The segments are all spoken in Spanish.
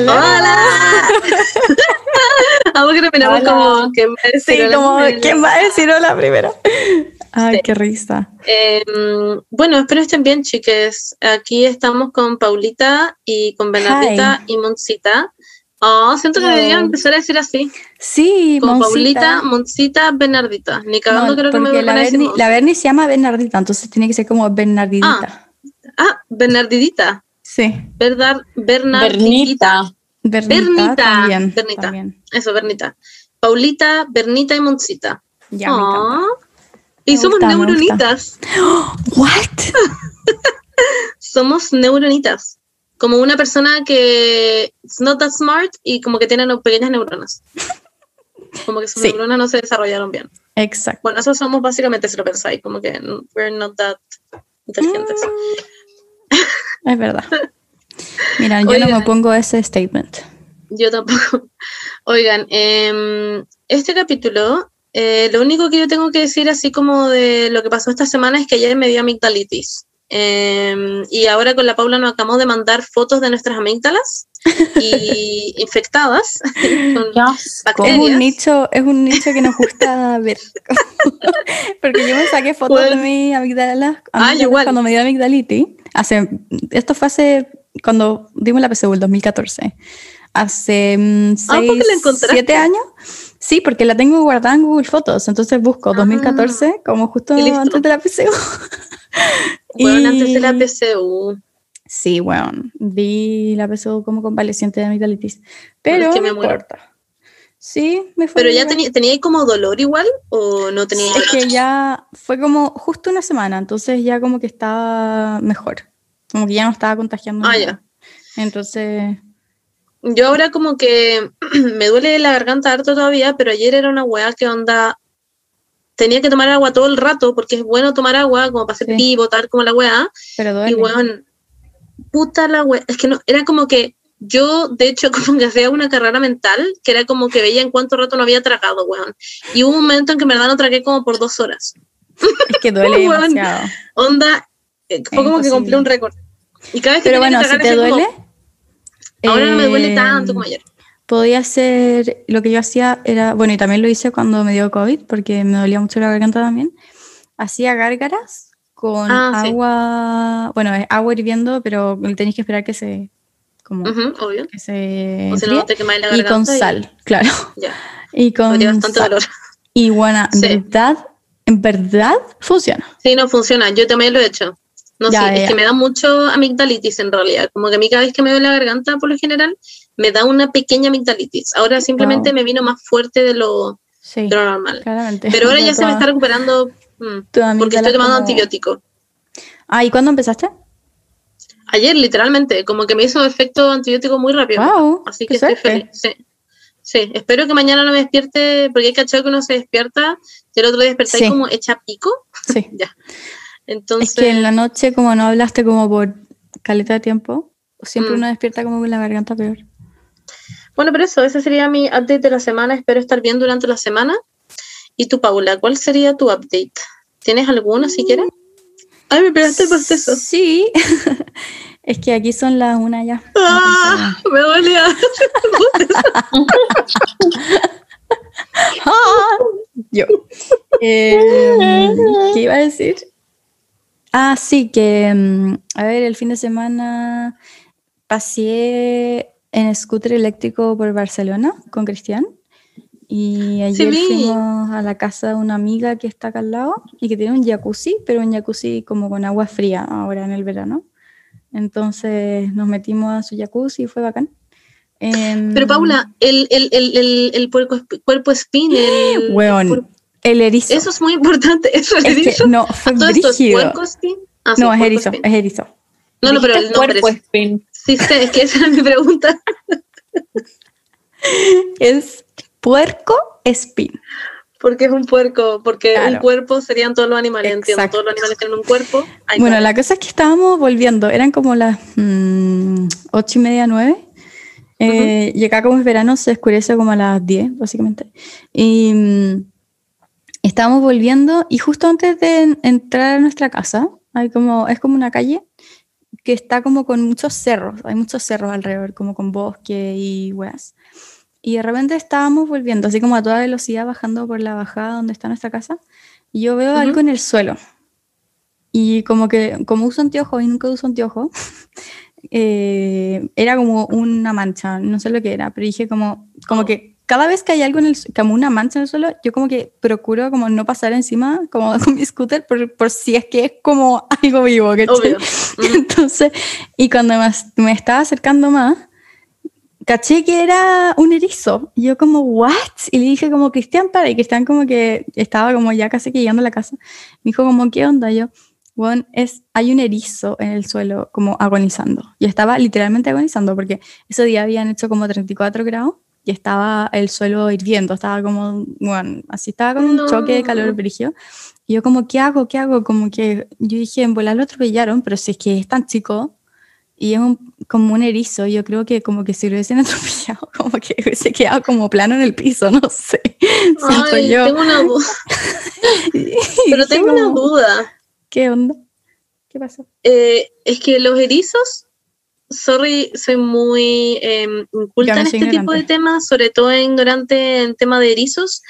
Hello. ¡Hola! Vamos que terminamos como ¿quién va a decir Sí, hola como, primero? ¿quién va a decir hola primero? Ay, Sí. qué risa. Em, bueno, espero estén bien, chiques. Aquí estamos con Paulita y con Bernardita y Moncita. Oh, siento que Hello. deberían empezar a decir así. Sí, Con Moncita. Paulita, Moncita, Bernardita. Ni cagando No, creo que me van la a decir Berni, la Berni se llama Bernardita, entonces tiene que ser como Bernardita. Ah, Bernardita. Sí, Verdad, Bernardita. Bernita. Bernita, Bernita, también. Bernita. también. Eso, Bernita. Paulita, Bernita y Moncita. Ya, me encanta. Y Me somos gusta, neuronitas. What? Somos neuronitas. Como una persona que es not that smart y como que tiene no- pequeñas neuronas. Como que sus Sí. neuronas no se desarrollaron bien. Exacto. Bueno, eso somos básicamente, si lo pensáis, como que we're not that inteligentes. Es verdad. Mira, yo no me pongo ese statement. Yo tampoco. Oigan, em, este capítulo, eh, lo único que yo tengo que decir así como de lo que pasó esta semana es que ayer me dio amigdalitis. Em, y ahora con la Paula nos acabamos de mandar fotos de nuestras amígdalas y infectadas con Ya. Es bacterias. un nicho, es un nicho que nos gusta ver. Porque yo me saqué fotos de mi amigdala Ah, amígdalas igual. cuando me dio amigdalitis. Hace, esto fue hace cuando dimos la PSU, el 2014. Hace mm, Ah, siete años. Sí, porque la tengo guardada en Google Fotos. Entonces busco 2014 como justo Ah. Antes de la PSU. Bueno, Y- antes de la PCU. Sí, bueno, vi la PSU como convaleciente de amigdalitis. Pero es que me muero. Sí, me fue Pero ya tenía, tenía como dolor igual o no tenía. Es que ya fue como justo una semana, entonces ya como que estaba mejor. Como que ya no estaba contagiando. Ah, ya. Entonces, Yo ahora como que me duele la garganta harto todavía, pero ayer era una weá que onda. Tenía que tomar agua todo el rato porque es bueno tomar agua como para hacer Sí. pipí, botar como la weá. pero duele. Y weón, puta la weá. Es que no, era como que yo, de hecho, como que hacía una carrera mental que era como que veía en cuánto rato no había tragado, weón. Y hubo un momento en que en verdad no tragué como por dos horas. Es que duele demasiado. Onda, eh, fue como que imposible. cumplí un récord. Y cada vez que Pero bueno, que si tragar, te decía como, duele, ahora no me duele eh, tanto como ayer. podía hacer, lo que yo hacía era, bueno, y también lo hice cuando me dio COVID, porque me dolía mucho la garganta también. Hacía gárgaras con Ah, sí. agua, bueno, es agua hirviendo, pero tenéis que esperar que se, como, Ujú, obvio. que se O enfríe. no te la y con sal, claro. Ya, Y con bastante sal. dolor. Y bueno, en Sí. verdad, en verdad funciona. Sí, no funciona. Yo también lo he hecho. No sé, ya, es que me da mucho amigdalitis en realidad. Como que a mí cada vez que me duele la garganta, por lo general, me da una pequeña amigdalitis. Ahora simplemente Wow. me vino más fuerte de lo, Sí, de lo normal. claramente. Pero ahora ya se me está recuperando mm, porque estoy tomando como- antibiótico. Ah, ¿y cuándo empezaste? Ayer, literalmente, como que me hizo efecto antibiótico muy rápido. Wow, Así que estoy feliz. Sí. Sí, espero que mañana no me despierte, porque hay cachado que uno se despierta y el otro día despertáis Sí. como hecha pico. Sí. Ya. Entonces, Es que en la noche, como no hablaste como por caleta de tiempo, siempre Mm. uno despierta como con la garganta peor. bueno, pero eso, ese sería mi update de la semana. Espero estar bien durante la semana. Y tú, Paula, ¿cuál sería tu update? ¿Tienes alguno siquiera? Ay, me pegaste el bostezo. Sí. es que aquí son las una ya. ¡Ah! Me dolía. ¡Ah! Yo. Eh, ¿Qué iba a decir? Ah, sí, que, mm, a ver, el fin de semana paseé en scooter eléctrico por Barcelona con Cristian. Y ayer vi. fuimos a la casa de una amiga que está acá al lado y que tiene un jacuzzi, pero un jacuzzi como con agua fría ahora en el verano. Entonces nos metimos a su jacuzzi y fue bacán. Em, Pero, Paula, el, el, el, el, el puerco, cuerpo spin, el, el Weón, el erizo. eso es muy importante. Eso es, Es que erizo. no, fue ¿Todo esto es brígido. puerco spin? Ah, sí, No, es erizo, spin. es erizo. No, no, pero el nombre. cuerpo spin. Sí, sé, es que esa era mi pregunta. Es puerco spin. Porque es un puerco, porque un Claro. cuerpo serían todos los animales, entiendo. Todos los animales tienen un cuerpo. Ahí Bueno, la cosa es que estábamos volviendo, eran como las mm, ocho y media, nueve. Eh, Y acá como es verano se oscurece como a las 10, básicamente. Y mm, estábamos volviendo y justo antes de en- entrar a nuestra casa, hay como, es como una calle que está como con muchos cerros, hay muchos cerros alrededor, como con bosque y weas. Y de repente estábamos volviendo, así como a toda velocidad, bajando por la bajada donde está nuestra casa, y yo veo algo en el suelo. Y como que, como uso anteojo y nunca uso anteojo, eh, era como una mancha, no sé lo que era, pero dije como, como que cada vez que hay algo en el como una mancha en el suelo, yo como que procuro como no pasar encima como con mi scooter por, por si es que es como algo vivo, ¿cachai? Entonces, y cuando me, me, estaba acercando más, caché que era un erizo. Y yo como, ¿what? Y le dije como, Cristian, para. Y Cristian como que estaba como ya casi que llegando a la casa. Me dijo como, ¿qué onda? yo, bueno, es, hay un erizo en el suelo como agonizando. Y estaba literalmente agonizando porque ese día habían hecho como 34 grados y estaba el suelo hirviendo, estaba como, bueno, así estaba como un choque de calor brígido. Y yo como, ¿qué hago? ¿Qué hago? Como que yo dije, en volar lo atropellaron, pero si es que es tan chico y es como un erizo, yo creo que como que si lo hubiesen atropellado, como que hubiese quedado como plano en el piso, no sé. Ay, tengo una duda. pero tengo una duda. ¿Qué onda? ¿Qué pasó? Eh, es que los erizos sorry, soy muy eh, inculta en este tipo de temas, sobre todo ignorante en tema de erizos.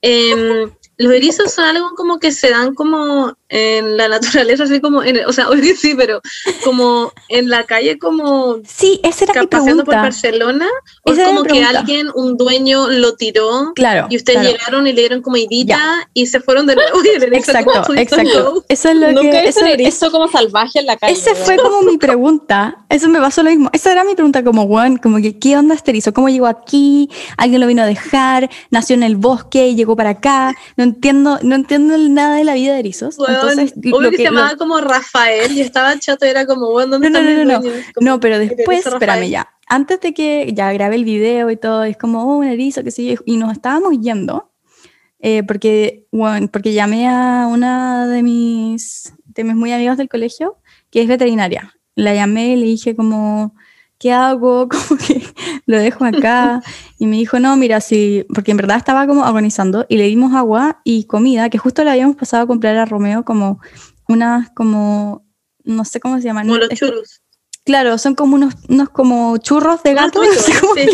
Em, los erizos son algo como que se dan como en la naturaleza, así como, en, o sea, hoy sí, pero como en la calle, como. Sí, esa era mi Paseando por Barcelona, o es como que alguien, un dueño, lo tiró. Claro. Y ustedes llegaron y le dieron como idita y se fueron de nuevo. Y el exacto, exacto. Eso es lo Nunca que. Eso, erizo como salvaje en la calle. Ese fue como mi pregunta. Eso me pasó lo mismo. Esa era mi pregunta, como, Juan, como que, ¿qué onda este erizo? ¿Cómo llegó aquí? ¿Alguien lo vino a dejar? ¿Nació en el bosque y llegó para acá? No entiendo, no entiendo nada de la vida de erizos. Entonces, obvio que, se llamaba como Rafael y estaba chato, era como, bueno, ¿dónde no, no, no, no, no, no, pero después, espérame ya, antes de que ya grabé el video y todo, es como, oh, un erizo, que sé y nos estábamos yendo, eh, porque, bueno, porque llamé a una de mis, de mis muy amigos del colegio, que es veterinaria. La llamé y le dije como, ¿qué hago? Como que lo dejo acá. Y me dijo, no, mira, sí, porque en verdad estaba como agonizando y le dimos agua y comida, que justo le habíamos pasado a comprar a Romeo como unas, como, no sé cómo se llaman. Como los churros. Claro, son como unos, unos como churros de gato, no sé cómo sí.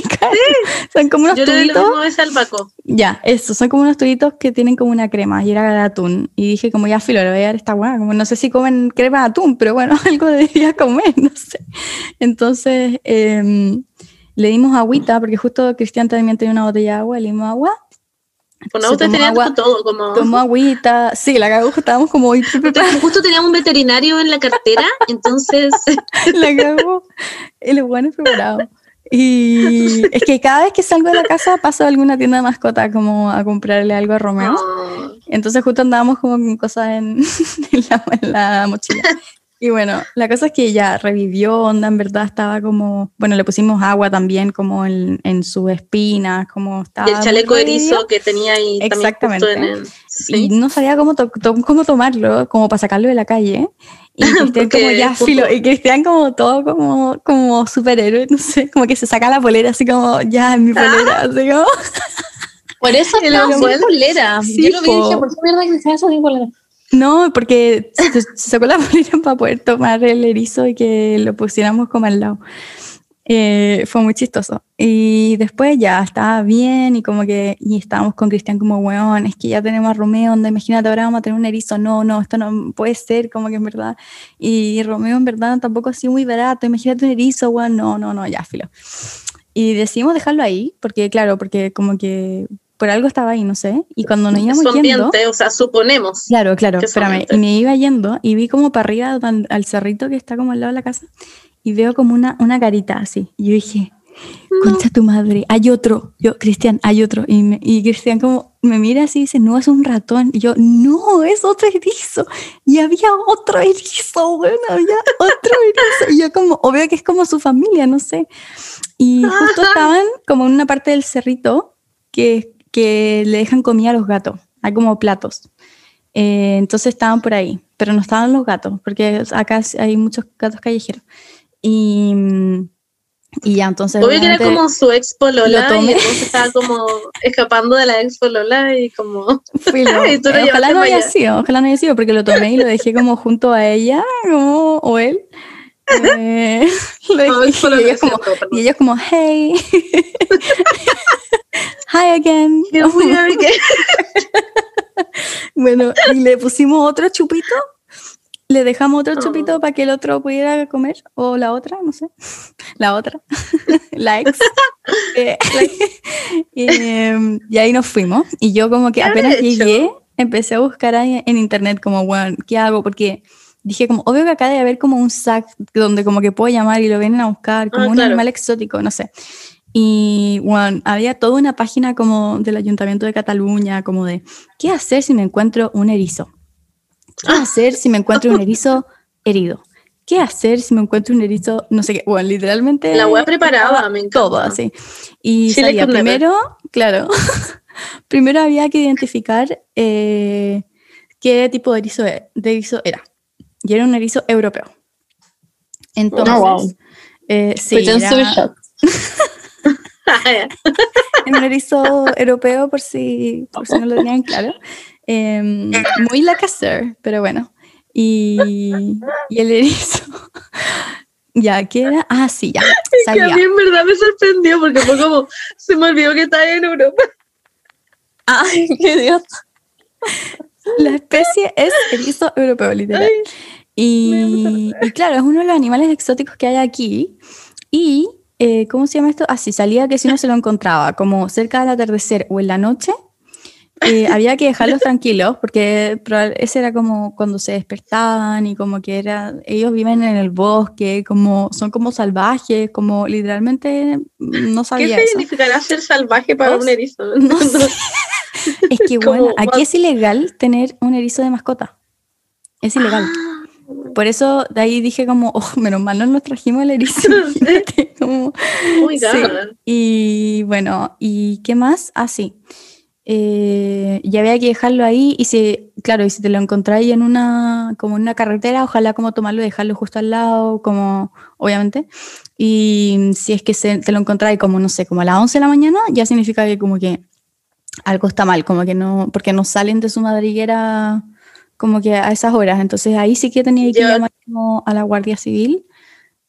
Son como unos Yo tubitos. Al Paco. Ya, eso, son como unos tubitos que tienen como una crema y era de atún. Y dije como ya filo, le voy a dar esta hueá, como no sé si comen crema de atún, pero bueno, algo debería comer, no sé. Entonces eh, le dimos agüita, porque justo Cristian también tenía una botella de agua, le dimos agua tenía agua, todo, como... Tomó agüita, sí, la cagó, estábamos como... Justo teníamos un veterinario en la cartera, entonces... la cagó, el bueno preparado. Y es que cada vez que salgo de la casa paso a alguna tienda de mascota como a comprarle algo a Romeo. Oh. Entonces justo andábamos como con cosas en, en, la, en la mochila. Y bueno, la cosa es que ya revivió, onda, en verdad estaba como, bueno, le pusimos agua también como en, en sus espinas, como estaba... Y el chaleco erizo que tenía ahí Exactamente. también justo en el, Y no sabía cómo, to cómo tomarlo, como para sacarlo de la calle. Y Cristian como ya filo, y Cristian como todo como, como superhéroe, no sé, como que se saca la polera así como, ya, en mi polera, así como... Por eso polera. Sí, Yo lo vi y dije, ¿por qué mierda está sin polera? No, porque se, sacó la bolera para poder tomar el erizo y que lo pusiéramos como al lado. Eh, fue muy chistoso. Y después ya estaba bien y como que, y estábamos con Cristian como, weón, es que ya tenemos a Romeo, donde imagínate ahora vamos a tener un erizo, no, no, esto no puede ser, como que en verdad. Y Romeo en verdad tampoco ha sido muy barato, imagínate un erizo, weón, no, no, no, ya, filo. Y decidimos dejarlo ahí, porque claro, porque como que por algo estaba ahí, no sé. Y cuando nos íbamos son yendo. O sea, suponemos. Claro, claro, espérame. Y me iba yendo y vi como para arriba al, al, cerrito que está como al lado de la casa y veo como una, una carita así. Y yo dije, no. concha tu madre, hay otro. Yo, Cristian, hay otro. Y, me, y Cristian como me mira así y dice, no, es un ratón. Y yo, no, es otro erizo. Y había otro erizo, bueno, había otro erizo. Y yo como, obvio que es como su familia, no sé. Y justo estaban como en una parte del cerrito que que le dejan comida a los gatos. Hay como platos. Eh, entonces estaban por ahí, pero no estaban los gatos, porque acá hay muchos gatos callejeros. Y, y ya, entonces. Obvio que era como su ex polola y entonces estaba como escapando de la ex polola y como. Fui y tú lo ojalá no haya sido, ojalá no haya sido, porque lo tomé y lo dejé como junto a ella, como, o él. Eh, No, dije, y, ella eso, como, y como, hey. Hi again. ¿qué? Bueno, y le pusimos otro chupito. Le dejamos otro Oh. chupito para que el otro pudiera comer. O la otra, no sé. La otra. la ex. Eh, em, y ahí nos fuimos. Y yo como que ¿Qué habrá apenas llegué, empecé a buscar en internet como, bueno, ¿qué hago? Porque dije como, obvio que acá debe haber como un sac donde como que puedo llamar y lo vienen a buscar, como Ah, un claro. animal exótico, no sé. Y bueno, había toda una página como del Ayuntamiento de Cataluña, como de, ¿qué hacer si me encuentro un erizo? ¿Qué hacer si me encuentro un erizo herido? ¿Qué hacer si me encuentro un erizo, no sé qué? Bueno, literalmente... La web preparada, me encanta. Todo así. Y Chile salía primero, claro, primero había que identificar eh, qué tipo de erizo, e- de erizo era. Y era un erizo europeo. Entonces, Oh, wow. eh, sí, era- en un erizo europeo, por si, por si no lo tenían claro. Em, muy Lacazette, pero bueno. Y, y el erizo. ya, ¿qué era? Ah, sí, ya. Que a Salía. mí en verdad me sorprendió porque fue como, se me olvidó que estaba en Europa. Ay, qué idiota. La especie es erizo europeo, literal. Y, y claro, es uno de los animales exóticos que hay aquí. Y, eh, ¿cómo se llama esto? Así salía que si uno se lo encontraba, como cerca del atardecer o en la noche, eh, había que dejarlos tranquilos, porque ese era como cuando se despertaban y como que era, ellos viven en el bosque, como son como salvajes, como literalmente no ¿Qué sabía eso. significará ser salvaje para un erizo? No sé. Es que Como, bueno, aquí es ilegal tener un erizo de mascota. Es ilegal. Por eso de ahí dije como, oh, menos mal no nos trajimos el erizo. como- Oh Sí. Y bueno, ¿y qué más? Ah, sí. Eh, y había que dejarlo ahí y si, claro, y si te lo encontráis en una, como en una carretera, ojalá como tomarlo y dejarlo justo al lado, como, obviamente. Y si es que se- te lo encontráis como, no sé, como a las 11 de la mañana, ya significa que como que algo está mal, como que no, porque no salen de su madriguera como que a esas horas. Entonces ahí sí que tenía que llamar como a la Guardia Civil.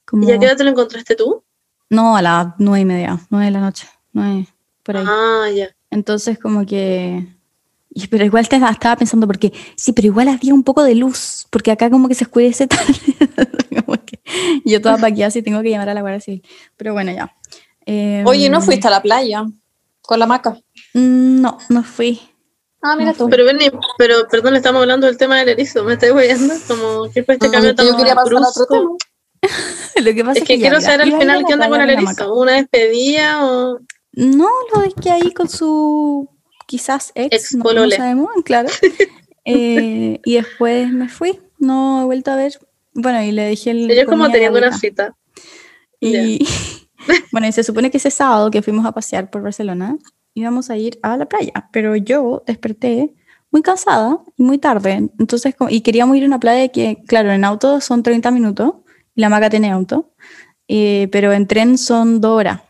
Como, ¿Y a qué hora te lo encontraste tú? no, a las nueve y media, nueve de la noche, nueve, por ahí. Ah, ya. Entonces como que... y- pero igual te estaba pensando porque, sí, pero igual había un poco de luz, porque acá como que se oscurece tarde. Como que yo toda paqueada y tengo que llamar a la Guardia Civil. Pero bueno, ya. Eh, Oye, ¿no fuiste a la playa con la maca? Mm, No, no fui. Ah, mira tú. Pero, Berni, pero perdón, estamos hablando del tema del erizo. ¿Me estás oyendo? Como, ¿qué fue este Mm, cambio tan yo quería pasar a otro brusco? tema. Lo que pasa Es que quiero mira, saber al final qué onda con el erizo. ¿Una despedida o...? No, lo dejé ahí con su quizás ex, Ex no, no sabemos, claro. Eh, y después me fui, no he vuelto a ver. Bueno, y le dije el. Ellos como teniendo una cita. Y bueno, y se supone que ese sábado que fuimos a pasear por Barcelona íbamos a ir a la playa, pero yo desperté muy cansada y muy tarde. Entonces, y queríamos ir a una playa que, claro, en auto son 30 minutos y la maca tiene auto, eh, pero en tren son dos horas.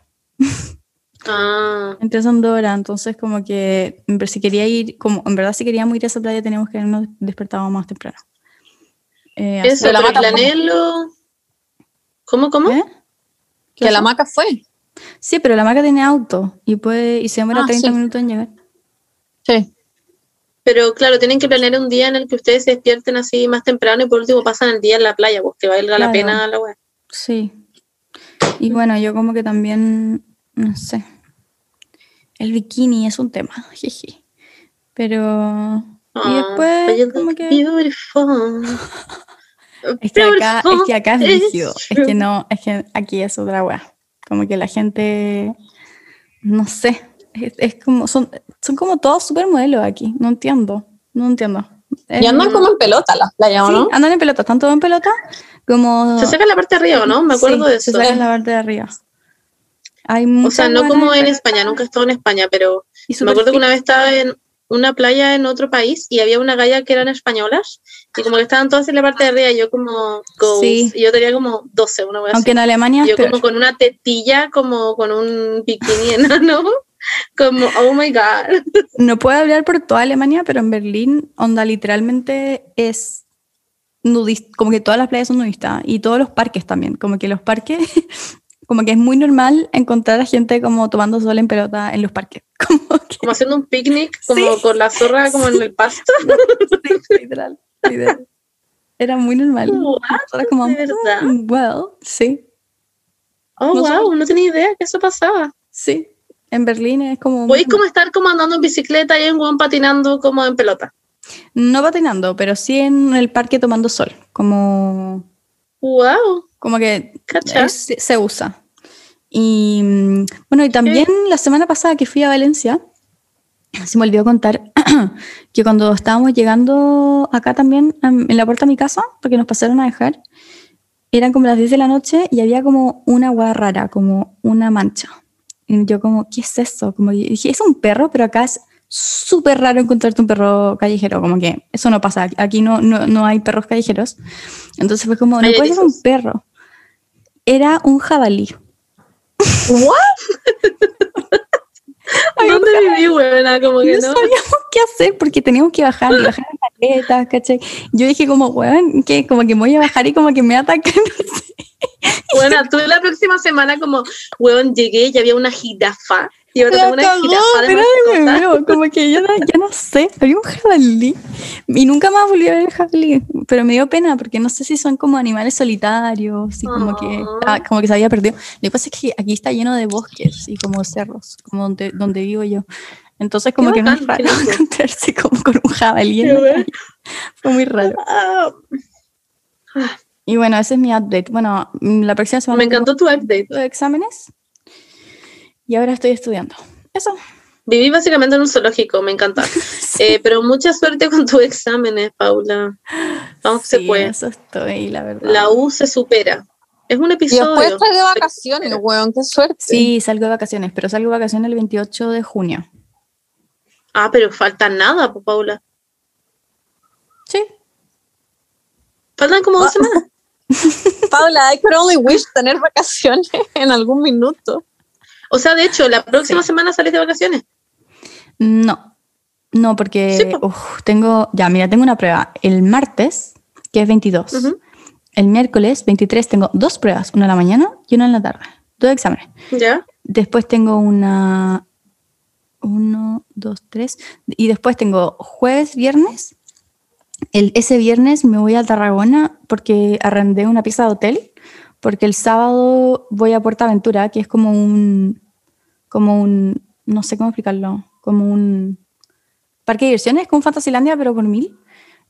Ah, En tren son dos horas, entonces como que si quería ir, como en verdad si queríamos ir a esa playa teníamos que habernos despertado más temprano. Eh, eso, la mata, planéalo. ¿Cómo, cómo? ¿Eh? ¿Qué Que la maca fue. Sí, pero la maca tiene auto y puede y se demora Ah, 30 sí. minutos en llegar. Sí. Pero claro, tienen que planear un día en el que ustedes se despierten así más temprano y por último pasan el día en la playa, pues que valga la pena la web. Sí. Y bueno, yo como que también, no sé. El bikini es un tema, jeje. Pero... y después como que... Es que acá es, que acá es rígido. Es que no, es que aquí es otra wea. Como que la gente, no sé, es, es como, son, son como todos supermodelos aquí. No entiendo, no entiendo. Y andan como en pelota las playas, ¿o Sí, no? andan en pelota, están todos en pelota, como... Se saca la parte de arriba, ¿no? Me acuerdo Sí, de Se eso. sacan la parte de arriba. Hay O sea, no como en España, nunca he estado en España, pero me acuerdo que una vez estaba en una playa en otro país y había una galla que eran españolas y como que estaban todas en la parte de arriba y yo como Sí. y yo tenía como 12, una vez Aunque en Alemania yo como con una tetilla, como con un bikini enano, como, oh my god. No puedo hablar por toda Alemania, pero en Berlín, onda, literalmente es nudistas, como que todas las playas son nudistas y todos los parques también, como que los parques, como que es muy normal encontrar a gente como tomando sol en pelota en los parques. Como que, Como haciendo un picnic, como Sí. con la zorra como en el pasto. sí, literal, literal. Era muy normal. What? Nosotras como, ¿De verdad? "Mm, well, sí, Oh, No wow, no tenía idea que eso pasaba. sí. En Berlín es como... Podéis como estar como andando en bicicleta y en un patinando como en pelota. No patinando, pero sí en el parque tomando sol, como... Wow, Como que es- se usa. Y mm, bueno, y también la semana pasada que fui a Valencia, se me olvidó contar que cuando estábamos llegando acá también am, en la puerta de mi casa, porque nos pasaron a dejar, eran como las 10 de la noche y había como una agua rara, como una mancha. Y yo como, ¿qué es eso? Como dije, es un perro, pero acá es súper raro encontrarte un perro callejero, como que eso no pasa, aquí no, no, no hay perros callejeros. Entonces fue como, no puede ser un perro. Era un jabalí. ¿Dónde viví, buena? Como que no no. sabíamos qué hacer porque teníamos que bajar y bajar en maletas, ¿cachai? Yo dije como, weón, que como que me voy a bajar y como que me atacan. no sé. Bueno, tú la próxima semana como, weón, llegué y había una jirafa. Y ahora La tengo una jirafa de mascota. nuevo, como que yo no, ya no sé, había un jabalí y nunca más volví a ver el jabalí, pero me dio pena porque no sé si son como animales solitarios y como que, Ah. ah, como que se había perdido. Lo que pasa es que aquí está lleno de bosques y como cerros, como donde, donde vivo yo. Entonces como Qué que no es raro encontrarse como con un jabalí en la. Fue muy raro. Ah, Y bueno, ese es mi update. Bueno, la próxima semana me encantó tu update. exámenes y ahora estoy estudiando. Eso. Viví básicamente en un zoológico, me encanta. Eh, pero mucha suerte con tus exámenes, Paula. Vamos que se Sí, puede. Eso estoy, la verdad. La U se supera. Es un Y episodio. después estás de vacaciones, weón, qué suerte. Sí, salgo de vacaciones, pero salgo de vacaciones el 28 de junio. Ah, pero falta nada, Paula. Sí. Faltan como dos semanas. Paula, I could only wish tener vacaciones en algún minuto. O sea, de hecho, la próxima semana sales de vacaciones. No. No, porque Sí, po. uf, tengo, ya, mira, tengo una prueba el martes, que es 22. Ujú. El miércoles 23 tengo dos pruebas, una en la mañana y una en la tarde. Dos exámenes. ¿Ya? Después tengo una, uno, dos, tres. Y después tengo jueves, viernes. El, ese viernes me voy a Tarragona porque arrendé una pieza de hotel. Porque el sábado voy a Puerto Aventura, que es como un, como un, no sé cómo explicarlo, como un parque de diversiones, como un Fantasylandia, pero por mil.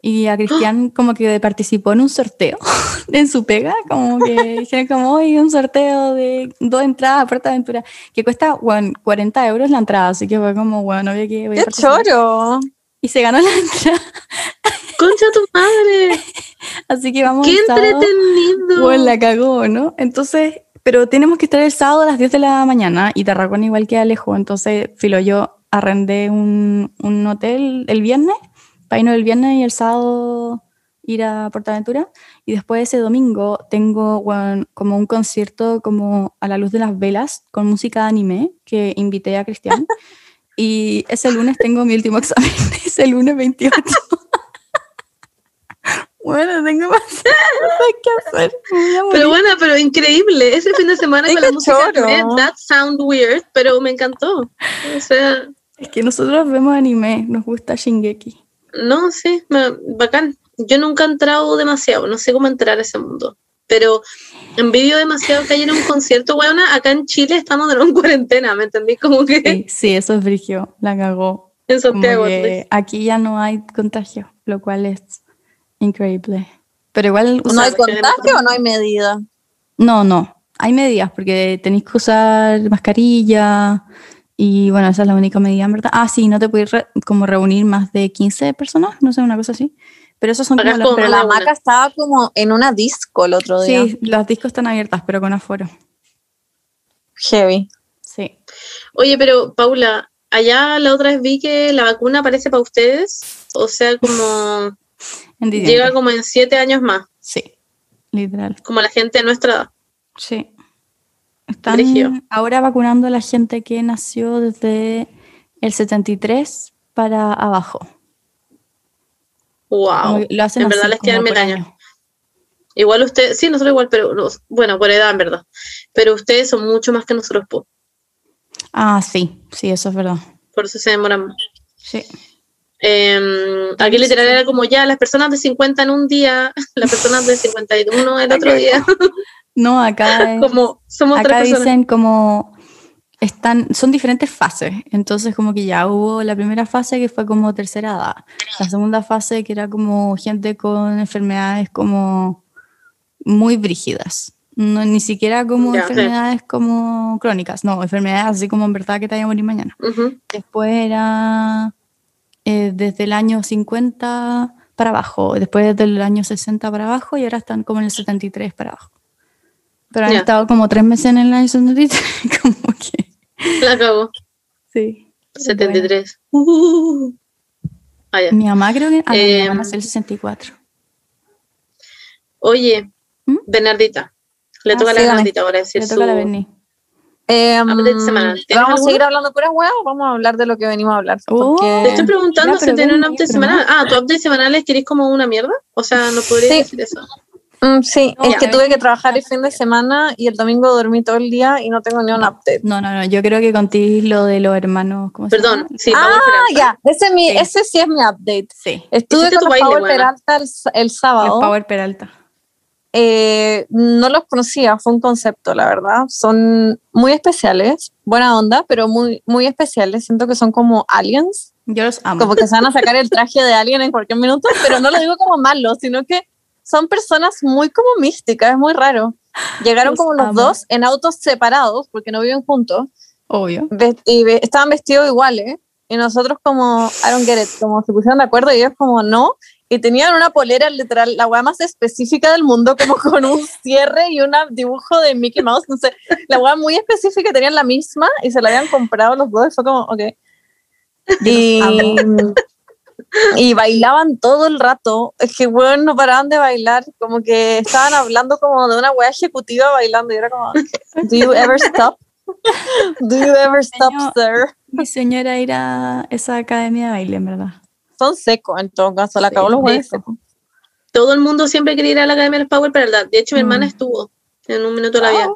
Y a Cristian como que participó en un sorteo en su pega, como que dijeron como, hoy un sorteo de dos entradas a Puerto Aventura, que cuesta bueno, 40 euros la entrada, así que fue como, bueno, obvio que voy a ¡Qué choro! Y se ganó la entrada, ¡Concha tu madre! así que vamos ¡Qué el sábado. entretenido! Bueno, la cagó, ¿no? Entonces, pero tenemos que estar el sábado a las 10 de la mañana y Tarragona igual queda lejos, entonces, filo, yo arrendé un, un hotel el viernes, para irnos el viernes y el sábado ir a Portaventura y después ese domingo tengo bueno, como un concierto como a la luz de las velas con música de anime que invité a Cristian y ese lunes tengo mi último examen, ese lunes 28. Bueno, tengo más que hacer. Pero bueno, pero increíble. Ese fin de semana con la música anime, That sound weird, pero me encantó. O sea, Es que nosotros vemos anime, nos gusta Shingeki. no, sí, me- bacán. Yo nunca he entrado demasiado, no sé cómo entrar a ese mundo. Pero envidio demasiado que haya un concierto, weona. Acá en Chile estamos en cuarentena, ¿me entendí? Como que Sí, sí, eso es brigio, la cagó. en Santiago. aquí ya no hay contagio, lo cual es increíble. Pero igual, ¿No hay contagio o no hay medida? no, no, hay medidas porque tenéis que usar mascarilla y bueno, esa es la única medida, en verdad. Ah, sí, no te puedes re- como reunir más de 15 personas, no sé, una cosa así. Pero esos son como Acá es las- como Pero más la de una. maca estaba como en una disco el otro día. Sí, los discos están abiertas, pero con aforo. Heavy. Sí. Oye, pero Paula, allá la otra vez vi que la vacuna aparece para ustedes. O sea, como En diciembre. llega como en siete años más, Sí, literal. como la gente de nuestra edad. Sí. Están ahora vacunando a la gente que nació desde el 73 para abajo. Wow. Lo hacen En verdad les queda el como por mecaño. año. Igual ustedes, sí, nosotros igual, pero bueno, por edad en verdad. Pero ustedes son mucho más que nosotros, po. Ah, sí, sí, eso es verdad. por eso se demoran más. Sí. Eh, aquí literal era como ya las personas de 50 en un día, las personas de 51 el otro día, No, acá, es- como somos acá tres personas. dicen como están, son diferentes fases. Entonces, como que ya hubo la primera fase que fue como tercera edad. La segunda fase que era como gente con enfermedades como muy brígidas. No, ni siquiera como enfermedades como crónicas, no, enfermedades así como en verdad que te vaya a morir mañana. Después era eh, desde el año 50 para abajo, después desde el año 60 para abajo y ahora están como en el 73 para abajo. Pero han Ya. estado como tres meses en el año 73, como que... La acabó. Sí. 73. Uh. Ah, ya. Mi mamá creo que... Ah, mi Em, mamá nació el 64. Oye, ¿Mm? Bernardita. Le Ah, toca a la. Bernardita ahora decir Le su... toca a la Berni. Eh. ¿Tienes ¿Vamos a seguir hablando puras weas o vamos a hablar de lo que venimos a hablar? Oh. Porque- Te estoy preguntando si pero tiene un update semanal. Ah, ¿tu update semanal es que eres como una mierda? O sea, no podría Sí. decir eso. Mm, sí, No, es ya. que tuve que trabajar el fin de semana y el domingo dormí todo el día y no tengo ni un update. No, no, no, yo creo que contigo lo de los hermanos... ¿cómo se Perdón, llama? sí, Ah, ya, ese, es mi, Sí. ese sí es mi update. Sí, Estuve con buena. Peralta el, s- el sábado. Power Peralta. Eh, no los conocía, fue un concepto, la verdad. Son muy especiales, buena onda, pero muy, muy especiales. Siento que son como aliens, Yo los amo. como que se van a sacar el traje de alien en cualquier minuto, pero no lo digo como malo, sino que son personas muy como místicas, es muy raro. Llegaron Los como los amo. dos en autos separados, porque no viven juntos, Obvio. y estaban vestidos iguales, y nosotros como, I don't get it, como se pusieron de acuerdo y ellos como no, y tenían una polera literal, la weá más específica del mundo, como con un cierre y un dibujo de Mickey Mouse, no sé, la weá muy específica, tenían la misma y se la habían comprado los dos, fue como, ok. Y, y bailaban todo el rato, es que weón no paraban de bailar, como que estaban hablando como de una weá ejecutiva bailando, y era como, do you ever stop? Do you ever stop, Señor. sir? Mi señora ir a esa academia de baile, en verdad. Son secos en todo caso, la Sí, acabó los secos. Todo el mundo siempre quería ir a la Academia de los Power Peralta. De hecho, mi Mm. hermana estuvo en un minuto de la vida.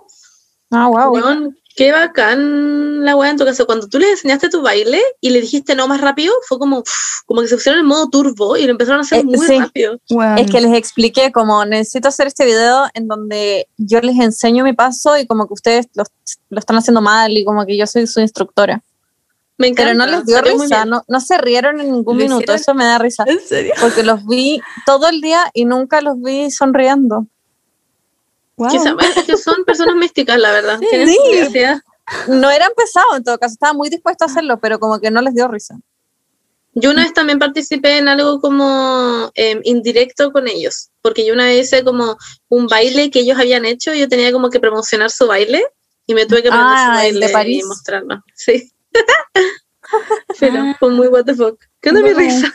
Ah, wow. Weón, qué bacán la weá en tu caso. Cuando tú le enseñaste tu baile y le dijiste no más rápido, fue como, como que se pusieron en modo turbo y lo empezaron a hacer Eh, muy sí. rápido. Es que les expliqué como necesito hacer este video en donde yo les enseño mi paso y como que ustedes lo, lo están haciendo mal y como que yo soy su instructora. Me encanta. Pero no les dio risa, no, no se rieron en ningún ¿Lo minuto, hicieron? eso me da risa. ¿En serio? Porque los vi todo el día y nunca los vi sonriendo. Wow. Que son personas místicas, la verdad. Sí, Tienen sí. No eran pesados en todo caso, estaba muy dispuesto a hacerlo, pero como que no les dio risa. Yo una vez también participé en algo como em, indirecto con ellos, porque yo una vez hice como un baile que ellos habían hecho y yo tenía como que promocionar su baile y me tuve que aprender Ah, su el baile de París. y mostrarlo. Sí. Pero Ah. fue muy what the fuck. ¿Qué onda mi risa?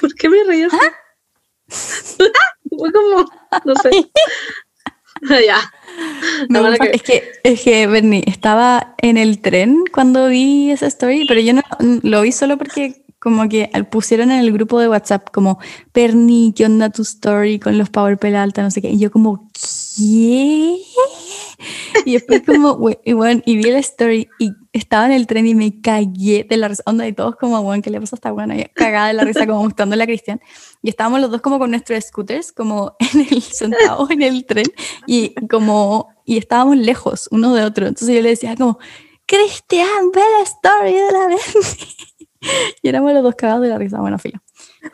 ¿Por qué me reí así? fue como, no sé. Ah, ya. Que- Es que, es que, Bernie, estaba en el tren cuando vi esa story, pero yo no lo vi solo porque como que pusieron en el grupo de WhatsApp como, Bernie, ¿qué onda tu story con los Power Peralta? No sé qué. Y yo como, ¿qué? Y después como, y bueno, y vi la story y estaba en el tren y me cagué de la risa. Onda y todos como, bueno, ¿qué le pasa a esta buena? Cagada de la risa como mostrándole a Cristian. Y estábamos los dos como con nuestros scooters, como en el, sentados en el tren y como, y estábamos lejos uno de otro. Entonces yo le decía como, Cristian, ve la story de la vez. Y éramos los dos cagados de la risa. Bueno, filo.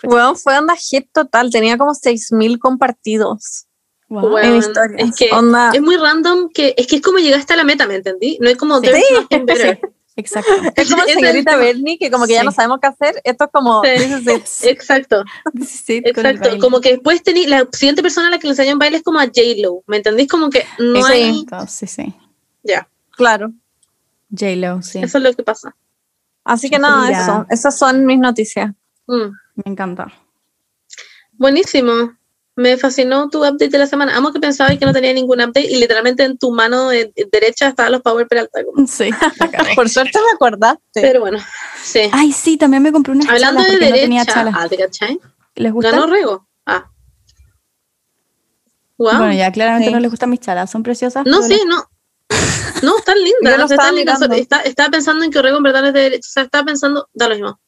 Bueno, fue onda hit total, tenía como 6.000 compartidos. Wow. Bueno, en es que Onda- es muy random que es que es como llegaste a la meta, ¿me entendí? No es como Sí. Exacto. Es como señorita. Bernie, que como que ya no sabemos qué hacer. Esto es como, Sí. this is it. Exacto, This is it con el exacto. Como que después tení, la siguiente persona a la que le enseñó un baile es como a J-Lo, ¿me entendís? Como que no hay. Sí, sí. Ya, claro. J-Lo, sí. eso es lo que pasa. Así que nada, Mira. eso, esas son mis noticias. Mm. Me encanta. Buenísimo. Me fascinó tu update de la semana. Amo que pensabas que no tenía ningún update y literalmente en tu mano de- de derecha estaban los Power Peralta. como- Sí. Por suerte me acordaste. Pero bueno, sí. Ay, sí, también me compré unas Hablando chalas de no tenía derecha, chalas. ah. ¿Les gusta? Ganó Rego. Ah. Wow. Bueno, ya claramente Sí. no les gustan mis chalas, son preciosas. no, sí, no. No, están Yo lindas. o sea, están lindas. estaba pensando en que Orrego en verdad es de derecha. O sea, estaba pensando, da lo mismo.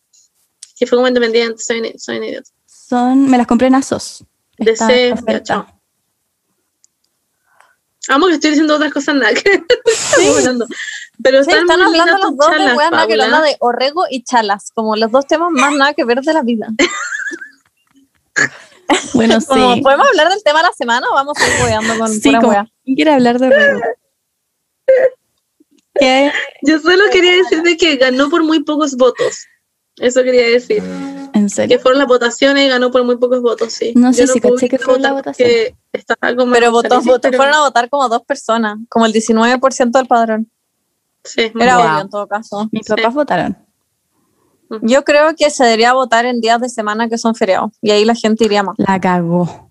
Que fue como independiente, soy, un- soy un idiota. Son, me las compré en Asos. De ya, chao. Amo que estoy diciendo otras cosas nada que hablando. Pero Sí, están, están muy hablando los dos de chalas, weas nada que Paula. habla de Orrego y Chalas, como los dos temas más nada que ver de la vida. Bueno, sí. Como, ¿Podemos hablar del tema de la semana o vamos a ir weando con Sí, pura como, wea? ¿quién quiere hablar de Orrego? ¿Qué? Yo solo quería decir de que ganó por muy pocos votos. Eso quería decir. ¿En Que serio? fueron las votaciones y ganó por muy pocos votos, sí. No sé Yo si pude caché que fue la votación. porque estaba como Pero votó, votó- pero- fueron a votar como dos personas, como el 19% del padrón. Sí, Era obvio en todo caso. Mis Sí. papás votaron. Yo creo que se debería votar en días de semana que son feriados y ahí la gente iría más. La cagó.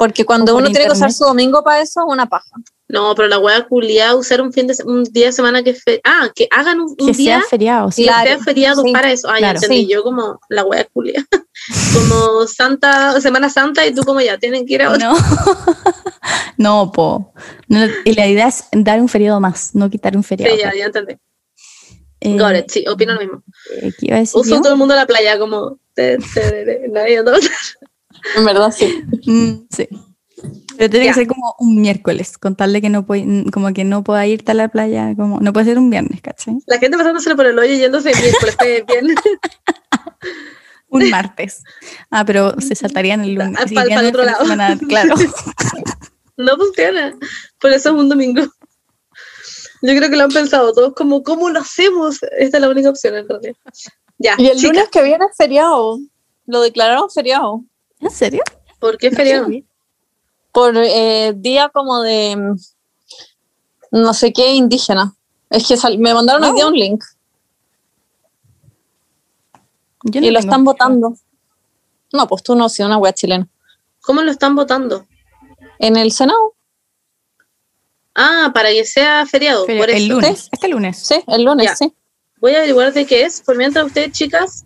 Porque cuando uno tiene que usar su domingo para eso, es una paja. No, pero la wea culiada usar un fin de un día de semana que fe- ah, que hagan un, un Que día sea feriado. sí. que Claro, sea feriado sí, para eso. Ah, ya claro. entendí. Sí. Yo como la wea culia. como Santa, Semana Santa y tú como ya tienen que ir a otro. No. no, po. No, y la idea es dar un feriado más, no quitar un feriado. Sí, ya, ya entendí. Eh, Got it, sí, opino lo mismo. eh, ¿Qué iba a decir Uso yo? todo el mundo a la playa como te, te, te- nadie no- En verdad, sí. Mm, sí. Pero tiene que ser como un miércoles, contarle que no puede, como que no pueda irte a la playa, como no puede ser un viernes, ¿cachai? La gente pasándoselo por el hoyo yéndose miércoles, bien. Un martes. Ah, pero se saltarían el lunes. Ah, y pa'l- irían pa'l el otro lado. semana, claro. No funciona. Por eso es un domingo. Yo creo que lo han pensado todos como, ¿cómo lo hacemos? Esta es la única opción en realidad. Ya, Y el chica, lunes que viene es feriado. Lo declararon feriado. ¿En serio? ¿por qué feriado? Por eh, día como de mm, no sé qué indígena. Es que sal- me mandaron hoy Oh. día un link Yo no y lo tengo. están votando. No, pues tú no, si una wea chilena. ¿Cómo lo están votando? En el Senado, Ah, para que sea feriado. Feria- por el eso. lunes, este lunes. sí, el lunes, Ya. sí. Voy a averiguar de qué es. Por mientras ustedes, chicas,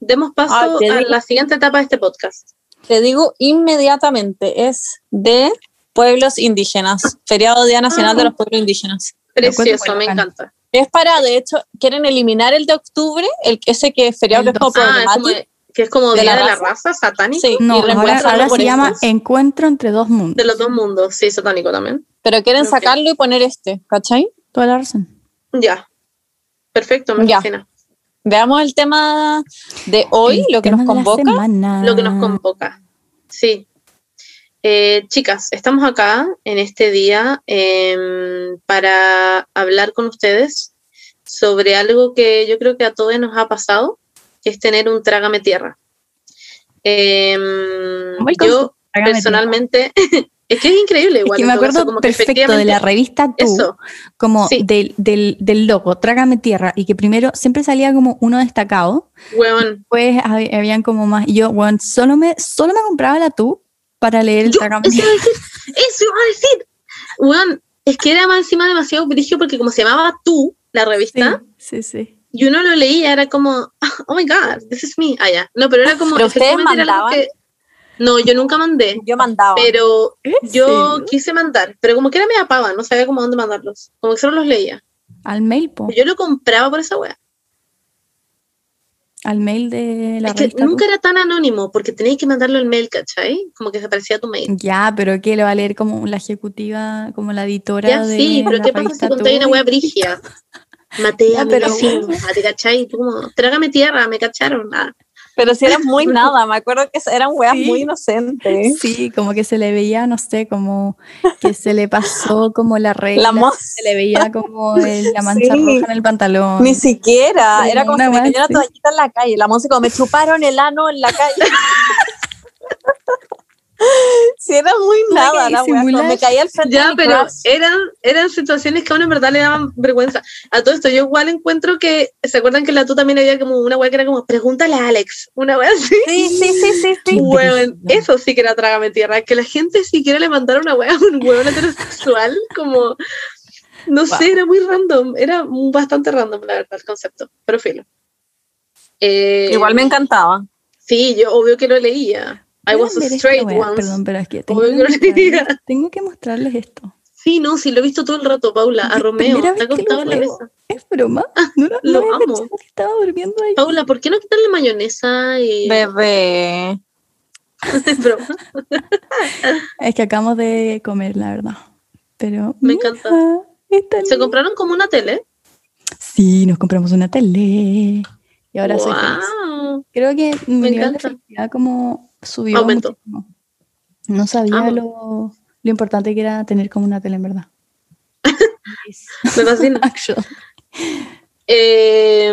demos paso te a digo. la siguiente etapa de este podcast. Te digo inmediatamente, es de pueblos indígenas. Feriado Día Nacional Ah. de los Pueblos Indígenas. Precioso, me encanta. Es para, de hecho, quieren eliminar el de octubre, el ese que es feriado que es como. Ah, es como, problemático. que es como ¿De Día la de la raza? satánico. Sí, No, y ahora, se llama Encuentro entre dos mundos. De los dos mundos, sí, satánico también. Pero quieren sacarlo y poner este, ¿cachai? Toda la razón. Ya. Perfecto, me Ya. Veamos el tema de hoy, El lo que nos convoca. Lo que nos convoca. Sí. Eh, chicas, estamos acá en este día em, para hablar con ustedes sobre algo que yo creo que a todos nos ha pasado, que es tener un trágame tierra. Em, yo personalmente, es que es increíble Es igual. que en me caso, acuerdo como que perfecto de la revista Tú, Eso, como Sí. del, del, del logo, Trágame Tierra, y que primero siempre salía como uno destacado, weón. pues hab- habían como más, y yo, bueno, solo me, solo me compraba la Tú para leer el Yo, Trágame eso iba Tierra. a decir, eso iba a decir. Weón, es que era más encima demasiado brillo porque como se llamaba Tú, la revista, Sí, sí, sí. y uno lo leía, era como, oh my god, this is me. Ah, ya. No, pero era como. ¿Pero ustedes era mandaban? que- no, yo nunca mandé, Yo mandaba. pero ¿En yo serio? quise mandar, pero como que era media pava, no sabía cómo dónde mandarlos. Como que solo los leía. Al mail, po, Yo lo compraba por esa wea. al mail de la Es que revista nunca era tan anónimo porque tenías que mandarlo el mail, ¿cachai? Como que se aparecía tu mail. Ya, pero que lo va a leer como la ejecutiva, como la editora Ya de sí, pero la ¿qué pasa si contáis una wea brigia? Ya, a mi pero- vecino, ¿te cachai? Y tú como, trágame tierra, me cacharon. Ah, Pero si era muy nada, me acuerdo que eran weas Sí. muy inocentes. Sí, como que se le veía, no sé, como que se le pasó como la regla, La se le veía como el- la mancha Sí. roja en el pantalón. Ni siquiera, Sí, era como una si me cayera así. toallita en la calle. La música, como me chuparon el ano en la calle. sí, era muy nada, la wea, me caía al frente de Ya, mi pero eran, eran situaciones que a uno en verdad le daban vergüenza. A todo esto, yo igual encuentro que, ¿se acuerdan que en la tú también había como una wea que era como, pregúntale a Alex? Una wea así. Sí, sí, sí, sí, sí. Weón, eso sí que era trágame tierra, que la gente siquiera le mandara una wea a un hueón heterosexual, como, no Wow. sé, era muy random, era bastante random la verdad el concepto, pero filo. Eh, Igual me encantaba. Sí, yo obvio que lo leía. I was a straight once. Perdón, pero es que tengo que, lo mostrarles, tengo que mostrarles esto. Sí, no, sí, lo he visto todo el rato, Paula, a Es Romeo. Está acostado lo en la mesa. Es broma. No, lo, lo no había amo. cachado que estaba durmiendo ahí. Paula, ¿por qué no quitarle mayonesa y Bebé. broma? Es que acabamos de comer, la verdad. Pero. Me mira, encanta. Se compraron como una tele. Sí, nos compramos una tele. Y ahora soy feliz. Creo que mi Me nivel de encanta. felicidad como subió Aumentó. muchísimo. No sabía Amo. lo, lo importante que era tener como una tele, en verdad. Me fascina. Eh,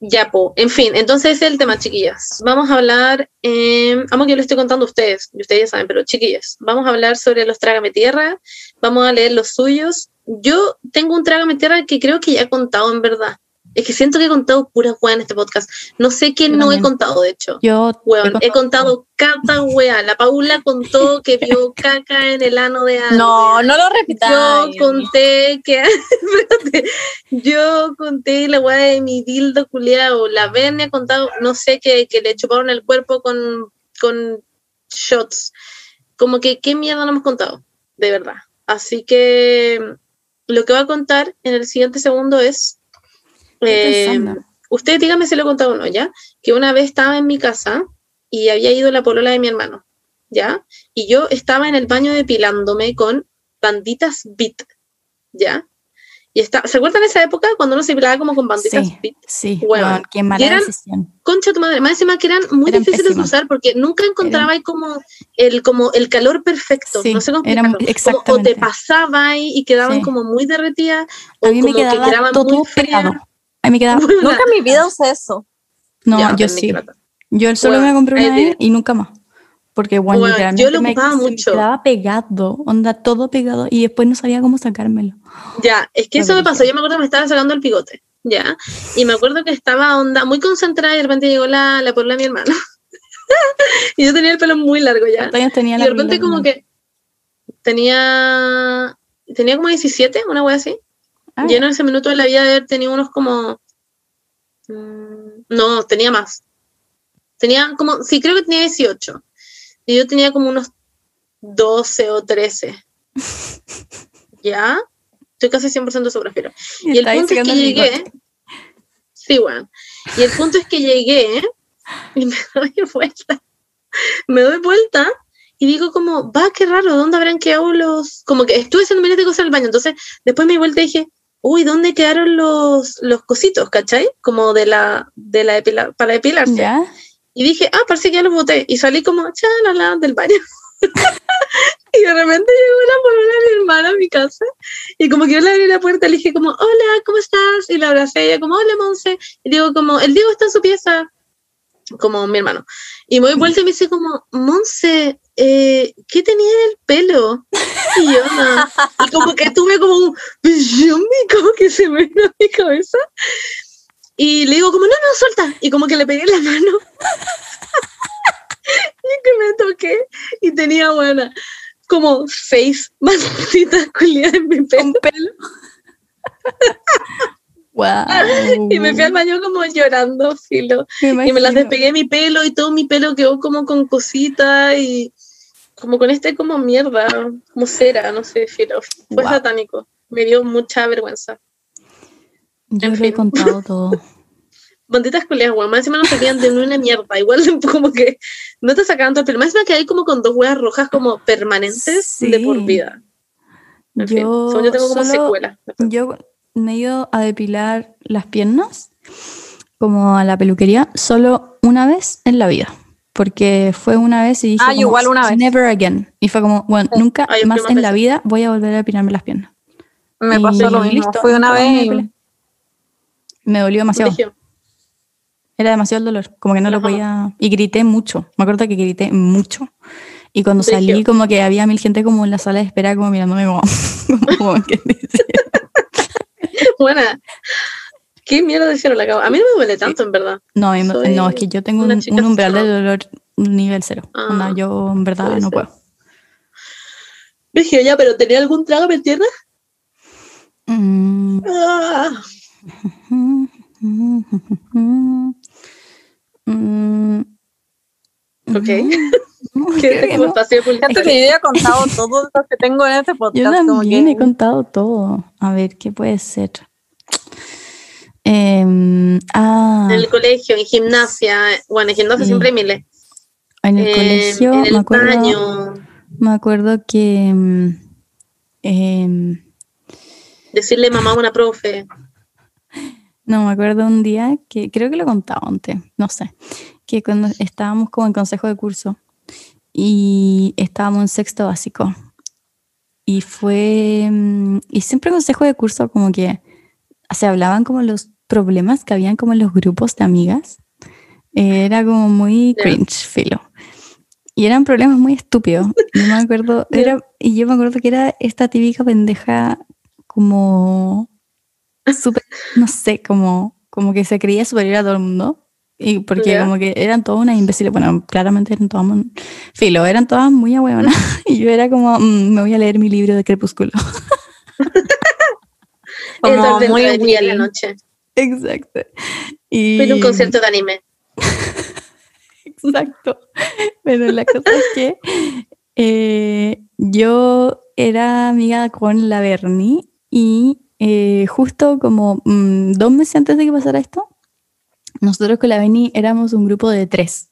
ya, po. En fin, entonces ese es el tema, chiquillas. Vamos a hablar, eh, amo que yo lo estoy contando a ustedes, y ustedes ya saben, pero chiquillas, vamos a hablar sobre los Trágame Tierra, vamos a leer los suyos. Yo tengo un Trágame Tierra que creo que ya he contado en verdad. Es que siento que he contado pura hueá en este podcast. No sé qué Yo no he contado, de hecho. Yo Weón, he contado cada wea. La Paula contó que vio caca en el ano de alguien. No, no lo repitas. Yo conté que. yo conté la weá de mi dildo culiao. La Verne ha contado, no sé, que, que le chuparon el cuerpo con, con shots. Como que, ¿qué mierda no hemos contado? De verdad. Así que lo que voy a contar en el siguiente segundo es. Eh, pensando. Ustedes díganme si lo he contado o no, ¿ya? Que una vez estaba en mi casa y había ido la polola de mi hermano, ¿ya? Y yo estaba en el baño depilándome con banditas Beat, ¿ya? Y está, ¿se acuerdan de esa época cuando uno se depilaba como con banditas Sí, Beat? sí, Weón, weón, qué mala eran- decisión. Concha tu madre, más encima que eran muy Eran difíciles pésimas. de usar porque nunca encontraba ahí como el, como el calor perfecto, Sí, no sé cómo eran-. Como- o te pasaba ahí y quedaban Sí. como muy derretidas o A mí me como que quedaba quedaban todo muy frías. pegado. A mí me quedaba. Nunca en mi vida usé eso. No, Ya, yo sí. Yo solo me compré una vez it. y nunca más. Porque, bueno, Weón, literalmente yo lo me, se me mucho. quedaba pegado, onda todo pegado, y después no sabía cómo sacármelo. Ya, es que eso me pasó. Yo me acuerdo que me estaba sacando el picote, ya. Y me acuerdo que estaba onda muy concentrada y de repente llegó la, la porla de mi hermano. y yo tenía el pelo muy largo ya. ¿Cuántos años tenía Y la de repente como que tenía tenía como 17, una wea así. Ah, Y en ese minuto de la vida de haber tenido unos como mm, no, tenía más. Tenía como, sí, creo que tenía 18. Y yo tenía como unos 12 o 13. ¿Ya? Estoy casi 100% segura, pero. Y el punto es que llegué. Sí, bueno. Y el punto es que llegué y me doy vuelta. Me doy vuelta y digo como, va, qué raro, ¿dónde habrán quedado los...? Como que estuve haciendo miles de cosas en el baño. Entonces, después me di vuelta y dije, uy, ¿dónde quedaron los, los cositos, cachai? Como de la, de la depila- para depilarse. ¿Ya? Y dije, ah, parece que ya los boté. Y salí como, chalala, del baño. y de repente llegó la polola de mi hermana a mi casa. Y como que yo le abrí la puerta, le dije como, hola, ¿cómo estás? Y la abracé, ella como, hola, Monse. Y digo como, el Diego está en su pieza. Como mi hermano. Y me doy vuelta y me dice como, Monse, eh, ¿qué tenía en el pelo? Y yo, no. Y como que tuve como un, como que se me vino a mi cabeza. Y le digo como, no, no, suelta. Y como que le pegué la mano. y que me toqué. Y tenía, buena, como seis manchitas culiadas en mi pelo. Wow. Y me fui al baño como llorando, filo. Y me las despegué de mi pelo y todo mi pelo quedó como con cositas y como con este como mierda, como cera, no sé, filo. Fue Wow. satánico. Me dio mucha vergüenza. Yo en lo he fin. contado todo. Banditas culiadas, weón. Más encima no servían de una mierda. Igual como que no te sacaban todo el pelo. Más encima que hay como con dos huevas rojas como permanentes de por vida. En fin, Yo yo tengo como solo- secuelas. Yo me he ido a depilar las piernas, como a la peluquería, solo una vez en la vida. Porque fue una vez y dije, Ah, como, igual una vez. never again. Y fue como, bueno, nunca más en la vida voy a volver a depilarme las piernas. Me Y pasó lo mismo. listo, Fui una vez me y depilé. Me dolió demasiado. Era demasiado el dolor, como que no lo podía. Y grité mucho. Me acuerdo que grité mucho. Y cuando salí, como que había mil gente como en la sala de espera, como mirándome como. como dice, Buena. ¿Qué mierda hicieron la cama? A mí no me duele tanto, en verdad. No, a mí me- Soy no, es que yo tengo un, umbral de dolor nivel cero. Ah, Onda, yo en verdad no puedo. Brígido, ya, pero ¿tenía algún trago en tierra? Mm. Ah, Mm, Ok. Como no. espacio Siento publicitario. que yo ya he contado todo lo que tengo en este podcast. Yo como también que- he contado todo. A ver, ¿qué puede ser? Em, ah, En el colegio, en gimnasia, bueno, en gimnasia Sí. siempre hay miles. en el Eh, colegio en me el acuerdo, baño, me acuerdo que em, decirle mamá a una profe. no me acuerdo un día que creo que lo he contado antes, no sé, que cuando estábamos como en consejo de curso y estábamos en sexto básico y fue em, y siempre consejo de curso como que se hablaban como los problemas que habían como en los grupos de amigas. Era como muy cringe, filo. Y eran problemas muy estúpidos. Yo me acuerdo, era, y yo me acuerdo que era esta típica pendeja como súper, no sé, como, como que se creía superior a todo el mundo. Y porque Ya. como que eran todas unas imbéciles, bueno, claramente eran todas, filo, eran todas muy ahueonas. Y yo era como, "Mm, me voy a leer mi libro de Crepúsculo. Como muy del día la noche. Exacto. Y, a un concierto de anime. Exacto. Pero la cosa es que eh, yo era amiga con la Bernie y eh, justo como mm, dos meses antes de que pasara esto, nosotros con la Bernie éramos un grupo de tres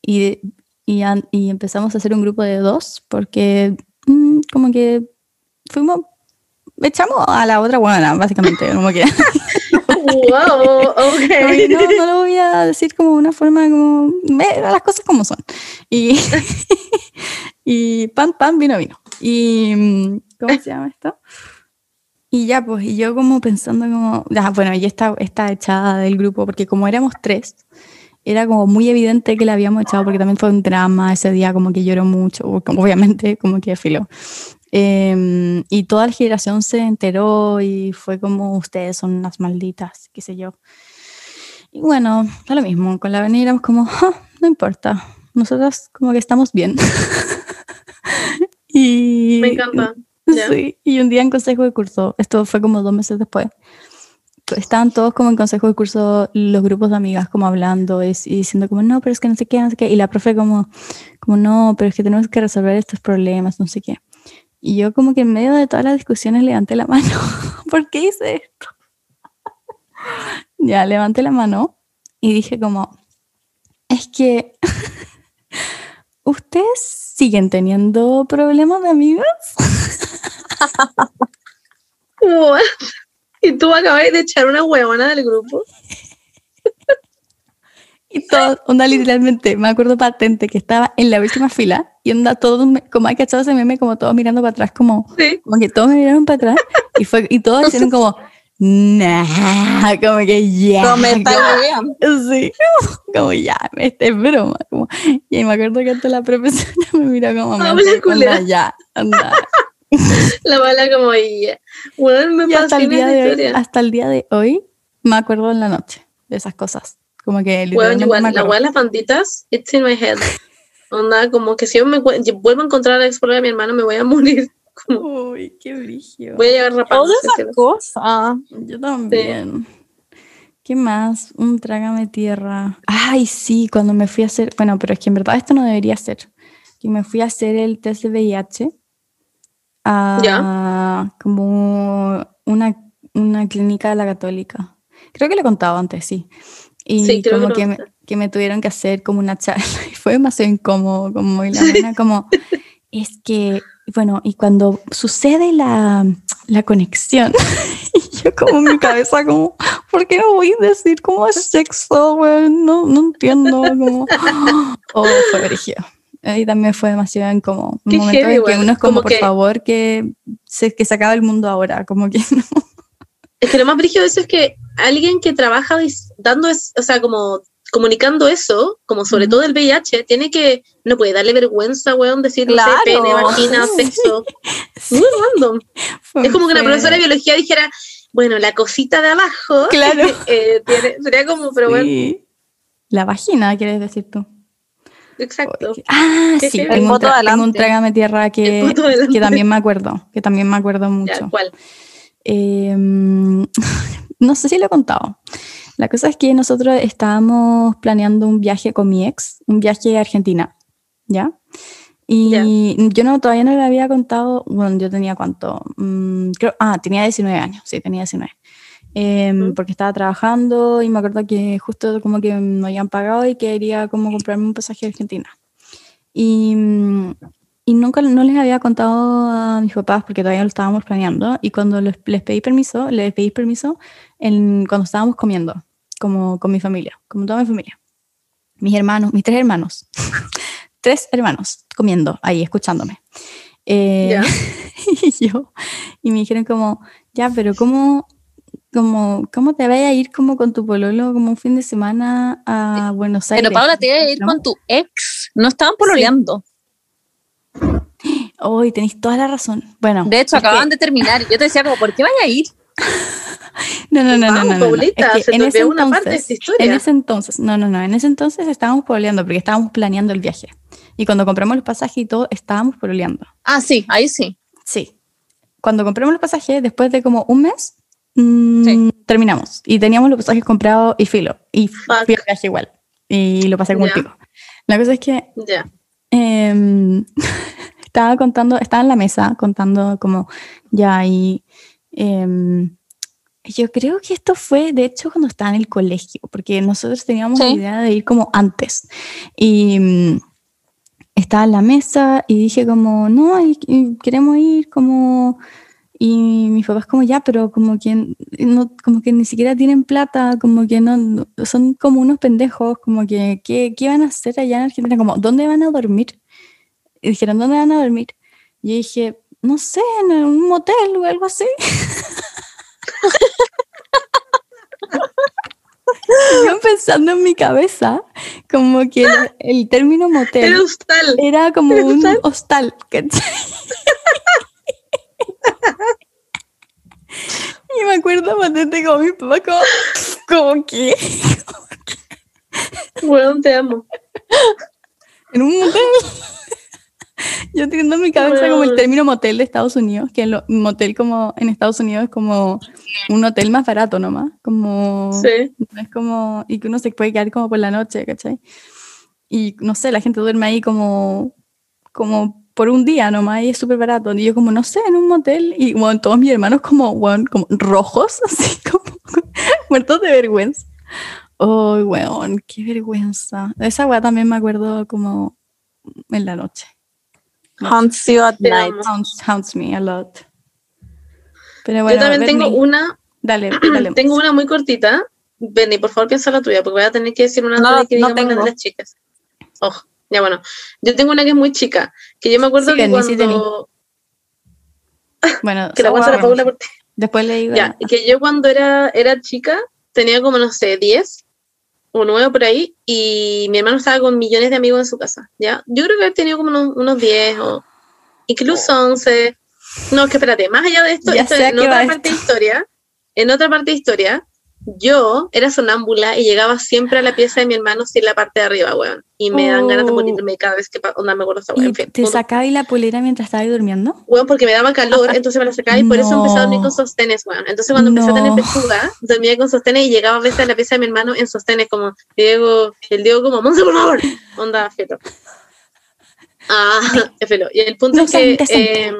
y, de- y, y empezamos a hacer un grupo de dos porque mm, como que fuimos, echamos a la otra buena, básicamente, como que... wow, Como que ok. no, no lo voy a decir como una forma como ve las cosas como son. Y, y pan, pan, vino, vino. Y mm, ¿cómo se llama esto? Y ya, pues, y yo como pensando como, ya, bueno, y esta, esta echada del grupo, porque como éramos tres, era como muy evidente que la habíamos echado, porque también fue un drama ese día, como que lloró mucho, obviamente, como que filo. Em, y toda la generación se enteró y fue como, ustedes son unas malditas, qué sé yo. Y bueno, da lo mismo, con la avenida éramos como, "Ah, no importa, nosotras como que estamos bien. y, Me encanta. Sí, y un día en consejo de curso, esto fue como dos meses después, estaban todos como en consejo de curso, los grupos de amigas como hablando y, y diciendo como, no, pero es que no sé qué, no sé qué, y la profe como, como, no, pero es que tenemos que resolver estos problemas, no sé qué. Y yo como que en medio de todas las discusiones levanté la mano. ¿Por qué hice esto? ya, levanté la mano y dije como, es que ustedes siguen teniendo problemas de amigas. What? Y tú acabas de echar una huevona del grupo. Y todo, onda literalmente, me acuerdo patente que estaba en la última fila y onda todo, me- como hay cachado ese meme, como todos mirando para atrás, como, Sí. como que todos me miraron para atrás y fue y todos hicieron como, nah, como que ya. Como me está como- bien. Sí, como ya, este es broma. Como, y me acuerdo que hasta la profesora me miró como, Ah, "Mente, la culera". onda, ya, anda. La bala como ella. Bueno, me Y hasta el, día esa de hoy, hasta el día de hoy me acuerdo en la noche de esas cosas. Como que Bueno, igual, me la hueá de las banditas, it's in my head. Onda, como que si yo me yo vuelvo a encontrar a la ex de mi hermano, me voy a morir. Como, Uy, qué brillo. voy a llegar rapando. Todas esas cosas. Yo también. ¿Qué más? Un trágame tierra. Ay, sí, cuando me fui a hacer. Bueno, pero es que en verdad esto no debería ser. Que me fui a hacer el test de VIH a como una, una clínica de la Católica. Creo que lo he contado antes, sí. Y Sí, creo que como lo que, me, que me tuvieron que hacer como una charla. Y fue demasiado incómodo. Como, y la buena como. Es que, bueno, y cuando sucede la, la conexión, y yo como en mi cabeza como, ¿por qué no voy a decir cómo es sexo, güey? No, no entiendo, como, oh, fue brígido. Y también fue demasiado incómodo. Un Qué momento heavy, en que uno es como, Como por que- favor, que se, que se acabe el mundo ahora, como que no. Es que lo más brígido de eso es que alguien que trabaja dando, es, o sea, como comunicando eso, como sobre todo el VIH, tiene que, no puede darle vergüenza, weón, decir, no sé, Claro. pene, vagina, sexo. Sí, Muy random. fue- Es como que una profesora de biología dijera, bueno, la cosita de abajo, Claro. eh, tiene- sería como, pero bueno. La vagina, quieres decir tú. Exacto. Ah, sí, tengo El un, tra- tengo un trágame tierra que, que también me acuerdo, que también me acuerdo Ya, mucho. ¿cuál? Eh, no sé si lo he contado. La cosa es que nosotros estábamos planeando un viaje con mi ex, un viaje a Argentina, ¿ya? Y yo no, todavía no le había contado, bueno, yo tenía cuánto, mm, creo, ah, tenía 19 años, sí, tenía 19. Em, porque estaba trabajando y me acuerdo que justo como que me habían pagado y quería como comprarme un pasaje a Argentina. Y, mm, y nunca no les había contado a mis papás porque todavía lo estábamos planeando y cuando les, les pedí permiso, les pedí permiso en, cuando estábamos comiendo, como con mi familia, como toda mi familia. Mis hermanos, mis tres hermanos, tres hermanos comiendo ahí, escuchándome. Eh, y yo, y me dijeron como, ya, pero ¿cómo, como, ¿cómo te vaya a ir como con tu pololo como un fin de semana a Buenos Aires? Pero Paula, te iba a ir con tu ex, no estaban pololeando. Hoy tenéis toda la razón. Bueno. De hecho, acaban de terminar. Yo te decía, como, ¿por qué vaya a ir? No, no, no, no, no, no. Es que en ese entonces, en ese entonces, no, no, no, en ese entonces estábamos pololeando porque estábamos planeando el viaje. Y cuando compramos los pasajes y todo, estábamos pololeando. Ah, sí, ahí sí. Sí. Cuando compramos los pasajes, después de como un mes, mmm, terminamos. Y teníamos los pasajes comprados y filo. Y fui al viaje igual. Y lo pasé yeah. pico. La cosa es que eh, estaba contando, estaba en la mesa contando como ya y eh, yo creo que esto fue de hecho cuando estaba en el colegio, porque nosotros teníamos Sí. la idea de ir como antes y mm, estaba en la mesa y dije como no, y- y queremos ir como y mis papás como ya, pero como que no, como que ni siquiera tienen plata, como que no, no- son como unos pendejos, como que ¿qué, qué van a hacer allá en Argentina? Como ¿dónde van a dormir? Y dijeron, ¿dónde van a dormir? Y yo dije, no sé, en un motel o algo así. Yo pensando en mi cabeza, como que el, el término motel Era hostal. era como ¿Era un hostal? hostal, ¿cachai? Y me acuerdo patente como mi papá, como, como que Weón, te amo. en un motel. Yo teniendo en mi cabeza como el término motel de Estados Unidos, que lo, motel como en Estados Unidos es como un hotel más barato nomás, como Sí. es como, y que uno se puede quedar como por la noche, ¿cachai? Y no sé, la gente duerme ahí como, como por un día nomás y es súper barato. Y yo como, no sé, en un motel, y bueno, todos mis hermanos como, weón, como rojos, así como muertos de vergüenza. Oh, weón, qué vergüenza. De esa weá también me acuerdo como en la noche. Haunts you at night. Haunts, haunts me a lot. Pero bueno, Yo también tengo una, Dale, dale. tengo una muy cortita. Benny, por favor, piensa la tuya, porque voy a tener que decir una No, antes de que no digamos tengo. las chicas. Oh, ya bueno. Yo tengo una que es muy chica, que yo me acuerdo Sí, que sí, cuando... Bueno, que la esa voy a hacer weá, a Paula bueno, por Después le digo. Ya, que yo cuando era, era chica tenía como, no sé, 10 o 9 por ahí, y mi hermano estaba con millones de amigos en su casa, ¿ya? Yo creo que él tenía como unos, unos 10 o incluso 11. No, es que espérate, más allá de esto, Ya esto en otra parte de historia, en otra parte de historia, yo era sonámbula y llegaba siempre a la pieza de mi hermano sin la parte de arriba, weón. Y me dan ganas de Oh. morirme cada vez que onda me acuerdo esa weón. ¿Y En fin, te punto. sacabas la polera mientras estabas durmiendo? Weón, porque me daba calor, entonces me la sacaba y por eso empecé a dormir No. con sostenes, weón. Entonces cuando empecé a tener No. pechuga, dormía con sostenes y llegaba a veces a la pieza de mi hermano en sostenes, como Diego, el Diego como, Monse, por favor, onda, filo. Ah, filo. Y el punto No es que, eh,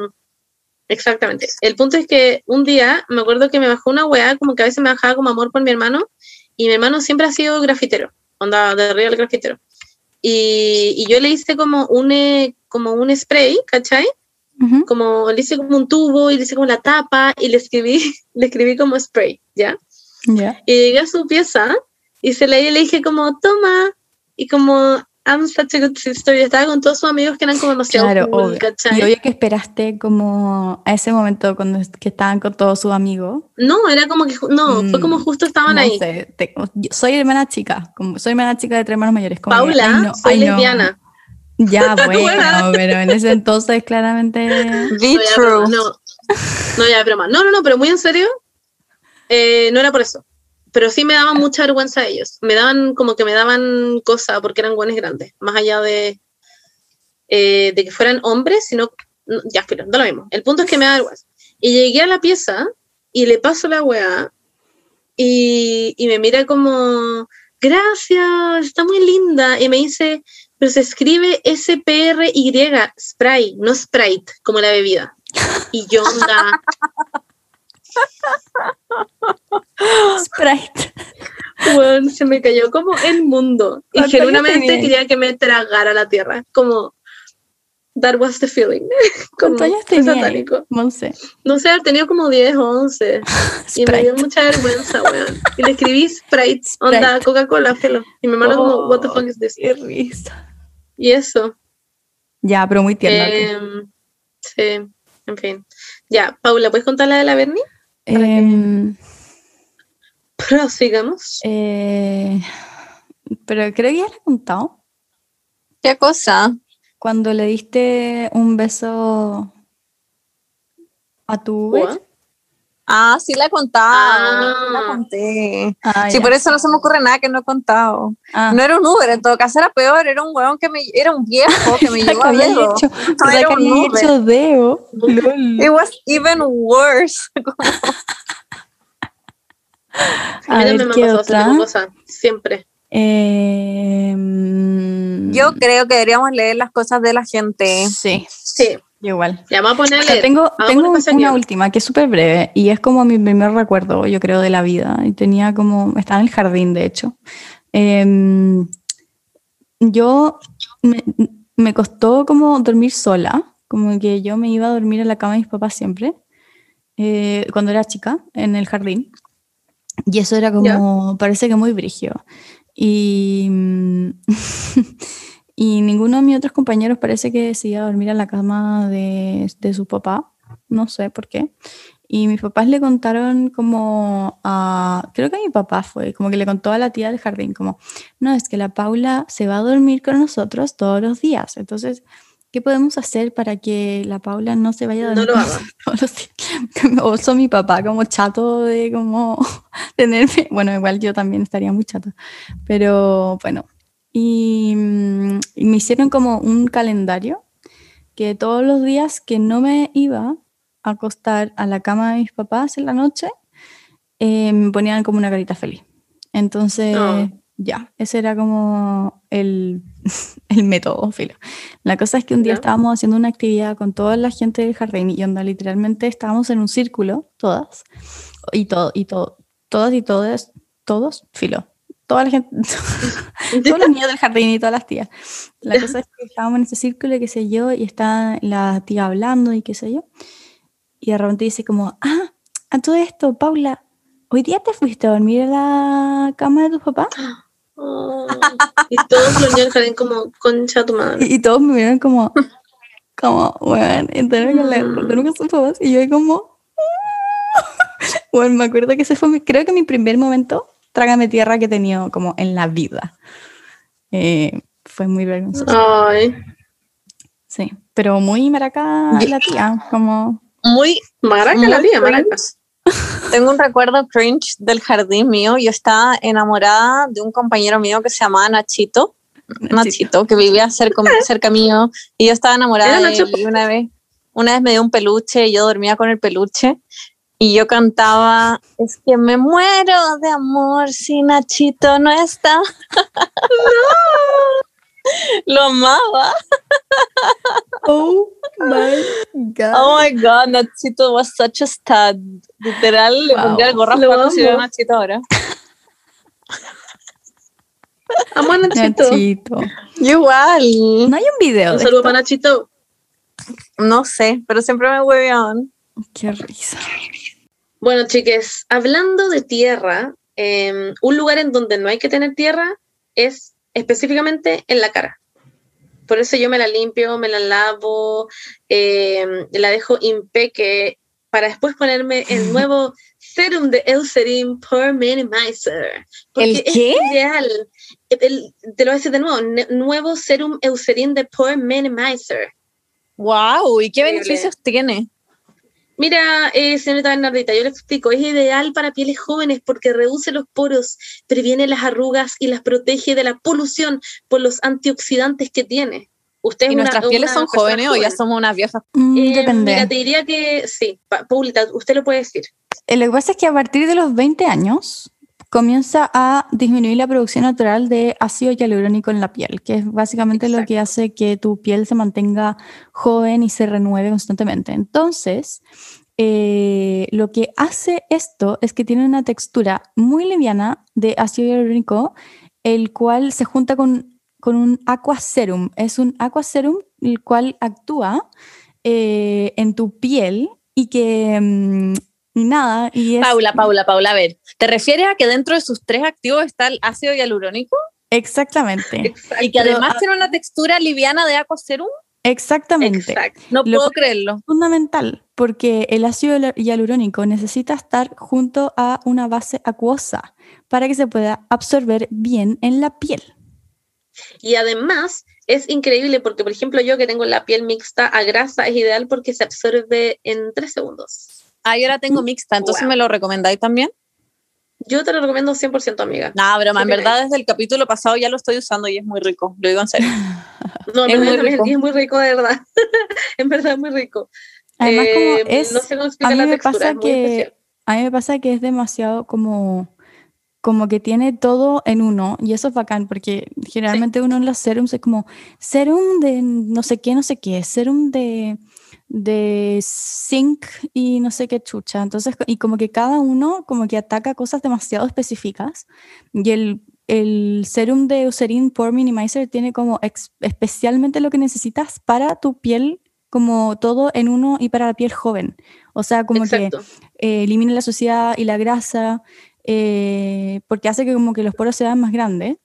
exactamente, el punto es que un día me acuerdo que me bajó una weá, como que a veces me bajaba como amor por mi hermano, y mi hermano siempre ha sido grafitero, onda, de real grafitero. Y, y yo le hice como un, eh, como un spray, ¿cachai? Como le hice como un tubo y le hice como la tapa y le escribí, le escribí como spray, ¿ya? Ya. Y llegué a su pieza y se la y le dije como, toma, y como, I'm such a good sister, y estaba con todos sus amigos que eran como demasiado Claro, cool, obvio. ¿cachai? Y obvio que esperaste como a ese momento cuando est- que estaban con todos sus amigos. No, era como que, no, fue Mm, como justo estaban No ahí. sé, te- yo soy hermana chica, como soy hermana chica de tres hermanos mayores. Como Paula, ay, no, soy ay, no. lesbiana. Ya, bueno, pero en ese entonces claramente... Be No, ya, true. broma, no, no, ya, broma. No, no, no, pero muy en serio, eh, no era por eso. Pero sí me daban mucha vergüenza ellos. Me daban como que me daban cosa porque eran buenos grandes. Más allá de, eh, de que fueran hombres, sino. no, ya, filo, da lo mismo. El punto es que me da vergüenza. Y llegué a la pieza y le paso la weá y, y me mira como, gracias, está muy linda. Y me dice, pero se escribe S-P-R-Y, Sprite, no Sprite, como la bebida. Y yo onda, Sprite. weón, se me cayó como el mundo. Y ¿Cuántos años genuinamente quería que me tragara la tierra. Como, that was the feeling. Como, ¿Cuántos años satánico. Monse. No sé, tenido como 10 o 11. Y me dio mucha vergüenza, weón. Y le escribí Sprite, onda Coca-Cola, felo. Y mi hermano como, what the fuck is this? Qué risa. Y eso. Ya, pero muy tierno. Em, sí, en fin. Ya, Paula, ¿puedes contar la de la Bernie? Em, Prosigamos. eh, pero creo que ya le he contado. ¿Qué cosa? Cuando le diste un beso a tu Uber. What? Ah, sí la he contado. Ah. la conté. Ah, Sí, ya. por eso no se me ocurre nada que no he contado. Ah, No era un Uber, en todo caso era peor, era un weón que me, era un viejo que me llevó a hecho, No era que un Uber. hecho deo. It was even worse. A ver, me ¿qué otra? de cosas. Siempre. Eh, Yo creo que deberíamos leer las cosas de la gente. Sí, Sí. igual. Ya vamos a ponerle. tengo tengo una un- cosa una que- última que es súper breve y es como mi primer recuerdo, yo creo, de la vida. Y tenía como, estaba en el jardín, de hecho. Em, yo me, me costó como dormir sola, como que yo me iba a dormir en la cama de mis papás siempre, eh, cuando era chica, en el jardín. Y eso era como, parece que muy brigio. Y, mm, y ninguno de mis otros compañeros parece que se iba a dormir en la cama de, de su papá, no sé por qué. Y mis papás le contaron como a, creo que mi papá fue, como que le contó a la tía del jardín, como, no, es que la Paula se va a dormir con nosotros todos los días. Entonces, ¿qué podemos hacer para que la Paula no se vaya a No lo haga. días? Oso mi papá como chato de como tenerme, bueno, igual yo también estaría muy chato, pero bueno. Y, mm, y me hicieron como un calendario que todos los días que no me iba a acostar a la cama de mis papás en la noche, eh, me ponían como una carita feliz. Entonces, Oh. Ya, ese era como el, el método, filo. La cosa es que un día Ya. estábamos haciendo una actividad con toda la gente del jardín y onda, literalmente estábamos en un círculo, todas, y todo, y todo, todas y todas, todos, filo. Toda la gente, todos los niños del jardín y todas las tías. La cosa es que estábamos en ese círculo, qué sé yo, y está la tía hablando y qué sé yo. Y de repente dice como, ah, a todo esto, Paula, ¿hoy día te fuiste a dormir a la cama de tus papás? Oh. Y todos los niños salen como concha tu madre. Y, y todos me vieron como, como, bueno, entonces con, la, dormí con sus papás. Y yo como, bueno, me acuerdo que ese fue, mi, creo que mi primer momento, trágame tierra que he tenido como en la vida. Eh, fue muy vergonzoso. Ay, Sí, pero muy maraca la tía, como... Muy maraca Muy la tía, maracas. Tengo un recuerdo cringe del jardín mío. Yo estaba enamorada de un compañero mío que se llamaba Nachito. Nachito, que vivía cerca, cerca mío. Y yo estaba enamorada de él. Y una vez, una vez me dio un peluche y yo dormía con el peluche. Y yo cantaba, es que me muero de amor si Nachito no está. Lo amaba. Oh my God. Oh my god, Nachito was such a stud. Literal, le Wow. pondría el gorro veo a amo. Nachito ahora. Amo a Nachito. Nachito. Igual. No hay un video Un de saludo esto? para Nachito. No sé, pero siempre me hueveaban. Qué risa. Bueno, chiques, hablando de tierra, eh, un lugar en donde no hay que tener tierra es específicamente en la cara. Por eso yo me la limpio, me la lavo, eh, la dejo impeque para después ponerme el nuevo serum de Eucerin Pore Minimizer. ¿El es qué? ideal. El- te lo voy a decir de nuevo, nuevo serum Eucerin de Pore Minimizer. Wow, ¿y qué Increíble. beneficios tiene? Mira, eh, señorita Bernardita, yo le explico, es ideal para pieles jóvenes porque reduce los poros, previene las arrugas y las protege de la polución por los antioxidantes que tiene. Usted es ¿Y una- nuestras pieles una son jóvenes o ya joven. somos unas viejas? Mm, Eh, depende. Mira, te diría que sí. Pa- Paulita, usted lo puede decir. Eh, Lo que pasa es que a partir de los 20 años comienza a disminuir la producción natural de ácido hialurónico en la piel, que es básicamente lo que hace que tu piel se mantenga joven y se renueve constantemente. Entonces, eh, lo que hace esto es que tiene una textura muy liviana de ácido hialurónico, el cual se junta con, con un aqua serum. Es un aqua serum el cual actúa eh, en tu piel y que... mm, y nada, y es Paula, Paula, Paula, a ver, ¿te refieres a que dentro de sus tres activos está el ácido hialurónico? exactamente, Exacto. Y que Pero, además tiene una textura liviana de aqua serum? exactamente. Exacto. No Lo puedo que- creerlo. Fundamental, porque el ácido hial- hialurónico necesita estar junto a una base acuosa para que se pueda absorber bien en la piel. Y además es increíble porque, por ejemplo, yo que tengo la piel mixta a grasa es ideal porque se absorbe en tres segundos. Ah, yo la tengo mixta, entonces Wow. me lo recomendáis también. Yo te lo recomiendo 100%, amiga. No, broma, en Sí, verdad desde el capítulo pasado ya lo estoy usando y es muy rico, lo digo en serio. No, Es muy rico. es muy rico, de verdad. en verdad es muy rico. Además, Eh, como es, no sé cómo a explicar mí la me textura, pasa es muy que especial. a mí me pasa que es demasiado como como que tiene todo en uno y eso es bacán porque generalmente uno en los serums es como serum de no sé qué, no sé qué, serum de de zinc y no sé qué chucha. Entonces, y como que cada uno como que ataca cosas demasiado específicas y el el serum de Eucerin Pore Minimizer tiene como ex- especialmente lo que necesitas para tu piel como todo en uno y para la piel joven. O sea, como que Exacto. eh, elimina la suciedad y la grasa, eh, porque hace que como que los poros se vean más grandes.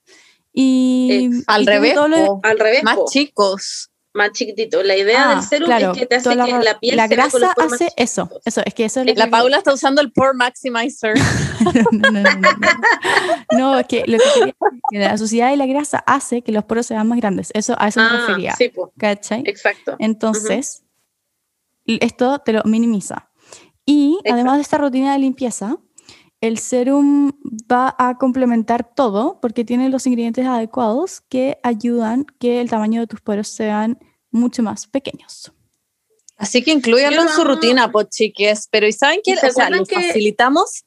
Y, Ex- Al y revés, lo- Al revés, más chicos. Más chiquitito. La idea Ah, del serum claro, es que te hace que la, piel la se vea con los grasa más hace eso, eso, es que eso es lo La que- Paula está usando el Pore Maximizer. no, no, no, no, no. No, es que lo que quería decir, que la suciedad y la grasa hace que los poros se vean más grandes. Eso, a eso me Ah, refería. sí, ¿Cachai? exacto. Entonces, esto te lo minimiza. Y Exacto. además de esta rutina de limpieza, el serum va a complementar todo porque tiene los ingredientes adecuados que ayudan que el tamaño de tus poros sean mucho más pequeños. Así que incluyanlo en su rutina, pues chiques. Pero ¿y saben qué? ¿Y se O sea, lo que- facilitamos.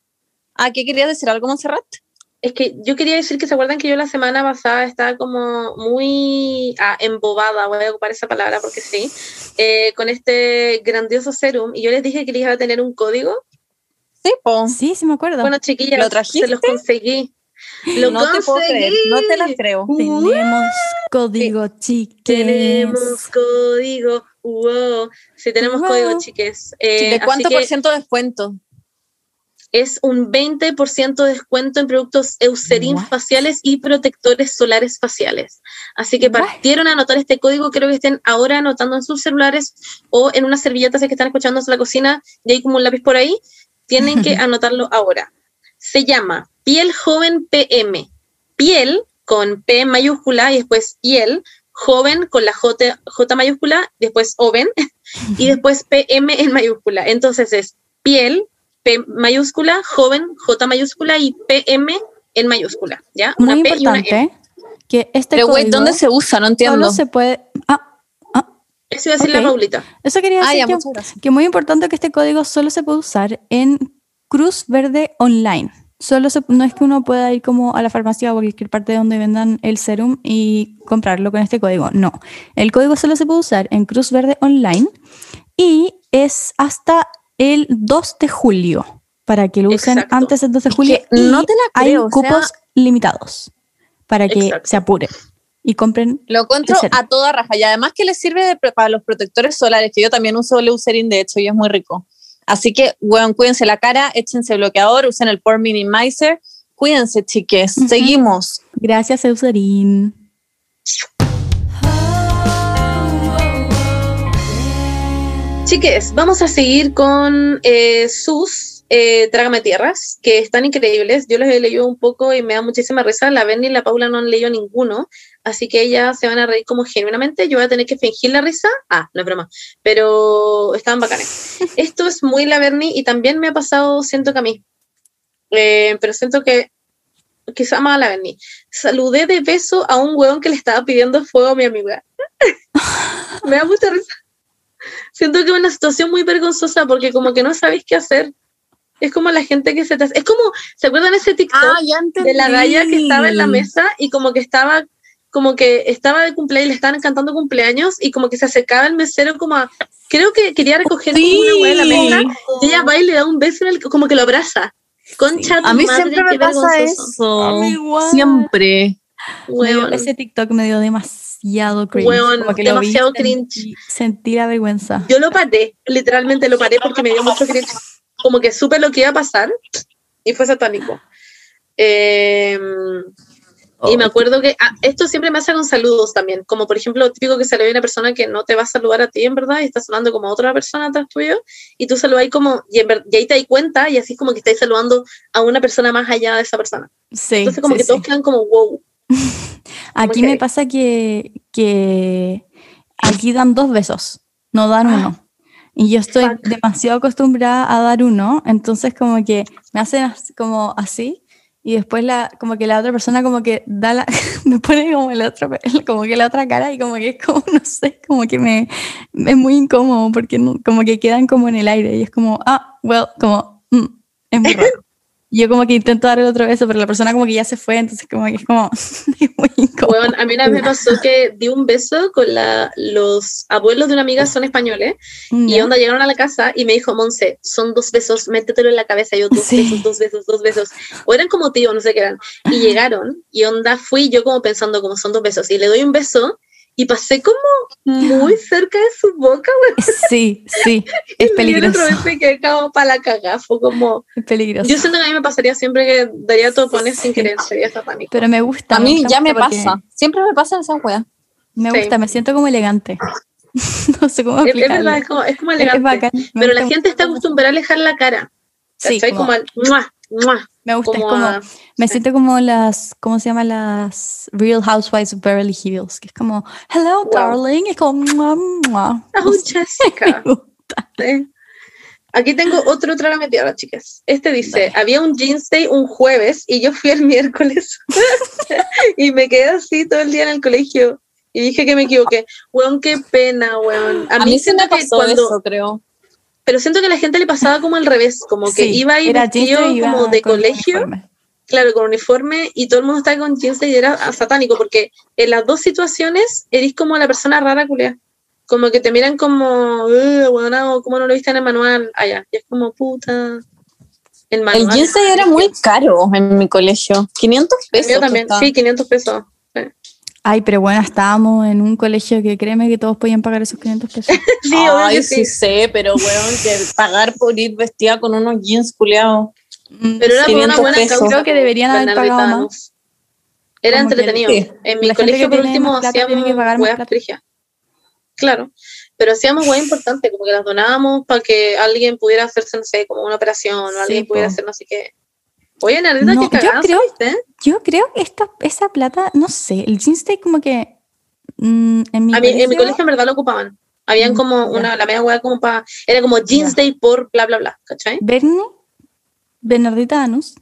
¿A qué querías decir algo, Montserrat? Es que yo quería decir que se acuerdan que yo la semana pasada estaba como muy ah, embobada, voy a ocupar esa palabra porque sí, eh, con este grandioso serum y yo les dije que les iba a tener un código. Sí, po. Sí, sí me acuerdo. Bueno, chiquillas, ¿Lo trajiste? se los conseguí. Lo no te puedo creer, no te la creo. tenemos código, chiques. Tenemos código. Wow. Sí, tenemos Wow. código, chiques. Eh, ¿De así cuánto por ciento de descuento? es un 20% de descuento en productos Eucerin What? faciales y protectores solares faciales. Así que What? partieron a anotar este código, creo que estén ahora anotando en sus celulares o en una servilleta si es que están escuchando en la cocina y hay como un lápiz por ahí, tienen que anotarlo ahora. Se llama Piel Joven PM. Piel con P mayúscula y después piel, joven con la J, J mayúscula, después oven y después PM en mayúscula. Entonces es piel, P mayúscula, joven, J mayúscula y PM en mayúscula, ¿ya? Una Muy P y una M. importante que este Pero, güey, ¿dónde se usa? No entiendo. solo se puede... Ah, ah, Eso iba a decir Ok. la Paulita. eso quería Ah, decir ya, que- que muy importante que este código solo se puede usar en Cruz Verde Online. Solo se- no es que uno pueda ir como a la farmacia o a cualquier parte donde vendan el serum y comprarlo con este código. No, el código solo se puede usar en Cruz Verde Online y es hasta el 2 de julio para que lo usen Exacto. antes del 2 de Es julio. que y no te la hay creo, sea- cupos limitados para que Exacto. se apuren y compren. Lo encuentro a toda raja y además que le sirve de para los protectores solares, que yo también uso el Eucerin de hecho y es muy rico. Así que, bueno, cuídense la cara, échense bloqueador, usen el Pore Minimizer. Cuídense, chiques. Seguimos. Gracias, Eucerin. Chiques, vamos a seguir con eh, sus eh, Trágame Tierras, que están increíbles. Yo los he leído un poco y me da muchísima risa. La Berni y la Paula no han leído ninguno, así que ellas se van a reír como genuinamente. Yo voy a tener que fingir la risa. Ah, no es broma, pero estaban bacanes. Esto es muy la Berni y también me ha pasado, siento que a mí. Eh, pero siento que que se llama la Berni. Saludé de beso a un hueón que le estaba pidiendo fuego a mi amiga. Me da mucha risa. Siento que es una situación muy vergonzosa porque como que no sabéis qué hacer. Es como la gente que se te... Es como, ¿se acuerdan ese TikTok Ah, de la galla que estaba en la mesa y como que estaba como que estaba de cumpleaños, le estaban cantando cumpleaños y como que se acercaba el mesero como a, creo que quería recoger como una hueá de la mesa y ella va y le da un beso en el, como que lo abraza. Concha tu A mí madre, siempre me pasa vergonzoso. eso. A mí igual. Siempre. Weón. ese TikTok me dio demasiado cringe. Weón, como que lo vi, demasiado sentí- cringe. Sentí la vergüenza. Yo lo paré, literalmente lo paré porque me dio mucho cringe. Como que supe lo que iba a pasar y fue satánico. Eh, y me acuerdo que ah, esto siempre me hace con saludos también, como por ejemplo, lo típico que sale una persona que no te va a saludar a ti, en verdad, y está saludando como a otra persona atrás tuyo, y tú saludas como, y, en ver- y ahí te das cuenta, y así es como que estáis saludando a una persona más allá de esa persona. Sí, Entonces, como sí, que sí. todos quedan como, wow. Aquí Ok. me pasa que, que aquí dan dos besos, no dan uno. Y yo estoy Fuck. demasiado acostumbrada a dar uno, entonces como que me hacen como así y después la, como que la otra persona como que da la, me pone como el otro, como que la otra cara y como que es como, no sé, como que me, es muy incómodo porque como que quedan como en el aire y es como, ah, well, como, mm, es muy raro. Yo como que intento dar el otro beso, pero la persona como que ya se fue, entonces como que es como, muy incómodo. Bueno, a mí una vez me pasó que di un beso con la, los abuelos de una amiga, son españoles, y onda llegaron a la casa y me dijo, Monse, son dos besos, métetelo en la cabeza. Yo, dos Sí. besos, dos besos, dos besos. O eran como tíos, no sé qué eran. Y llegaron y onda fui yo como pensando como son dos besos. Y le doy un beso y pasé como muy cerca de su boca, güey. Sí, sí, es Le di el otro peligroso. beso y quedé como para la cagada. Fue como... Es peligroso. Yo siento que a mí me pasaría siempre que daría topones sin Sí. querer, sería satánico. Pero me gusta. A mí gusta ya me pasa. Siempre me pasa esa wea. Me Sí. gusta, me siento como elegante. no sé cómo Es, es explicarlo. verdad, es como, es como Es- elegante. es bacán. Me Pero la gente está acostumbrada a alejar la cara. Sí, como- como al ¡mua! ¡mua! Me gusta, es como a- me sí. siento como las, ¿cómo se llama? Las Real Housewives of Beverly Hills, que es como, hello, Wow. darling, es como, mua, mua. Oh, Jessica. me gusta. Sí. Aquí tengo otro metida, chicas. Este dice, había un jeans day un jueves y yo fui el miércoles. y me quedé así todo el día en el colegio. Y dije que me equivoqué. Weón, qué pena, weón. A, A mí se siento me que pasó cuando- eso, creo. Pero siento que a la gente le pasaba como al revés, como que Sí, iba ahí era vestido iba como de colegio, uniforme. claro, con uniforme, y todo el mundo estaba con jeans y era satánico, porque en las dos situaciones eres como la persona rara, culia. Como que te miran como, "Uh, weona, ¿cómo no lo viste en el manual? Allá, y es como, puta. El manual. El jeans era muy caro en mi colegio. 500 El pesos. mío también, costaba. sí, 500 pesos. Ay, pero bueno, estábamos en un colegio que créeme que todos podían pagar esos 500 pesos. Sí, Ay, sí. sí. sé, pero weón, que pagar por ir vestida con unos jeans culiados. Mm, Pero era por una 500 buena pesos. causa. Creo que deberían haber pagado más. Era Como entretenido. En mi colegio, por último, hacíamos que pagar más. Claro. Pero hacíamos weas importantes, como que las donábamos para que alguien pudiera hacerse, no sé, como una operación, o Sí, alguien pudiera po. hacer no sé qué. Oye, Nardita, No, qué yo cagada, creo-. Yo creo que esta, esa plata, no sé, el jeans day como que mm, en mi A mí, en mi colegio- colegio en verdad lo ocupaban. Habían Mm, como una, la media wea como para, era como jeans Ya. day por bla, bla, bla, ¿cachai? Bernie, Bernardita Danus,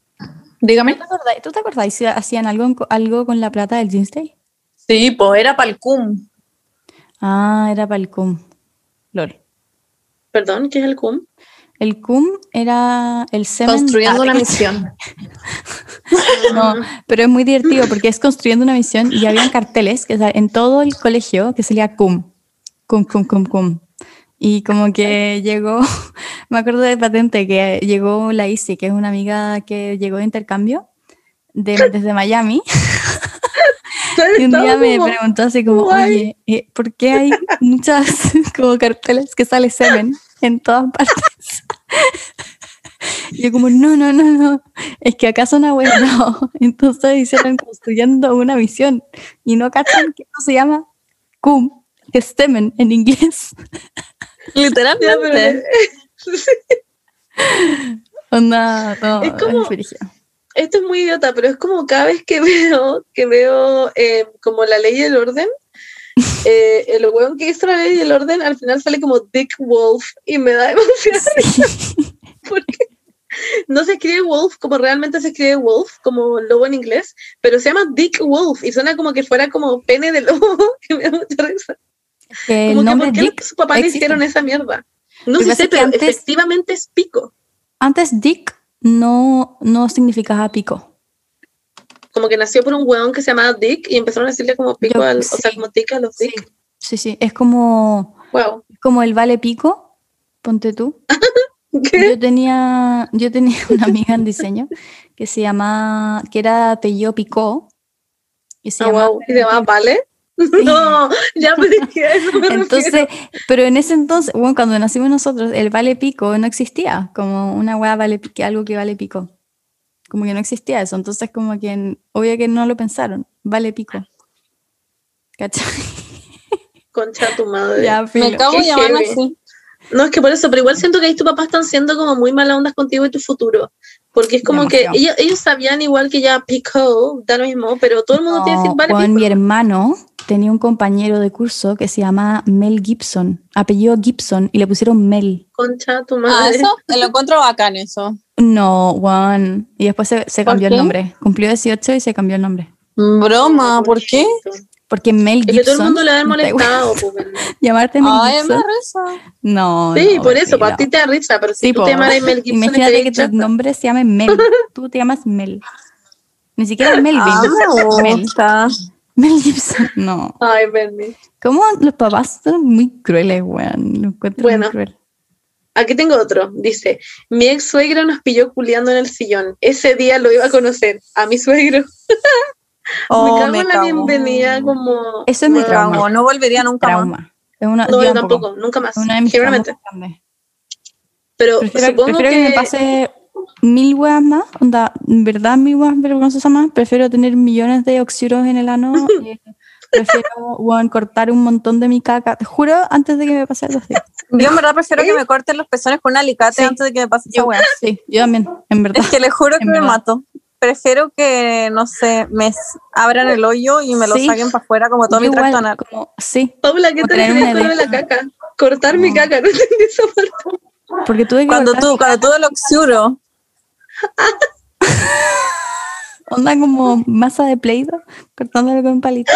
Dígame. ¿tú te acordás, ¿tú te acordás si hacían algo, algo con la plata del jeans day? Sí, pues era para el cum. Ah, era para el cum. Lol. Perdón, ¿qué es el cum? El cum era el semen. Construyendo una misión. No, pero es muy divertido porque es construyendo una misión y habían carteles que en todo el colegio que salía cum, cum, cum, cum, cum. Y como que llegó, me acuerdo de patente que llegó la Isi, que es una amiga que llegó de intercambio de- desde Miami. Y un día me preguntó así como, oye, eh, ¿por qué hay muchas como carteles que sale semen en todas partes? Y yo como, no, no, no, no, es que acá son abuelos. No. Entonces hicieron construyendo una misión y no cachan que esto se llama cum, que es semen en inglés. Literalmente. Onda, no, Es como- esto es muy idiota, pero es como cada vez que veo, que veo eh, como la ley y el orden, eh, el weón que hizo la ley y el orden al final sale como Dick Wolf y me da demasiada risa porque no se escribe wolf como realmente se escribe wolf, como lobo en inglés, pero se llama Dick Wolf y suena como que fuera como pene de lobo, que me da mucha risa. Que Como que ¿por qué Dick sus papás le existe. hicieron esa mierda? No sé, pero antes- efectivamente es pico. Antes Dick no, no significaba pico. Como que nació por un weón que se llamaba Dick y empezaron a decirle como pico, Yo- al, o sea, como a los Dick. sí, sí. Es como, Wow. como el vale pico, ponte tú. ¿Qué? Yo tenía, yo tenía una amiga en diseño que se llamaba, que era apellido Picó. Y se llamaba wow. ¿Y se llama Vale? No, ya me dije eso. Me Entonces, refiero. pero en ese entonces, bueno, cuando nacimos nosotros, el vale pico no existía, como una weá vale que algo que vale pico. Como que no existía eso. Entonces, como que en- obvio que no lo pensaron. Vale pico. ¿Cachai? Concha tu madre. Ya, Me acabo de llamar así. No, es que por eso, pero igual siento que ahí tus papás están siendo como muy mala ondas contigo y tu futuro. Porque es como Demasiado. que ellos, ellos sabían igual que ya pico, da lo mismo, pero todo el mundo tiene que decir No, vale pico. mi hermano tenía un compañero de curso que se llama Mel Gibson, apellido Gibson, y le pusieron Mel. Concha tu Ah, madre. eso, lo encuentro bacán eso. No, Juan. Y después se, se ¿Por cambió el nombre. Cumplió 18 y se cambió el nombre. Broma, ¿por qué? Porque Mel Es que Gibson. todo el mundo le ha molestado. pues. Llamarte Mel Ay, me Gibson. No. Sí, no, por eso, para ti te da risa, pero si Sí, tú po. te llamas Mel Gibson, Imagínate que tu nombre se llame Mel. Tú te llamas Mel. Ni siquiera Melvin. Ah, me Mel. gusta. Mel Gibson. No. Ay, Bernie. ¿Cómo los papás son muy crueles, weón? Lo encuentro Bueno. muy cruel. Aquí tengo otro. Dice, mi ex suegro nos pilló culiando en el sillón. Ese día lo iba a conocer. A mi suegro. Oh, me cago me en la cago. bienvenida como... Eso es mi trauma. cago, no volvería nunca más. Trauma. Es una, No, yo tampoco. tampoco, nunca más. Una de mis más. Pero Prefiero, supongo prefiero que... que... me pase mil weas más, onda, en verdad mil weas vergonzosas más, prefiero tener millones de oxiuros en el ano, eh, prefiero weón, cortar un montón de mi caca, te juro, antes de que me pase algo así. Yo en verdad prefiero que me corten los pezones con un alicate Sí. antes de que me pase esa weá. sí, yo también, en verdad. Es que les juro que En me verdad. mato. Prefiero que, no sé, me abran el hoyo y me lo Sí. saquen para afuera como todo Yo mi igual, tracto anal. como- sí, Paula, ¿qué te refieres con la caca? Cortar mi caca, no entendí esa parte. porque tuve que Cuando tú, cuando tú lo oxiuro, onda como masa de Play-Doh, cortándolo con un palito.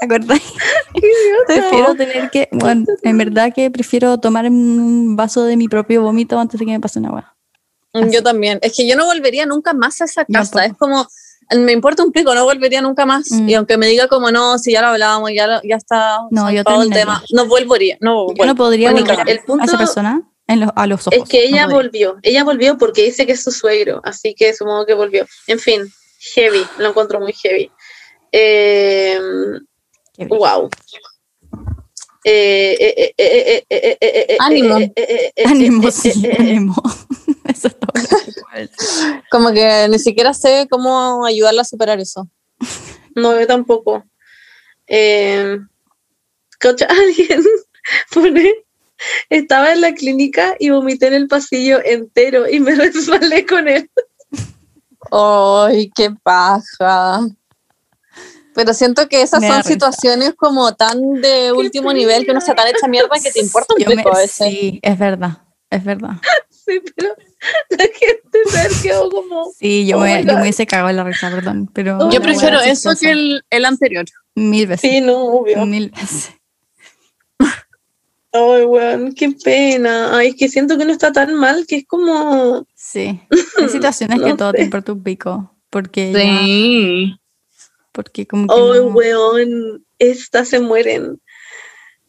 ¿Te acordáis? Prefiero tener que, bueno, en verdad que prefiero tomar un vaso de mi propio vómito antes de que me pase una wea. Yo también. Es que yo no volvería nunca más a esa casa. Es como, me importa un pico, no volvería nunca más. Y aunque me diga como no, si ya lo hablábamos, ya, ya está no, yo todo el tema, no volvería. No, yo no podría volver el punto a esa persona en los, a los ojos. Es que ella volvió, ella volvió porque dice que es su suegro, así que supongo que volvió. En fin, heavy, lo encuentro muy heavy. Wow. Ánimo. Ánimo, sí, ánimo. Eso es todo lo que. Como que ni siquiera sé cómo ayudarla a superar eso. No, yo tampoco. Eh, alguien pone, estaba en la clínica y vomité en el pasillo entero y me resbalé con él. ¡Ay, qué paja! Pero siento que esas Me son situaciones como tan de último nivel que uno está tan hecha mierda que te importa un Yo me- a veces. Sí, es verdad, es verdad. Sí, pero la gente se quedó como... Sí, yo, Oh me, yo me hubiese cagado en la risa, perdón. Pero Yo prefiero eso que el, el anterior. Mil veces. Sí, no, obvio. Mil veces. Ay, weón, qué pena. Ay, es que siento que no está tan mal, que es como... Sí. Hay situaciones que todo te importa un pico. Porque, ya- Sí. porque como que. Ay, no- weón, estas se mueren.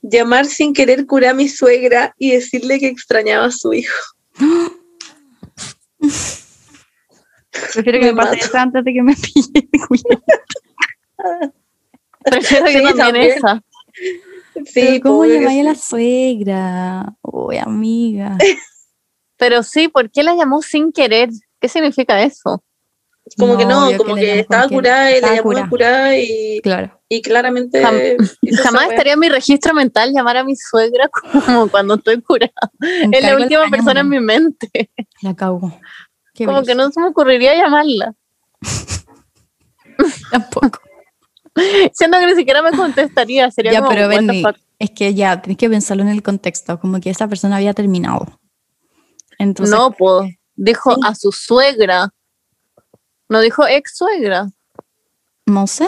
Llamar sin querer curar a mi suegra y decirle que extrañaba a su hijo. Prefiero que me me pase eso antes de que me pille. Prefiero Sí, yo también, también. esa. Sí, Pero ¿Cómo llamáis a sí. la suegra? Uy, amiga. Pero sí, ¿por qué la llamó sin querer? ¿Qué significa eso? Como que no, como le que, estaba curada y le estaba llamó curada. curada y, Claro. y claramente... Jam- Jamás estaría en mi registro mental llamar a mi suegra como cuando estoy curada. Es la última persona en mi mente. La cago. Qué Como que no se me ocurriría llamarla. Tampoco. Siendo que ni siquiera me contestaría. Sería Ya, como, pero Benny, es que ya, tienes que pensarlo en el contexto, como que esa persona había terminado. Entonces, No puedo. Dijo Sí. a su suegra. No dijo ex suegra. No sé.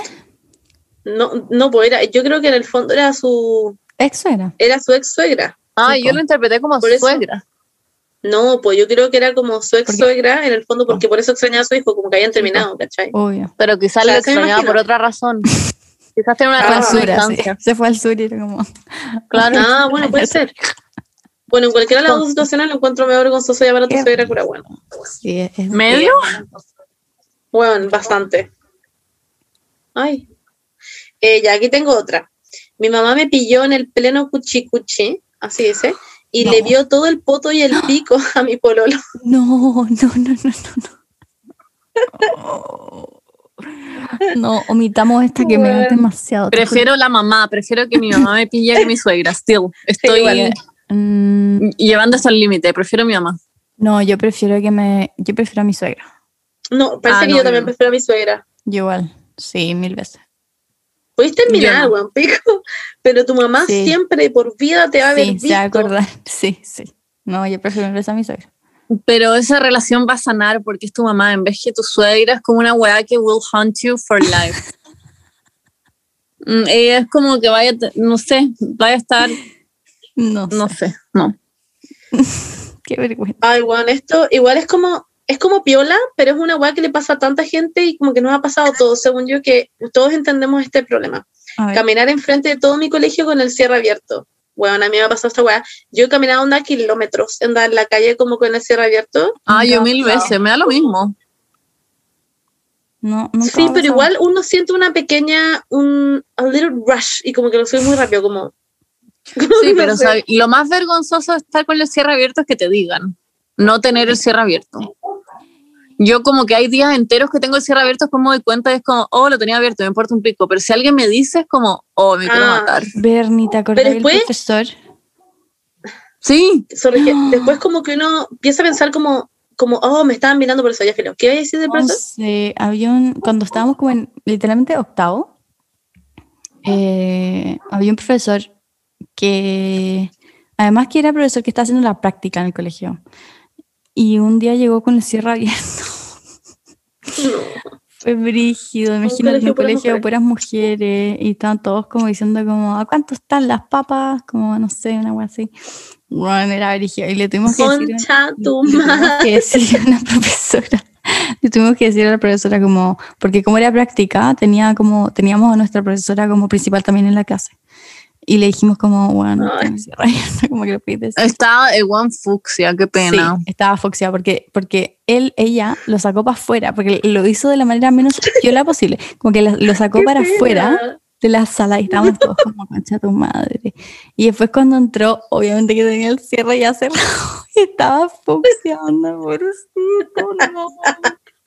No, no, pues era, yo creo que en el fondo era su, Ex era. era su ex suegra. Ah, Sí, yo lo interpreté como Por eso- suegra. No, pues yo creo que era como su ex suegra en el fondo, porque por eso extrañaba a su hijo, como que habían terminado, ¿cachai? Obvio. Pero quizás O sea, lo extrañaba por otra razón. quizás tiene una Ah, distancia. Se fue al sur y era como. Claro. Ah, bueno, puede ser. Bueno, en cualquiera de las dos situaciones lo encuentro medio vergonzoso llamar a tu suegra cura bueno. Sí, es, es- ¿Medio? Bueno, bastante. Ay. Eh, ya, aquí tengo otra. Mi mamá me pilló en el pleno cuchi cuchi, así dice, y No. le vio todo el poto y el pico a mi pololo. No, no, no, no, no, no. No, omitamos esta que me da demasiado. Prefiero la mamá, prefiero que mi mamá me pille que mi suegra. Still, estoy. Mm, llevando hasta el límite, prefiero a mi mamá. no, yo prefiero que me. Yo prefiero a mi suegra. No, parece Ah, que no, yo también no. prefiero a mi suegra. Yo igual. Sí, mil veces. Puedes terminar, weón, pico, pero tu mamá Sí. siempre por vida te va a haber Sí, se va a visto. acordar. Sí, sí. No, yo prefiero mil veces a mi suegra. Pero esa relación va a sanar porque es tu mamá, en vez que tu suegra es como una weá que will haunt you for life. Mm, ella es como que vaya, no sé, vaya a estar, No, no sé. sé, no. Qué vergüenza. Ay, weón, esto igual es como, es como piola, pero es una weá que le pasa a tanta gente y como que nos ha pasado a todos, según yo, que todos entendemos este problema. Caminar enfrente de todo mi colegio con el cierre abierto. Bueno, a mí me ha pasado esta weá. Yo he caminado onda kilómetros, andar en la calle como con el cierre abierto. Ah, yo mil veces, me da lo mismo. No, nunca sí, pero igual uno siente una pequeña, un a little rush y como que lo soy muy rápido, como... Sí, no pero lo más vergonzoso de estar con el cierre abierto es que te digan, no tener el cierre abierto. Yo como que hay días enteros que tengo el cierre abierto, es como me doy cuenta, es como, oh, lo tenía abierto, me importa un pico. Pero si alguien me dice, es como, oh, me quiero Ah. matar. Bernie, ¿te acordás del después- profesor? Sí, que después como que uno empieza a pensar como, como oh, me estaban mirando por eso, ya filo. ¿Qué voy a decir del No profesor? sé, había un, cuando estábamos como en literalmente octavo, eh, había un profesor que, además que era profesor que estaba haciendo la práctica en el colegio, y un día llegó con el cierre abierto. Fue brígido, imagínate colegio un colegio de puras mujeres y estaban todos como diciendo como, ¿a cuánto están las papas? Como, no sé, una cosa así. Bueno, era brígido. Y le tuvimos que decir... Concha tu le tuvimos madre. que decir a una profesora. Le tuvimos que decir a la profesora como, porque como era práctica, tenía como, teníamos a nuestra profesora como principal también en la clase. Y le dijimos como, bueno, como que lo pides. estaba el one fucsia, qué pena. Sí, estaba foxia porque, porque él, ella lo sacó para afuera, porque lo hizo de la manera menos viola posible, como que la- lo sacó para afuera de la sala y estábamos todos como concha tu madre. Y después cuando entró, obviamente que tenía el cierre ya cerrado y estaba foxiando, pobrecito, no.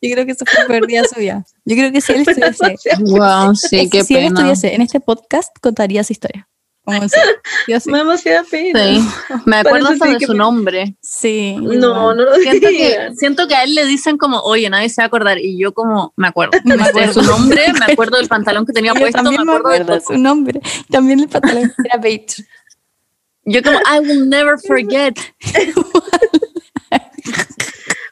Yo creo que eso fue el peor día de su vida. Yo creo que si él estuviese, Wow, sí, qué si él pena. estuviese en este podcast, contaría esa historia. Yo sí. Me. Sí, me acuerdo hasta de que su me- nombre. Sí. No, no lo Siento que, siento que a él le dicen como, oye, nadie se va a acordar. Y yo como, me acuerdo. Me acuerdo. su nombre, me acuerdo del pantalón que tenía Yo puesto, me también me acuerdo de de su nombre. También el pantalón era beige. Yo como, I will never forget.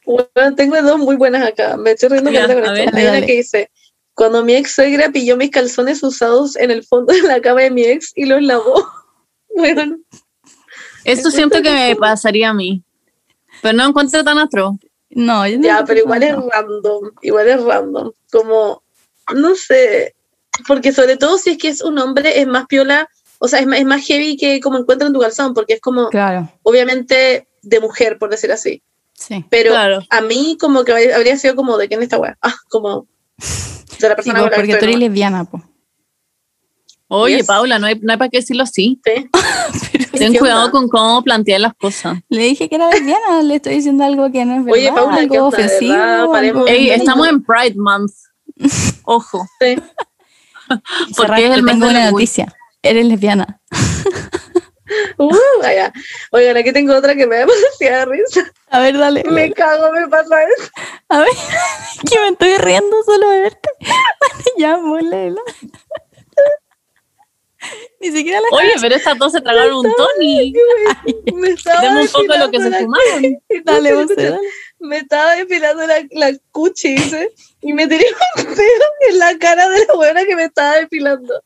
Bueno, tengo dos muy buenas acá. Me estoy riendo con a esto. ver, Hay una que dice: Cuando mi ex suegra pilló mis calzones usados en el fondo de la cama de mi ex y los lavó. Bueno, Esto siento que me pasaría a mí. Pero no encuentro tan atroz. No, yo no ya, pero igual es random. Igual es random. Como, no sé. Porque sobre todo si es que es un hombre, es más piola. O sea, es más, es más heavy que como encuentran tu calzón, porque es como, Claro, obviamente, de mujer, por decir así. sí. Pero Claro. a mí, como que habría sido como de quién es esta weá. Ah, como de la Sí, persona pues, la porque tú eres lesbiana, po. Oye, Yes. Paula, no hay, no hay para qué decirlo así. Sí. Ten ¿Qué cuidado onda? con cómo plantear las cosas. Le dije que era lesbiana, le estoy diciendo algo que no es verdad. Oye, Paula, ¿qué algo onda, de ofensivo. verdad? algo- Paremos- Ey, no, estamos en Pride Month. Ojo. Sí. porque Cerrar, es el mes una orgullo. noticia. Eres lesbiana. Uh, vaya. Oigan, aquí tengo otra que me da demasiada risa. A ver, dale. Me cago, me pasa eso. A ver, que me estoy riendo solo de verte. ya, molela. Ni siquiera la Oye, pero estas dos se tragaron un Tony. Me estaba un poco lo que se desfilando fumaron. la- Dale, dale. me estaba depilando la, la cuchi, dice, y me tenía un pedo en la cara de la buena que me estaba depilando.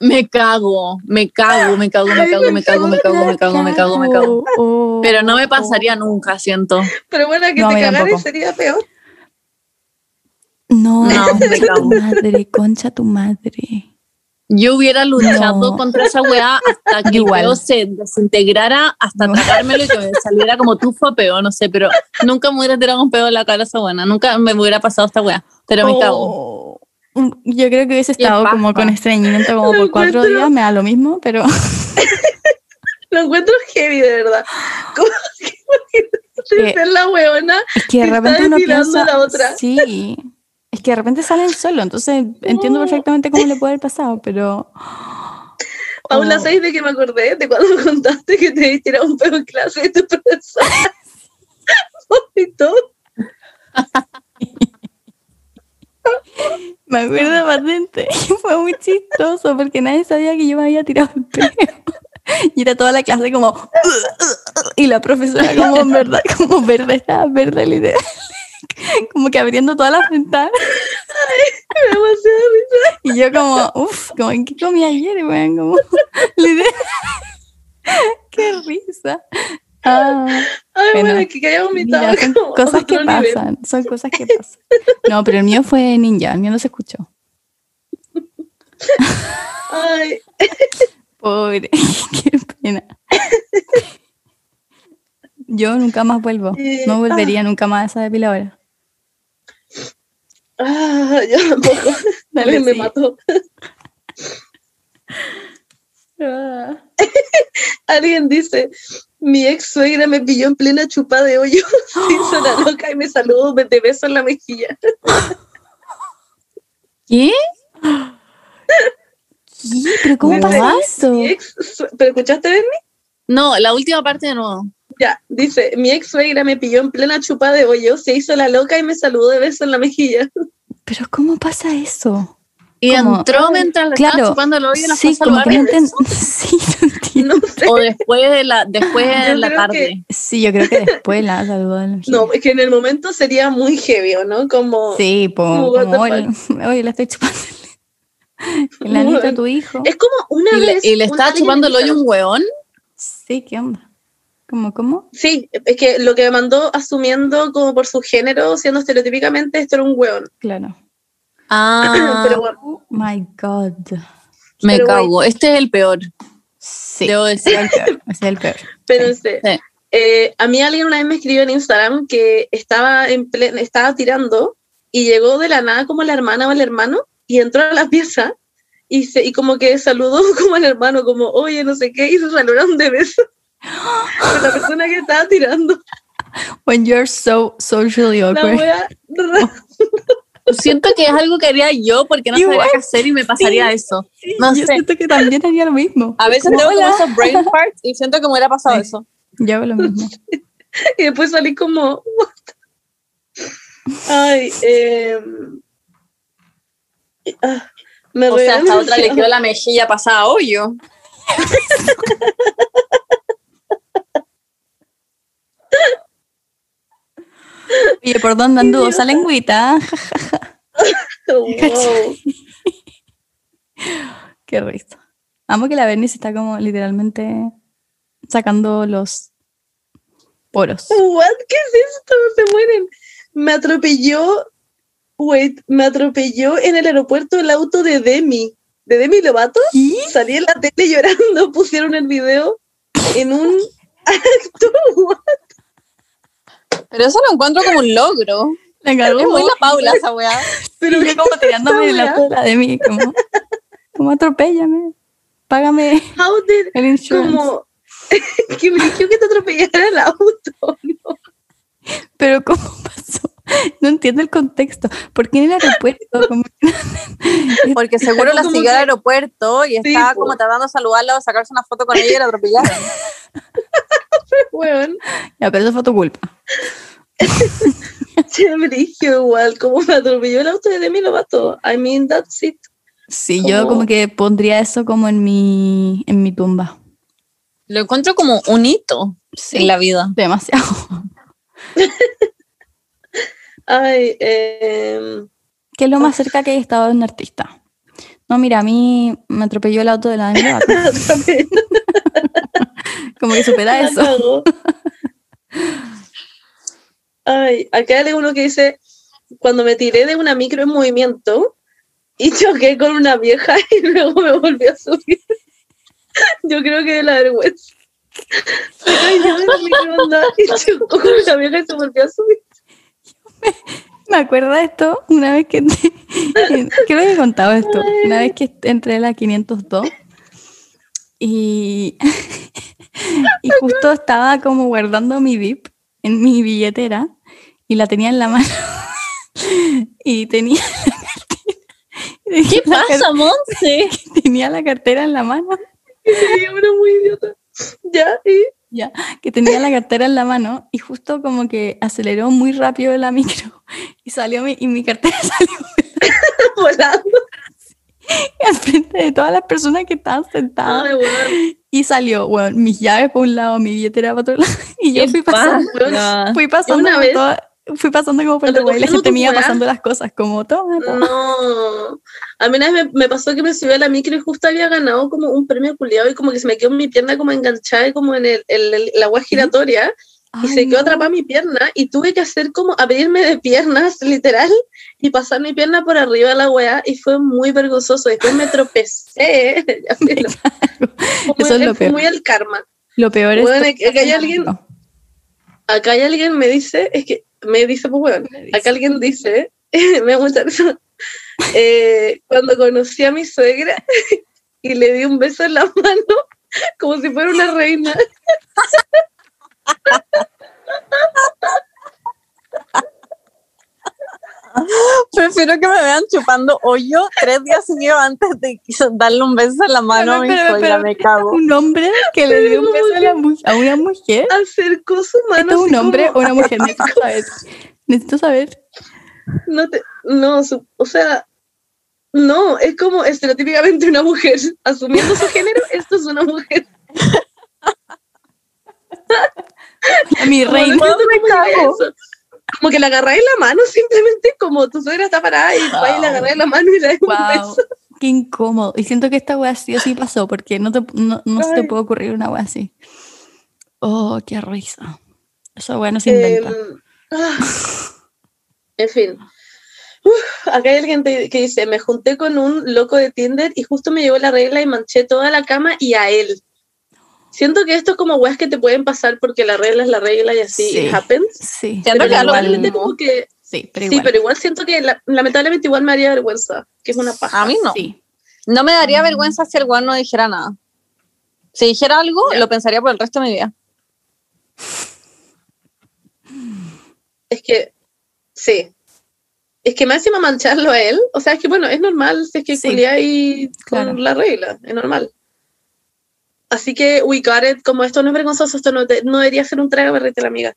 Me cago, me cago, me cago, me cago, me cago, me cago, me cago, me cago, me cago. Oh, Pero no me pasaría nunca, siento. Pero bueno, que te mí cagara y tampoco. sería peor. No, tu cago. madre, concha tu madre. Yo hubiera luchado No. contra esa weá hasta que el Igual. peo se desintegrara, hasta No. tragármelo y que me saliera como tufo a peo, no sé, pero nunca me hubiera tirado un pedo en la cara a esa buena, nunca me hubiera pasado esta weá, pero me cago. Yo creo que hubiese estado como con estreñimiento como Lo por cuatro encuentro- días, me da lo mismo, pero Lo encuentro heavy, de verdad. ¿Cómo que que- ser la weona? es que de Que repente uno piensa, la otra. sí, es que de repente salen solo, entonces entiendo perfectamente cómo le puede haber pasado, pero Paula, Oh. ¿sabes de qué me acordé? De cuando me contaste que te tirado un pedo en clase de tu profesora. y todo. me acuerdo patente, fue muy chistoso porque nadie sabía que yo me había tirado el pelo. Y era toda la clase como y la profesora como en verdad, como verde, estaba verde literal. Como que abriendo todas las ventanas. Y yo como, uff, como, ¿qué comí ayer, weón? Como, literal. Qué risa. Ah, Ay, Bueno, bueno, que haya vomitado. mira, son cosas que nivel. pasan, son cosas que pasan. No, pero el mío fue ninja, el mío no se escuchó. Ay, Pobre, qué pena. Yo nunca más vuelvo. Eh, No volvería nunca más a esa depiladora. ah, yo tampoco. Dale, me sí. mató. Ah. Alguien dice, mi ex suegra me pilló en plena chupa de hoyo, se hizo la loca y me saludó de beso en la mejilla. ¿Qué? ¿Qué? ¿Pero cómo pasa eso? ¿Pero escuchaste, Bernie? No, la última parte de nuevo. Ya, dice, mi ex suegra me pilló en plena chupa de hoyo, se hizo la loca y me saludó de beso en la mejilla. ¿Pero cómo pasa eso? Y Como- entró mientras le Claro, estaba chupando el hoyo y la fue a sí, como que no. Sí, no entiendo. No sé. O después de la, después de la tarde. Sí, yo creo que después la saludó. No, es que en el momento sería muy heavy, ¿o ¿no? Como, Sí, po, Como, como, le estoy chupando el, anito a tu hijo. es como una Y le, vez... y le estaba chupando el hoyo un hueón. Sí, ¿qué onda? ¿Cómo, cómo? Sí, es que lo que me mandó asumiendo como por su género, siendo estereotípicamente, esto era un hueón. Claro. Ah, Pero bueno, Oh my God. me pero cago. Este es el peor. Sí. Debo decir. el peor. es el peor. espérense. Sí. Eh, a mí alguien una vez me escribió en Instagram que estaba, en plen- estaba tirando y llegó de la nada como la hermana o el hermano y entró a la pieza y, se, y como que saludó como al hermano, como, oye, no sé qué, y se saludaron de beso con la persona que estaba tirando. When you're so socially La awkward. wea ra- Siento que es algo que haría yo porque no Igual, sabría qué hacer y me pasaría eso. No yo sé. siento que también haría lo mismo. A veces tengo como esos brain farts y siento que me hubiera pasado Sí. eso. Yo hago lo mismo. y después salí como, what? Ay, eh, ah, me O sea, hasta otra le quedó la mejilla pasada a hoyo. Oye, ¿por dónde anduvo? Esa lengüita. Wow. Qué risa. Amo que la Bernice está como literalmente sacando los poros. What? ¿Qué es esto? Se mueren. Me atropelló. Wait, me atropelló en el aeropuerto el auto de Demi. ¿De Demi Lovato? ¿Qué? Salí en la tele llorando. Pusieron el video en un acto. What? Pero eso lo encuentro como un logro. La Es cagó. muy la Paula esa weá. Pero yo como tirándome esta la cola de mí, como, como atropéllame, págame How did, el insurance. como, que me dijo que te atropellara el auto. ¿no? Pero ¿cómo pasó? No entiendo el contexto. ¿Por qué en el aeropuerto? Que- Porque seguro la siguió al que- aeropuerto y estaba como tratando de saludarla o sacarse una foto con ella y la atropellaron. Weón, Ya, pero eso fue tu culpa. se me dijo igual, como me atropelló el auto de Demi Lovato. I mean, that's it. Sí, yo Como- que pondría eso como en mi, en mi tumba. Lo encuentro como un hito Sí. en la vida. Demasiado. Ay, em, ¿Qué es lo más cerca que he estado de un artista? No, mira, a mí me atropelló el auto de la Demi Lovato. Como que supera eso. Ay, acá hay uno que dice, cuando me tiré de una micro en movimiento y choqué con una vieja y luego me volví a subir. Yo creo que de la vergüenza. Se cayó de la micro andaba y chocó con una vieja y se volvió a subir. Me acuerdo de esto una vez que... Creo que he contado esto. Una vez que entré a la 502 y, y justo estaba como guardando mi VIP en mi billetera y la tenía en la mano y tenía la ¿Qué la pasa, Monse? tenía la cartera en la mano Y yo era muy idiota. Ya, y ya que tenía la cartera en la mano y justo como que aceleró muy rápido la micro y salió mi, y mi cartera salió volando. al frente de todas las personas que estaban sentadas Ay, weón. y salió bueno, mis llaves por un lado mi billetera para otro lado y yo ¿Qué fui pasando pasa? fui pasando una vez- toda- fui pasando como por el y la gente me iba pasando las cosas como toma toma No. A mí una vez me, me pasó que me subí a la micro y justo había ganado como un premio culiado y como que se me quedó mi pierna como enganchada y como en el, el- el- la agua giratoria y Ay, se quedó no. atrapada mi pierna y tuve que hacer como abrirme de piernas literal y pasar mi pierna por arriba de la weá y fue muy vergonzoso. Después me tropecé. Lo- Eso es lo peor. muy al karma. lo peor es Bueno, que- que hay alguien- Acá hay alguien me dice, es que me dice, pues bueno, dice. acá alguien dice, me da mucha risa, eh, cuando conocí a mi suegra y le di un beso en la mano, como si fuera una reina. Prefiero que me vean chupando hoyo tres días seguidos antes de darle un beso en la mano a mi Pero, pero, suegra. pero, me cago. un hombre que le dio un beso a, la mu- a una mujer Acercó su mano. ¿Esto es un hombre como- o una mujer? Necesito saber. Necesito saber. No, te- no, su- o sea, no, es como estereotípicamente una mujer. Asumiendo su género, esto es una mujer. A mi reina. no entiendo Como que la agarráis la mano, simplemente como tu suegra está parada y va y la agarráis la mano y le das un Wow, beso. qué incómodo. Y siento que esta wea sí o sí pasó, porque no, te, no, no se te puede ocurrir una wea así. Oh, qué risa. Esa wea no se inventa. Em, ah. en fin. Uf, acá hay alguien que dice, me junté con un loco de Tinder y justo me llegó la regla y manché toda la cama y a él. Siento que esto es como weas que te pueden pasar porque la regla es la regla y así Sí. it happens. sí, Pero mismo. como que... sí, pero sí, igual. pero igual siento que la- lamentablemente igual me haría vergüenza, que es una paja. A mí no. Sí. No me daría vergüenza si el weón no dijera nada. Si dijera algo, lo pensaría por el resto de mi vida. Es que, sí. Es que más encima mancharlo a él, o sea, es que bueno, es normal si es que Sí, ahí con claro. la regla, es normal. Así que, we got it, como esto no es vergonzoso, esto no, te- no debería ser un trago, berrete la amiga.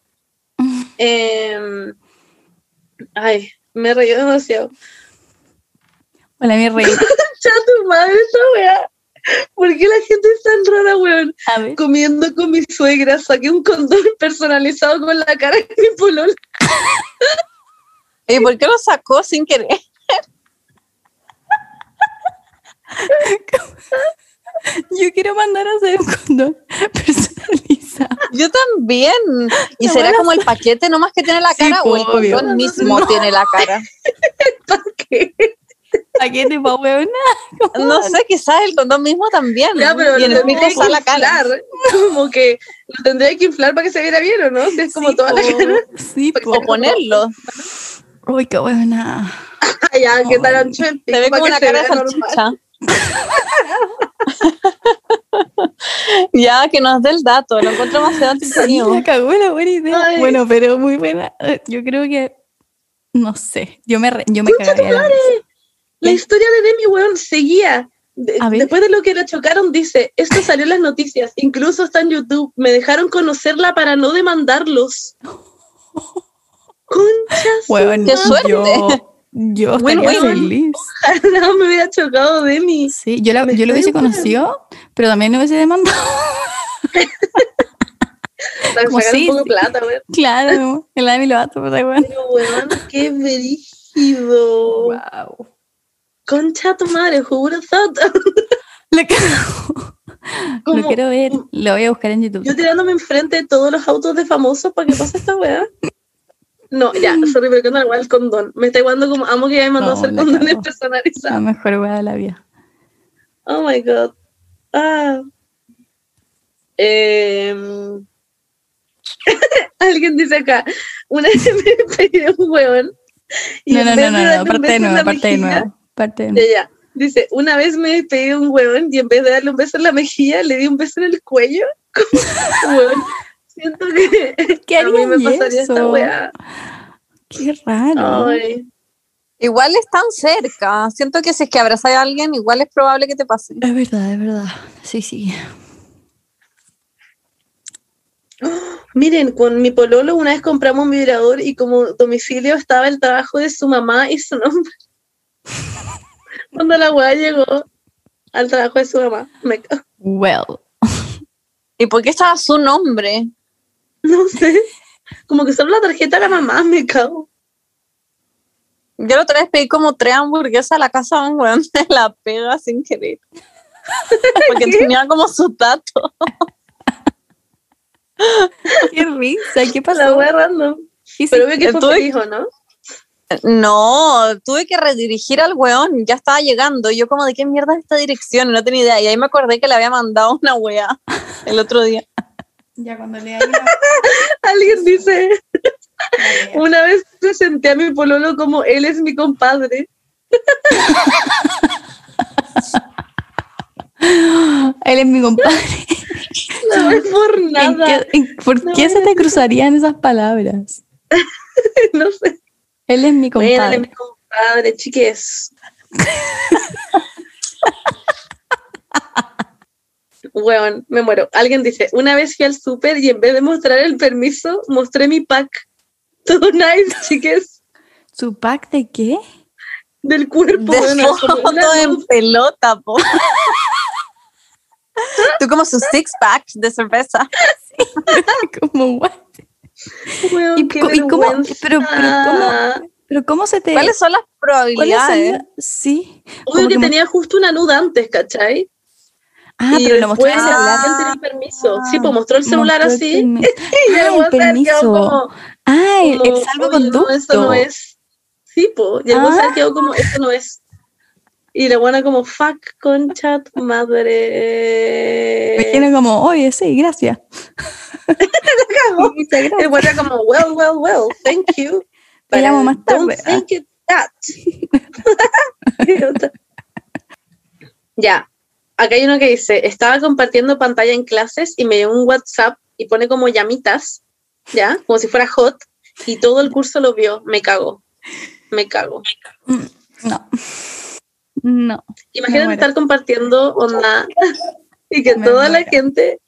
Em, ay, me reí demasiado. Hola, mi reina. Ya tu madre esa weá. ¿Por qué la gente es tan rara, weón? Comiendo con mi suegra, saqué un condón personalizado con la cara de mi polol. ¿Y por qué lo sacó sin querer? Yo quiero mandar a hacer un condón personalizado. Yo también. ¿Y La será como el paquete nomás que tiene la Sí, cara o el obvio. condón mismo tiene la cara? ¿Qué? ¿A qué te pa' huevona? No sé, quizás el condón mismo también. Ya, pero y en el tendría que está la cara. inflar. Como que lo tendría que inflar para que se viera bien, ¿o no? Si es como Sí, toda la po. cara. Sí. O ponerlo. Uy, qué buena. Ya, qué Ay. ancho el Se pico ve como una cara de salchicha. ya, que nos dé el dato, lo encuentro demasiado entretenido. Me cagó la buena idea. Ay. Bueno, pero muy buena. Yo creo que. No sé. Yo me, yo me cagaría la. La historia de Demi, weón, seguía. De- después de lo que la chocaron, dice, esto salió en las noticias, incluso está en YouTube, me dejaron conocerla para no demandarlos. Conchas, ¡Qué suerte! Yo, yo Win, estaría win. feliz. no me hubiera chocado Demi. Sí, yo, la- yo lo hubiese conocido, pero también lo hubiese demandado. Como sacar sí, un poco de sí. plata, weón. Claro, el Dami Lovato, puta weón. Pero, weón, qué brígido. Wow. Concha tu madre, have thought? Lo, lo quiero ver, lo voy a buscar en YouTube. Yo tirándome enfrente de todos los autos de famosos para que pase esta weá. No, ya, sorry, pero que no igual el condón. Me está igualando como amo que ya me mandó a No, hacer la condones cagó. La personalizados. mejor weá de la vida. Oh my god. Ah. Em, Alguien dice acá, una vez me pedí un hueón. y No, no, no, no, no, parte de nuevo, la parte de nuevo. Parte de Ya, nuevo. ya. Dice, una vez me despedí de un huevón y en vez de darle un beso en la mejilla, le di un beso en el cuello. Como, huevón, siento que ¿Qué a mí me pasaría esta weá. Qué raro. Ay, Igual están cerca. Siento que si es que abrazas a alguien, igual es probable que te pase. Es verdad, es verdad. Sí, sí. Miren, con mi pololo una vez compramos un vibrador y como domicilio estaba el trabajo de su mamá y su nombre. Cuando la weá llegó al trabajo de su mamá, me. Well. ¿Y por qué estaba su nombre? No sé. Como que solo la tarjeta de la mamá, me cago. Yo la otra vez pedí como tres hamburguesas a la casa de un weón de la pega sin querer. Porque ¿Qué? tenía como su tato. Qué risa, ¿qué La pasó? weá random. ¿Qué Pero ve que fue Estuve- feliz, ¿o no? No, tuve que redirigir al weón, ya estaba llegando. Yo como, ¿de qué mierda es esta dirección? No tenía idea. Y ahí me acordé que le había mandado una wea el otro día. Ya cuando le. Alguien dice, una vez presenté a mi pololo como él es mi compadre. Él es mi compadre. No es por ¿En nada. qué- en- ¿Por No, qué se te cruzarían esas palabras? No sé. Él es mi Bueno, él es mi compadre. compadre, chiques. Weón, me muero. Alguien dice, una vez fui al súper y en vez de mostrar el permiso, mostré mi pack. Todo nice, chiques, ¿Su pack de qué? del cuerpo. De foto una en pelota, po. Tú como su six pack de cerveza. Como, what? Weón, ¿Y, qué co- y cómo, vergüenza. pero, pero, ¿cómo, pero cómo se te... ¿Cuáles son las ¿cuáles probabilidades? son- Sí. Obvio que tenía justo una nuda antes, ¿cachai? Ah, y pero lo mostró el celular. el permiso. Sí, pues mostró el celular Mostró el así. permi- Y Ah, el el permiso. como, Ah, el, el como, "Oye, salvoconducto. No, eso no es. Sí, po. Y el Ah. quedó como, eso no es. Y la buena como, fuck, concha tu madre. Me tiene como, oye, sí, gracias. Muchas gracias. El era como, well, well, well, thank you. Te llamo más Don't tarde. ah. think it that. Ya. Acá hay uno que dice, estaba compartiendo pantalla en clases y me llegó un WhatsApp y pone como llamitas, ¿ya? Como si fuera hot. Y todo el curso lo vio. Me cago. Me cago. Mm, No. No. Imagínate estar compartiendo onda y que Me toda la gente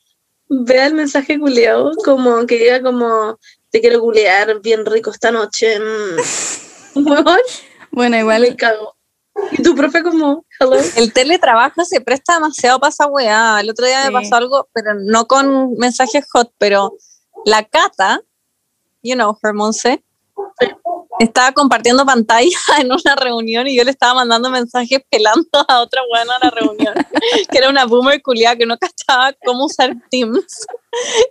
vea el mensaje culiado como que diga como te quiero culiar bien rico esta noche. mm. Bueno, me igual cago. Y tu profe como, hello. El teletrabajo se presta demasiado para esa weá. El otro día Sí. me pasó algo, pero no con mensajes hot, pero la Cata, you know, her Monse, estaba compartiendo pantalla en una reunión y yo le estaba mandando mensajes pelando a otra buena a la reunión, que era una boomer culiada que no cachaba cómo usar Teams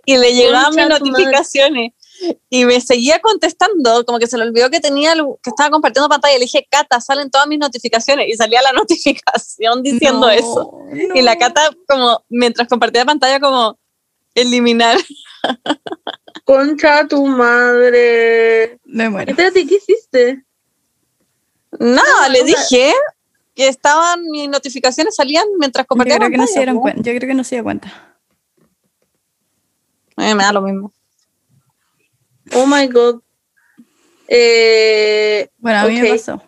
y le llegaban mis notificaciones y me seguía contestando, como que se le olvidó que tenía que estaba compartiendo pantalla. Le dije, Cata, salen todas mis notificaciones y salía la notificación diciendo no, eso. Y la no. Cata, como mientras compartía pantalla, como eliminar. Concha tu madre. Me muero. Espérate, ¿qué hiciste? Nada, le o sea- dije que estaban mis notificaciones salían mientras Yo compartía creo que no se pantalla. dieron cuenta. Yo creo que no se dio cuenta. Eh, me da lo mismo. Oh my god. Eh, Bueno, a mí me Ok. pasó.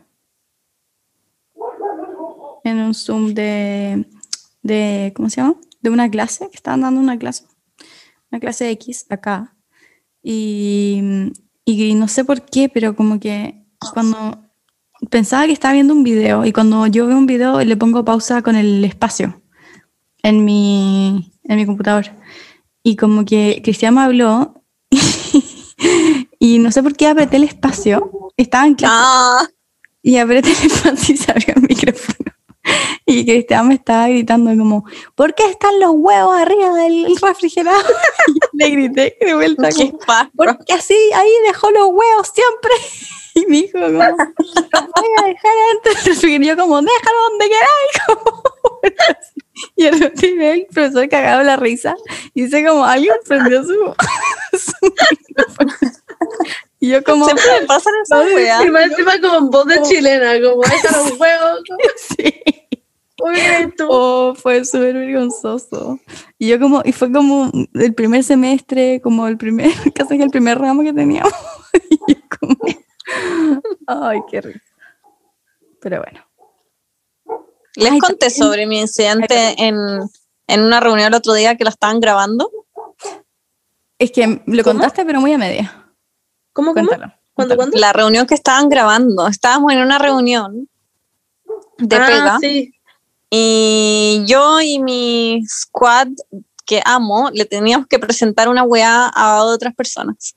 En un Zoom de, de, ¿cómo se llama? De una clase, que estaban dando una clase. Una clase X acá. Y, y no sé por qué, pero como que cuando pensaba que estaba viendo un video y cuando yo veo un video le pongo pausa con el espacio en mi, en mi computador. y como que Cristian me habló y no sé por qué apreté el espacio. Estaba en clase Ah, y apreté el espacio y se abrió el micrófono. Y Cristian me estaba gritando como, ¿por qué están los huevos arriba del refrigerador? Y le grité de vuelta como, porque así ahí dejó los huevos siempre. Y me dijo, como, los voy a dejar adentro. Y yo como, déjalo donde queráis. Y el último el profesor cagado la risa. Y dice como, alguien prendió su, su micrófono. Y yo como, Siempre me pasan esas weas. Y más encima como voz de chilena, como los huevos. como, sí. Oh, fue súper vergonzoso. Y yo como, y fue como el primer semestre, como el primer, casi que el primer ramo que teníamos. Y yo como, ay, qué risa. Pero bueno. Les conté sobre mi incidente en, en una reunión el otro día que la estaban grabando. Es que lo ¿Cómo? contaste, pero muy a media. ¿Cómo, cómo? Cuéntalo. ¿Cuándo, cuéntalo. cuándo? La reunión que estaban grabando. Estábamos en una reunión de ah, pega. sí. Y yo y mi squad que amo, le teníamos que presentar una weá a otras personas.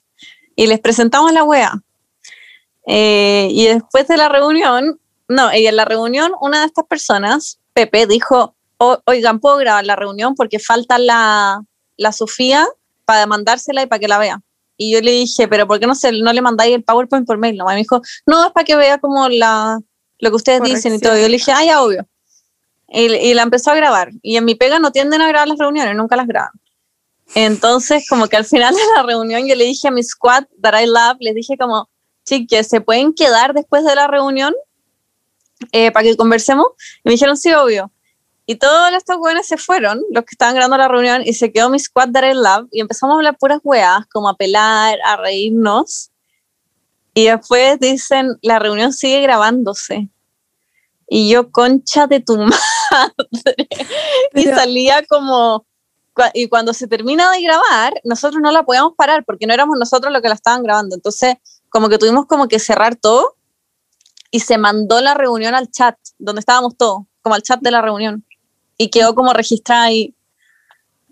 Y les presentamos la weá. Eh, y después de la reunión, no, y en la reunión una de estas personas, Pepe, dijo, "O- oigan, ¿puedo grabar la reunión? Porque falta la, la Sofía para mandársela y para que la vea. Y yo le dije, pero ¿por qué no, se, no le mandáis el PowerPoint por mail? No, me dijo, no, es para que vea como la, lo que ustedes dicen y todo. Yo le dije, ah, ya, obvio. Y, y la empezó a grabar. Y en mi pega no tienden a grabar las reuniones, nunca las graban. Entonces, como que al final de la reunión yo le dije a mi squad that I love, les dije como, chiques, ¿se pueden quedar después de la reunión eh, para que conversemos? Y me dijeron, sí, obvio. Y todos estos weones se fueron, los que estaban grabando la reunión, y se quedó mi squad that I love, y empezamos a hablar puras weas, como a pelar, a reírnos. Y después dicen, la reunión sigue grabándose. Y yo, concha de tu madre. y salía como, y cuando se termina de grabar, nosotros no la podíamos parar porque no éramos nosotros los que la estaban grabando. Entonces, como que tuvimos como que cerrar todo y se mandó la reunión al chat, donde estábamos todos, como al chat de la reunión. Y quedó como registrada ahí.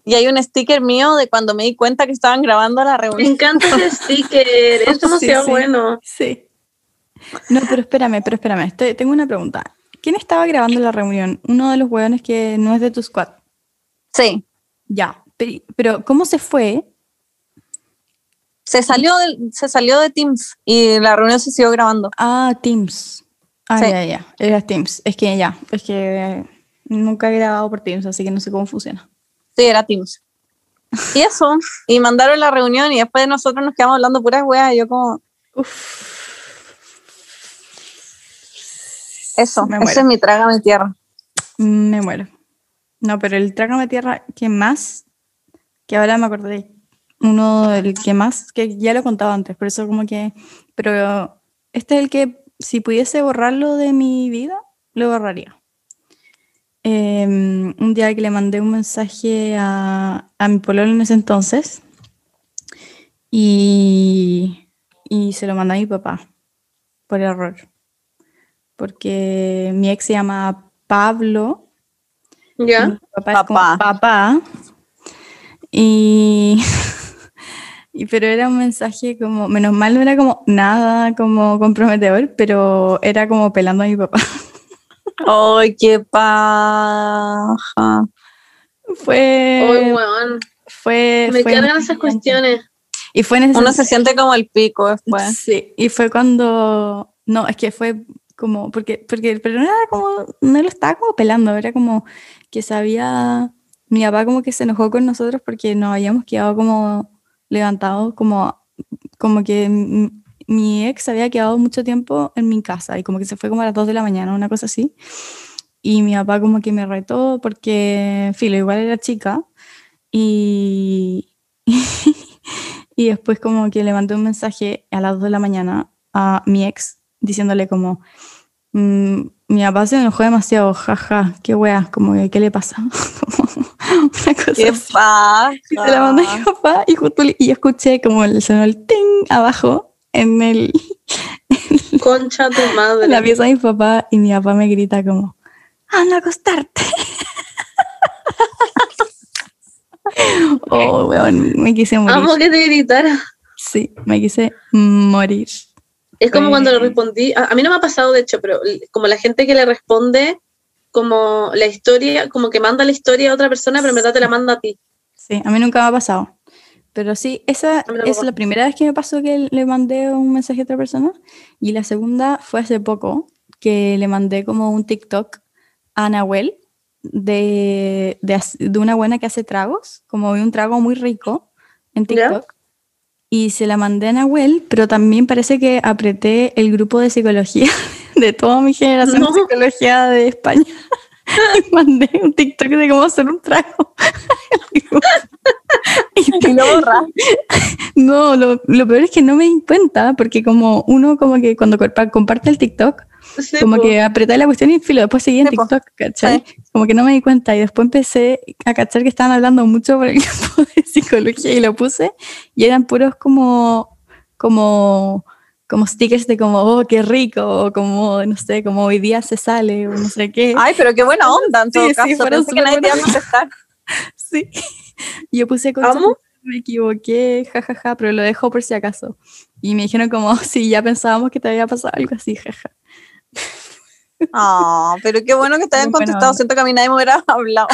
Y hay un sticker mío de cuando me di cuenta que estaban grabando la Me reunión. encanta ese sticker, es demasiado Sí, sí. bueno. Sí. No, pero espérame, pero espérame. Estoy- tengo una pregunta. ¿Quién estaba grabando la reunión? Uno de los hueones que no es de tu squad. Sí. Ya. Pero, pero ¿cómo se fue? Se salió, del- se salió de Teams y la reunión se siguió grabando. Ah, Teams. Ah, Sí. ya, ya. Era Teams. Es que ya. Es que nunca he grabado por Teams, así que no sé cómo funciona. Sí, era Teams. Y eso, y mandaron la reunión y después nosotros nos quedamos hablando puras weas y yo como, eso, Me ese es mi traga mi tierra. Me muero. No, pero el Trágame Tierra que más, que ahora me acordé, uno del que más, que ya lo he contado antes, por eso como que, pero este es el que si pudiese borrarlo de mi vida, lo borraría. Eh, un día que le mandé un mensaje a, a mi pololo en ese entonces y, y se lo mandé a mi papá por error. Porque mi ex se llama Pablo ¿Ya? mi papá es como Papá. papá. Y, y pero era un mensaje como, menos mal no era como nada como comprometedor, pero era como pelando a mi papá. ¡Ay, qué paja! Fue, weón. fue, Me fue cargan esas cuestiones. Y fue en ese Uno se siente como el pico después. Sí, y fue cuando, no, es que fue como, porque, porque, pero no era como, no lo estaba como pelando, era como que sabía, mi papá como que se enojó con nosotros porque nos habíamos quedado como levantados, como, como que mi ex había quedado mucho tiempo en mi casa y como que se fue como a las 2 de la mañana, una cosa así. Y mi papá como que me retó porque, filo, igual era chica. Y, y después como que le mandé un mensaje a las 2 de la mañana a mi ex diciéndole como, mm, mi papá se enojó demasiado, jaja, qué wea, como que, ¿qué le pasa? Una cosa ¡Qué así. paja! Y se la mandé a mi papá y justo y yo escuché como el sonó el ting abajo en el, Concha tu en madre. la pieza de mi papá y mi papá me grita como, anda a acostarte. Oh, weón, me quise morir. Amo que te gritara. Sí, me quise morir. Es como cuando le respondí, a, a mí no me ha pasado de hecho, pero como la gente que le responde como la historia, como que manda la historia a otra persona, pero en verdad te la manda a ti. Sí, a mí nunca me ha pasado. Pero sí, esa es la primera vez que me pasó que le mandé un mensaje a otra persona. Y la segunda fue hace poco, que le mandé como un TikTok a Nahuel de, de, de una buena que hace tragos, como un trago muy rico en. TikTok. Y se la mandé a Nahuel, pero también parece que apreté el grupo de psicología de toda mi generación No. de psicología de España. Mandé un TikTok de cómo hacer un trago. Y lo borra. No, lo, lo peor es que no me di cuenta, porque como uno como que cuando compa- comparte el TikTok, Sí, como po. que apreté la cuestión y filo, después seguí en Sí. TikTok, ¿cachai? Como que no me di cuenta y después empecé a cachar que estaban hablando mucho por el grupo de psicología y lo puse y eran puros como, como, como stickers de como, oh, qué rico, o como, no sé, como hoy día se sale, o no sé qué. Ay, pero qué buena onda en Sí, todo sí, caso. fueron Pensé que nadie te iba a contestar. Sí. Yo puse con ¿Amo? me equivoqué, jajaja, pero lo dejo por si acaso. Y me dijeron como, sí, ya pensábamos que te había pasado algo así, jaja. Ah, pero qué bueno que te hayan contestado. Siento que a mí nadie me hubiera hablado.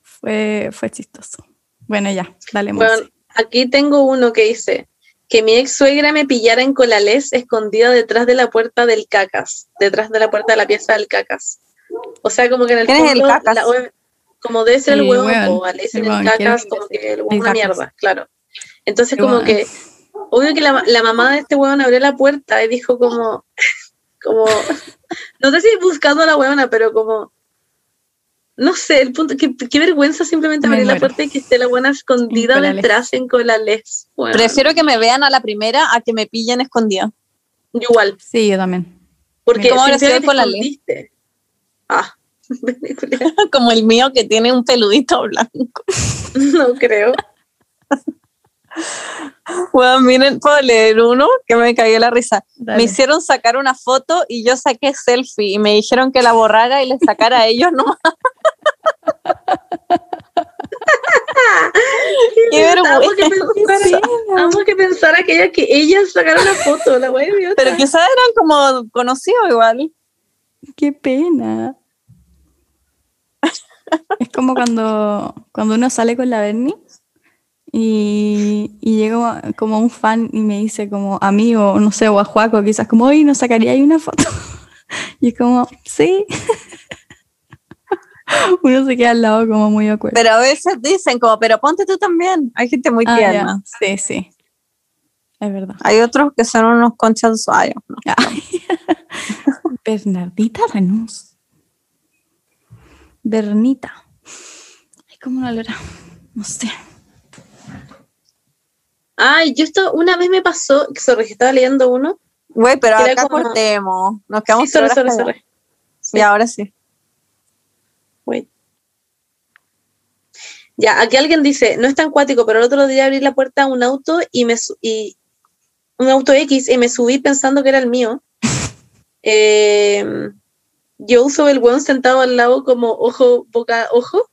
Fue, fue chistoso. Bueno, ya, dale, Bueno, aquí tengo uno que dice que mi ex suegra me pillara en Colalés escondida detrás de la puerta del cacas, detrás de la puerta de la pieza del cacas. O sea, como que en el ¿Quién es el fondo, cacas? la como debe ser el hueón, po, le dicen el cacas, como que el es una mierda, claro. Entonces como que, obvio que la, la mamá de este hueón abrió la puerta y dijo como, como, no sé si buscando a la hueona, pero como, no sé, el punto, qué, qué vergüenza simplemente Me abrir la puerta y que esté la buena escondida detrás en Colalés. weón. Prefiero que me vean a la primera a que me pillen escondida. Igual, Sí, yo también. porque ¿Cómo sinceramente Colalés? escondiste. Ah, Como el mío que tiene un peludito blanco. no creo. Bueno, miren, puedo leer uno que me cayó la risa. Dale. Me hicieron sacar una foto y yo saqué selfie y me dijeron que la borrara y le sacara a ellos nomás. Qué que, vergüenza. pensara, amo que que ella, que ella sacara una foto, la wea. Pero quizás eran como conocidos igual. Qué pena. es como cuando, cuando uno sale con la Bernie y, y llega como un fan y me dice como amigo, no sé, o a Juaco, quizás como, hoy nos sacaría ahí una foto. y es como, sí. uno se queda al lado como muy acuerdo. Pero a veces dicen como, pero ponte tú también. Hay gente muy tierna. Sí, sí. Es verdad. Hay otros que son unos conchas suayos. ¿no? Ay. Bernardita Lanús. Bernita. Ay, ¿cómo no lo era? No sé. Ay, yo esto una vez me pasó, sorry, que estaba leyendo uno. Güey, pero acá como- cortemos. Nos Sí, quedamos sorry, horas sorry, sorry. Y ahora sí. Ya, aquí alguien dice, no es tan cuático, pero el otro día abrí la puerta a un auto y me y un auto X y me subí pensando que era el mío. Eh, yo uso el weón sentado al lado como ojo, boca, ojo.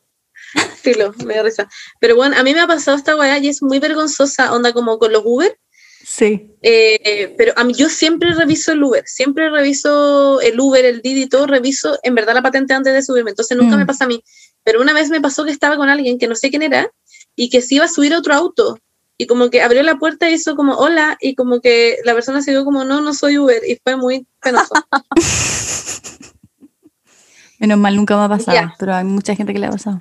Filo, me da risa. Pero bueno, a mí me ha pasado esta weá y es muy vergonzosa, onda como con los Uber. Sí. Eh, pero a mí yo siempre reviso el Uber, siempre reviso el Uber, el Didi, todo reviso en verdad la patente antes de subirme, entonces nunca Mm. me pasa a mí. Pero una vez me pasó que estaba con alguien que no sé quién era y que se iba a subir a otro auto y como que abrió la puerta y hizo como hola y como que la persona se dio como no, no soy Uber y fue muy penoso. Menos mal nunca me ha pasado, pero hay mucha gente que le ha pasado.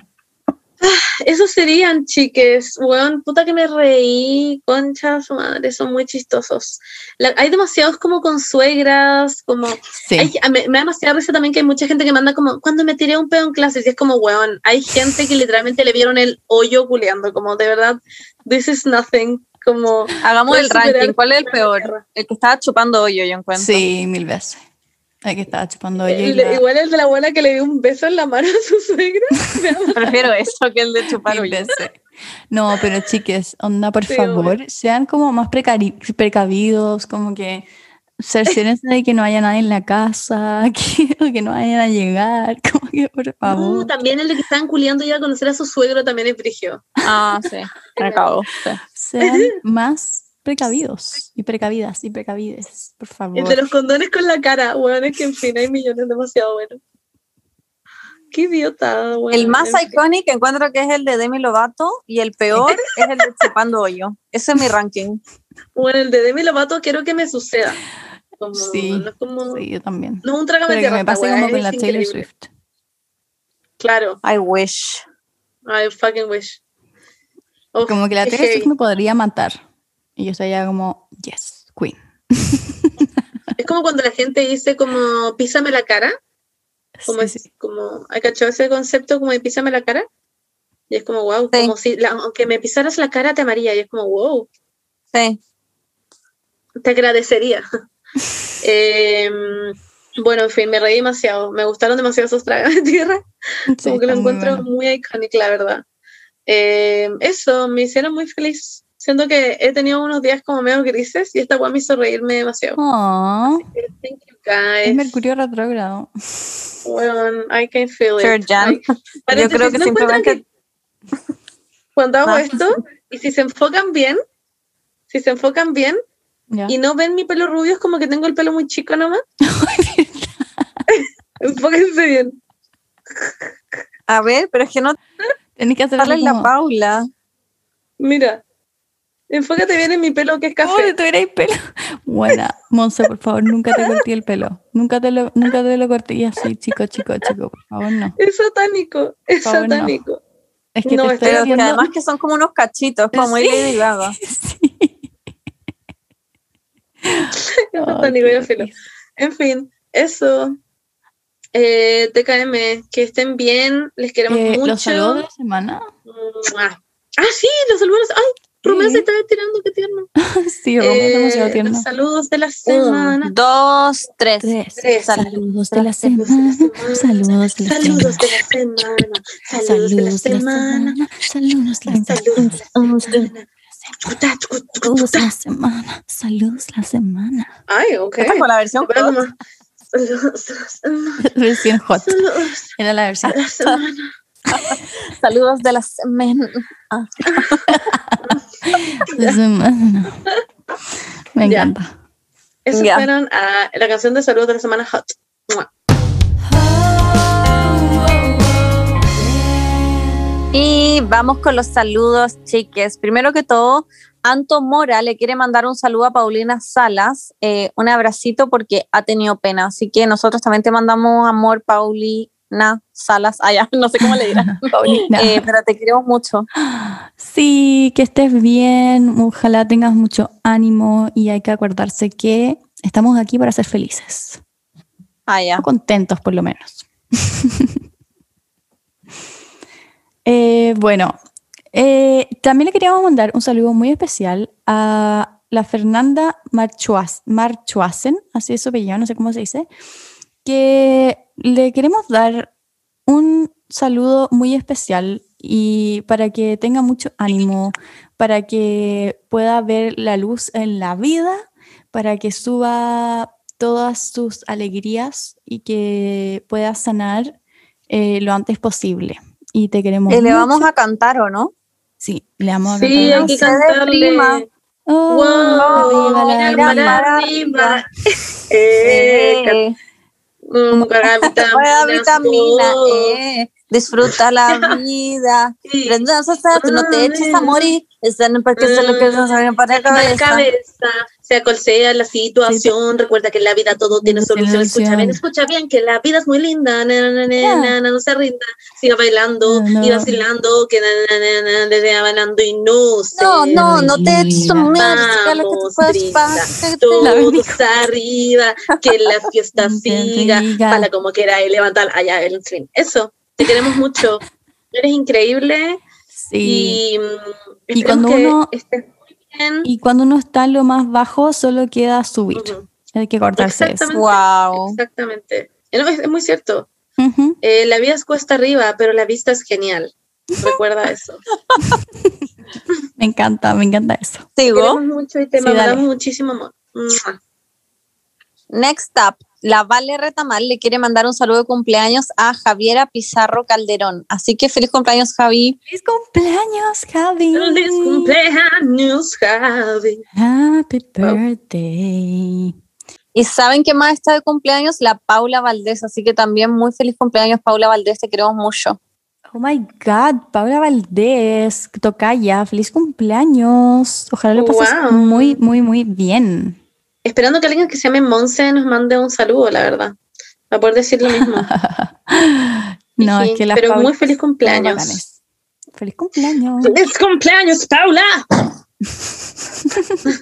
Esos serían, chiques. Weón, puta que me reí. Concha, su madre, son muy chistosos. La- hay demasiados como con suegras, como Sí. Hay- me, me da demasiada risa también que hay mucha gente que manda como, cuando me tiré un pedo en clases, y es como, weón, hay gente que literalmente le vieron el hoyo culeando, como, de verdad, this is nothing, como... Hagamos el ranking. ¿Cuál es el peor? El que estaba chupando hoyo, yo encuentro. Sí, mil veces. El que estaba chupando el- la- igual el de la abuela que le dio un beso en la mano a su suegra. Prefiero eso que el de chupar. No, pero chiques, onda, por Sí, favor, sean como más precari- precavidos, como que cerciórense de que no haya nadie en la casa, que, que no vayan a llegar, como que por Uh, también el de que estaban culiando y iba a conocer a su suegro también es frigio. Ah, sí, me cago. sí. Sean más precavidos y precavidas y precavides, por favor. El de los condones con la cara, bueno, es que en fin hay millones demasiado buenos. Qué idiota, weón. El más En fin. icónico encuentro que es el de Demi Lovato y el peor es el de Chupando Hoyo. Ese es mi ranking. Bueno, el de Demi Lovato quiero que me suceda. Como, Sí, no es como. Sí, yo también. No es un trágame que me pase como con la Taylor. Swift. Claro, I wish. I fucking wish. Uf, Como que la Taylor Swift me podría matar. Y yo estaría como, yes, queen. Es como cuando la gente dice como písame la cara, como Sí, es sí. como, ¿hay cachado ese concepto como de písame la cara? Y es como, wow, Sí. como si, la- aunque me pisaras la cara te amaría, y es como, wow, Sí. te agradecería. Em, bueno, en fin, me reí demasiado, me gustaron demasiado esos tragos de tierra, Sí, como que lo encuentro bueno. muy icónico, la verdad. Em, eso, me hicieron muy feliz. Siento que he tenido unos días como medio grises y esta weá me hizo reírme demasiado. Aw, Thank you guys. es Mercurio retrógrado. Bueno, I can feel Sure, it. Jan. I- Yo creo que ¿no simplemente que cuando hago Ah. esto y si se enfocan bien, si se enfocan bien y no ven mi pelo rubio, es como que tengo el pelo muy chico nomás. Enfóquense bien. A ver, pero es que no Tenés que hacer sale así la como, Paula. Mira. Enfócate bien en mi pelo que es ¿Cómo café. le tuvierais pelo? Buena, Monse, por favor, nunca te corté el pelo. Nunca te lo, nunca te lo corté y así, chico, chico, chico, por favor, no. Es satánico, es favor, no. satánico. Es que No, te estoy Pero haciendo... que además que son como unos cachitos, como Sí. Lady Gaga. Sí. Es satánico, ya filo. En fin, eso. Eh, TKM, que estén bien, les queremos Eh, mucho. Los saludos de la semana. Mua. Ah, sí, los saludos. Ay, Romeo se está tirando, qué tierno. Sí, Romeo es demasiado Eh, tierno. Saludos de la semana. Un, dos, tres. Tres. Tres. Saludos de la Saludos semana. de la semana. Saludos de la Saludos de semana. la semana. Saludos de la semana. Saludos de la semana. Saludos de la semana. Saludos la semana. Saludos de la semana. Ay, ok. Esta es como la versión Pero hot. de la semana. Versión hot. Saludos Era la de la semana. Me encanta. Fueron a la canción de saludos de la semana Hot. Mua. Y vamos con los saludos, chiques. Primero que todo, Anto Mora le quiere mandar un saludo a Paulina Salas, eh, un abracito porque ha tenido pena. Así que nosotros también te mandamos amor, Paulina Salas. Ah, ya, no sé cómo le dirán. Paulina. Eh, pero te queremos mucho. Sí, que estés bien. Ojalá tengas mucho ánimo y hay que acordarse que estamos aquí para ser felices. Ah, ya. O contentos, por lo menos. Eh, bueno, eh, también le queríamos mandar un saludo muy especial a la Fernanda Marchuas- Marchuasen, así es su apellido, no sé cómo se dice, que le queremos dar un saludo muy especial y para que tenga mucho ánimo, para que pueda ver la luz en la vida, para que suba todas sus alegrías y que pueda sanar eh, lo antes posible. Y te queremos Eh, le vamos a cantar, ¿o no? Sí, le vamos a Sí, cantar. hay que cantarle. Oh, Wow, arriba la Eh, mm, para vitamina, todo. Disfruta la vida. Sí. Tú no te eches a morir. Están porque se lo que no saben para la Para la cabeza. cabeza, sea cual sea la situación, recuerda que en la vida todo tiene solución. Escucha bien, escucha bien, que la vida es muy linda, na, na, na, no se rinda, siga bailando No, no. y vacilando, que na, na, na, na, desde bailando y no se No, no, no te eches a morir. Todos arriba, que la fiesta siga, para como quiera y levantar allá el fin. Eso, te queremos mucho. Eres increíble Sí. y, mm, Y cuando uno- estés muy bien. Y cuando uno está en lo más bajo, solo queda subir. Hay que cortarse eso. Exactamente. Wow. Exactamente. No, es, es muy cierto. Eh, la vida es cuesta arriba, pero la vista es genial. Recuerda eso. Me encanta, me encanta eso. Te Sigo. queremos mucho y te Sí, mandamos muchísimo amor. Next up, la Vale Retamal le quiere mandar un saludo de cumpleaños a Javiera Pizarro Calderón. Así que feliz cumpleaños, Javi. ¡Feliz cumpleaños, Javi! Feliz cumpleaños, Javi. Happy birthday. Y saben que más está de cumpleaños la Paula Valdés, así que también muy feliz cumpleaños, Paula Valdés, te queremos mucho. Oh my God, Paula Valdés, tocaya, feliz cumpleaños. Ojalá lo pases Wow. muy, muy, muy bien. Esperando que alguien que se llame Monse nos mande un saludo, la verdad. Para poder decir lo mismo. No, Sí, es que las pero muy feliz cumpleaños. Feliz cumpleaños. ¡Feliz cumpleaños, Paula!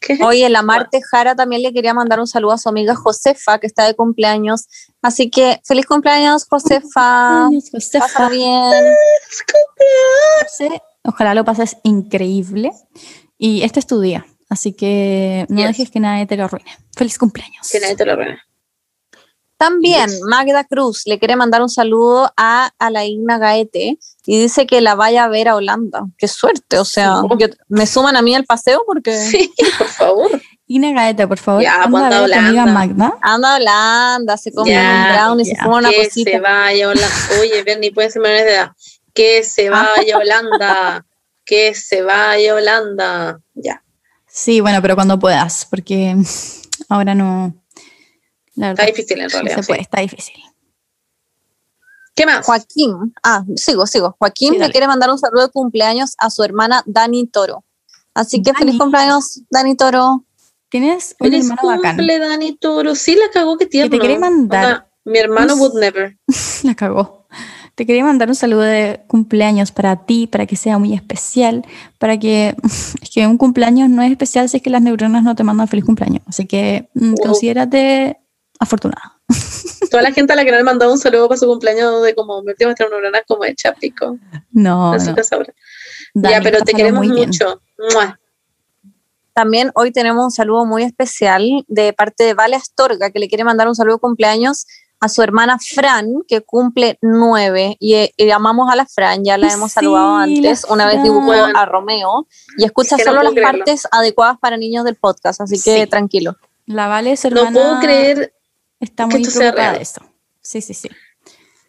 ¿Qué? Oye, la Marte Jara también le quería mandar un saludo a su amiga Josefa, que está de cumpleaños. Así que feliz cumpleaños, Josefa. Cumpleaños, Josefa. Pásalo bien. ¡Feliz cumpleaños! Ojalá lo pases increíble. Y este es tu día, así que no Yes. dejes que nadie te lo arruine. Feliz cumpleaños. Que nadie te lo arruine. También Yes. Magda Cruz le quiere mandar un saludo a Alaina Gaete y dice que la vaya a ver a Holanda. Qué suerte, o sea, Sí. yo- me suman a mí al paseo porque Sí, por favor. Ina Gaeta, por favor. Ya, anda cuando a ver a tu amiga Holanda. Magda. anda a Holanda, se come Ya, un brownie, se fuma una que cosita. se vaya a Holanda. Oye, Bernie, puede ser menores de edad. Que se vaya a Holanda. Que se vaya a Holanda. Ya. Sí, bueno, pero cuando puedas, porque ahora no. La Está verdad, difícil en no realidad. se sí. puede, está difícil. ¿Qué más? Joaquín, ah, sigo, sigo. Joaquín Sí, le quiere mandar un saludo de cumpleaños a su hermana Dani Toro. Así que Dani. feliz cumpleaños, Dani Toro. Tienes un Feliz hermano bacán. cumple, Dani Toro. Sí, la cagó, que tierno. te quería mandar mi hermano would never. La cagó. Te quería mandar un saludo de cumpleaños para ti, para que sea muy especial, para que es que un cumpleaños no es especial si es que las neuronas no te mandan feliz cumpleaños. Así que mm, Wow. considérate afortunada. Toda la gente a la que le han mandado un saludo para su cumpleaños de como me última neuronas como hecha pico. No, no. Dani, ya, pero te queremos mucho. Mua. También hoy tenemos un saludo muy especial de parte de Vale Astorga, que le quiere mandar un saludo de cumpleaños a su hermana Fran, que cumple nueve. Y, y amamos a la Fran, ya la hemos Sí, saludado antes. Una vez dibujó a Romeo y escucha Es que solo las creerlo. partes adecuadas para niños del podcast, así que Sí. tranquilo. La Vale, su No hermana, puedo creer, está que muy esto sea preocupada real. de eso. Sí, sí, sí.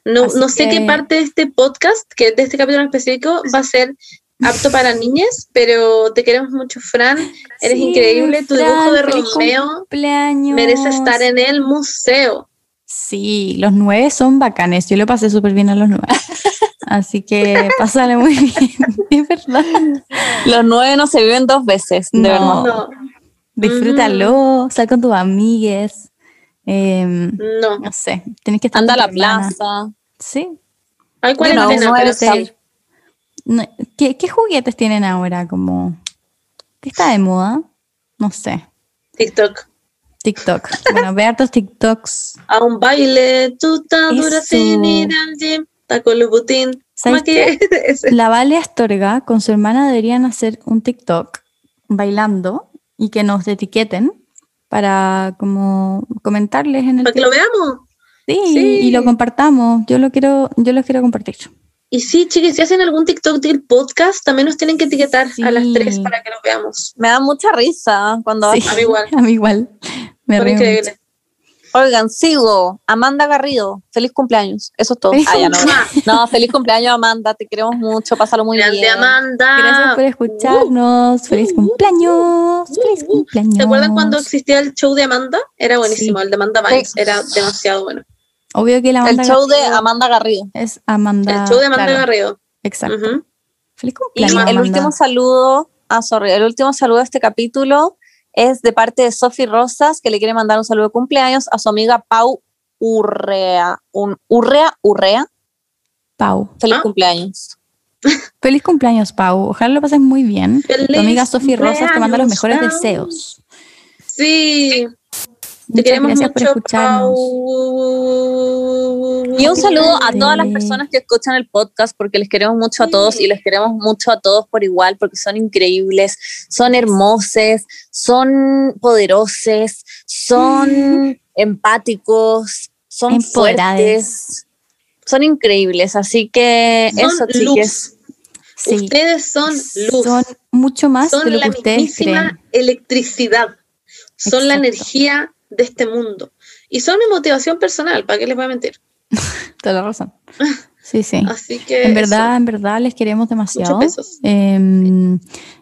no, Así no sé que- qué parte de este podcast, que de este capítulo en específico, va a ser apto para niñas, pero te queremos mucho, Fran. Eres Sí, increíble. Tu Fran, dibujo de Romeo Cumpleaños. merece estar en el museo. Sí, los nueve son bacanes. Yo lo pasé súper bien a los nueve. Así que pásale muy bien. Es verdad. Los nueve no se viven dos veces, de No. verdad. No, Disfrútalo, sal con tus amigues. em, no. no sé, tienes que estar Anda a la hermana. plaza. Sí. Hay Bueno, cuarentena, es sí. ¿qué, qué juguetes tienen ahora? Como, ¿Qué está de moda? No sé. TikTok. TikTok. Bueno, ve hartos TikToks. A un baile, tú tan dura sin ir al gym. Taco Louboutin. ¿Sabes Maquillaje, ese. La Vale Astorga con su hermana deberían hacer un TikTok bailando y que nos etiqueten para como comentarles en el Para que lo veamos. Sí, Sí. y lo compartamos. Yo lo quiero, yo lo quiero compartir. Y sí, chiquis, si hacen algún TikTok del podcast, también nos tienen que etiquetar a las Sí. tres para que lo veamos. Me da mucha risa cuando Sí, A mí igual. A mí igual. Me río mucho. increíbles. Oigan, sigo. Amanda Garrido, feliz cumpleaños. Eso es todo. Feliz Ah, ya no. No, feliz cumpleaños, Amanda. Te queremos mucho. Pásalo muy Grande bien. Amanda. Gracias por escucharnos. Feliz cumpleaños. Feliz cumpleaños. ¿Se acuerdan cuando existía el show de Amanda? Era buenísimo, Sí. el de Amanda Vines. Sí. Era demasiado bueno. Obvio que la El Amanda show de Amanda Garrido. es Amanda. el show de Amanda claro, Garrido. Exacto. Feliz Y cumpleaños. el Amanda. último saludo, ah, sorry, el último saludo de este capítulo es de parte de Sofi Rosas, que le quiere mandar un saludo de cumpleaños a su amiga Pau Urrea. Un, Urrea, Urrea. Pau. Feliz Ah. cumpleaños. Feliz cumpleaños, Pau. Ojalá lo pases muy bien. Feliz tu amiga Sofía Rosas te manda los mejores Pau. deseos. Sí, te queremos por mucho, escucharnos. Pau. Y un saludo a todas las personas que escuchan el podcast, porque les queremos mucho a todos y les queremos mucho a todos por igual, porque son increíbles, son hermosos, son poderosos, son empáticos, son Empoderades. fuertes, son increíbles. Así que Son eso, chiques. Sí. Ustedes son luz. Son mucho más son de lo la que ustedes mismísima creen. electricidad. Son la energía de este mundo. Y son mi motivación personal, ¿para qué les voy a mentir? Toda la razón. Sí, sí. Así que... En eso. verdad, en verdad les queremos demasiado. Eh,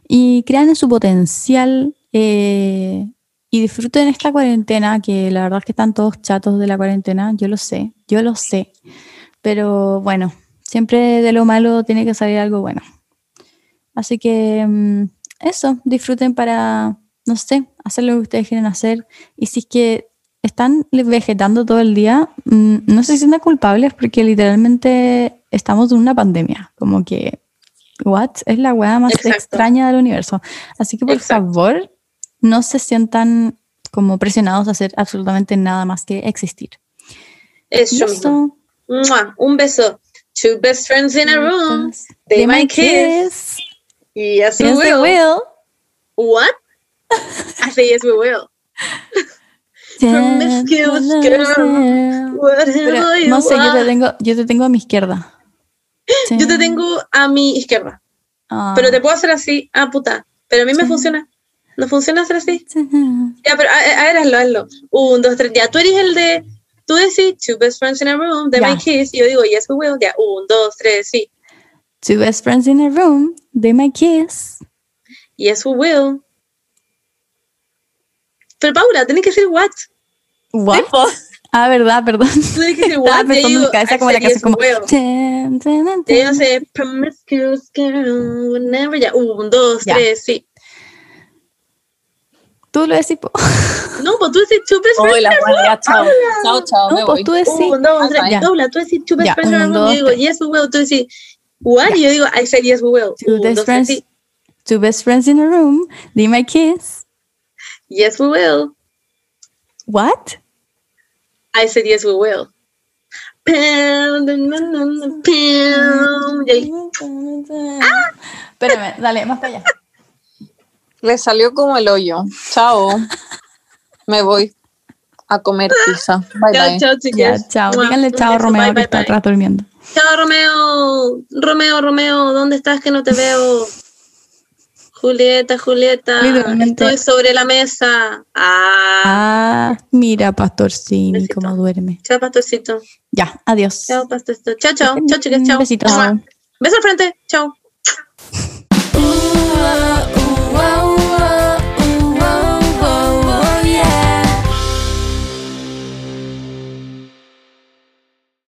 y crean en su potencial eh, y disfruten esta cuarentena, que la verdad es que están todos chatos de la cuarentena, yo lo sé, yo lo sé. Pero bueno, siempre de lo malo tiene que salir algo bueno. Así que mm, eso, disfruten para, no sé, hacer lo que ustedes quieren hacer. Y si es que están vegetando todo el día, mm, no se sientan culpables porque literalmente estamos en una pandemia. Como que, ¿what? Es la weá más Exacto. extraña del universo. Así que por Exacto. favor, no se sientan como presionados a hacer absolutamente nada más que existir. Eso. Un beso. Two best friends in a room. They, They might kiss. Yes, we they will. What? Say yes, we will. Girl. Pero, no sé, yo te tengo, yo te tengo a mi izquierda. Yo te tengo a mi izquierda. Ah. Pero te puedo hacer así. Ah, puta. Pero a mí me Sí. funciona. ¿No funciona hacer así? Ya, pero a, a ver, hazlo, hazlo. Un, dos, tres. Ya, tú eres el de. Tú decís, two best friends in a room, they Ya. might kiss. Y yo digo, yes, we will. Ya, un, dos, tres, sí. Two best friends in a room, they might kiss. Yes, we will. Pero Paula, tenés que decir what. What? Tipo, Ah, verdad, perdón. Tenés que decir Estaba what. y pensando en yo cabeza como la yes, como. we will. Tan, tan, Y ella tan. hace promiscuous girl, whenever. Ya, un, dos, Ya. tres, sí. Tú lo decís, po. No, pues tú decís two best friends. la buena, ya, chao. Chao, chao, me No, voy. pues tú decís. Un, dos, tres. Ya. Paula, tú decís two best friends in a un, room. dos, Y yo digo, tres. yes, we will. Tú decís, what? Y yo digo, I said yes, we will. Two Un, best friends, two best friends in a room, might kiss. Yes, we will. What? I said yes, we will. Espérame, dale, más para allá. Le salió como el hoyo. Chao. Me voy a comer pizza. Bye, Chao, bye. chao, Ya, chicas. chao. Mua, Díganle chao, Romeo, bye, que está bye. atrás durmiendo. Chao, Romeo. Romeo, Romeo, ¿dónde estás que no te veo? Julieta, Julieta. Literalmente. Estoy sobre la mesa. Ah. Ah, mira, Pastorcini, Besito. cómo duerme. Chao, pastorcito. Ya, adiós. Chao, pastorcito. Chao, chao. Chao, chicas. Un Chao. besito. Mua. Beso al frente. Chao.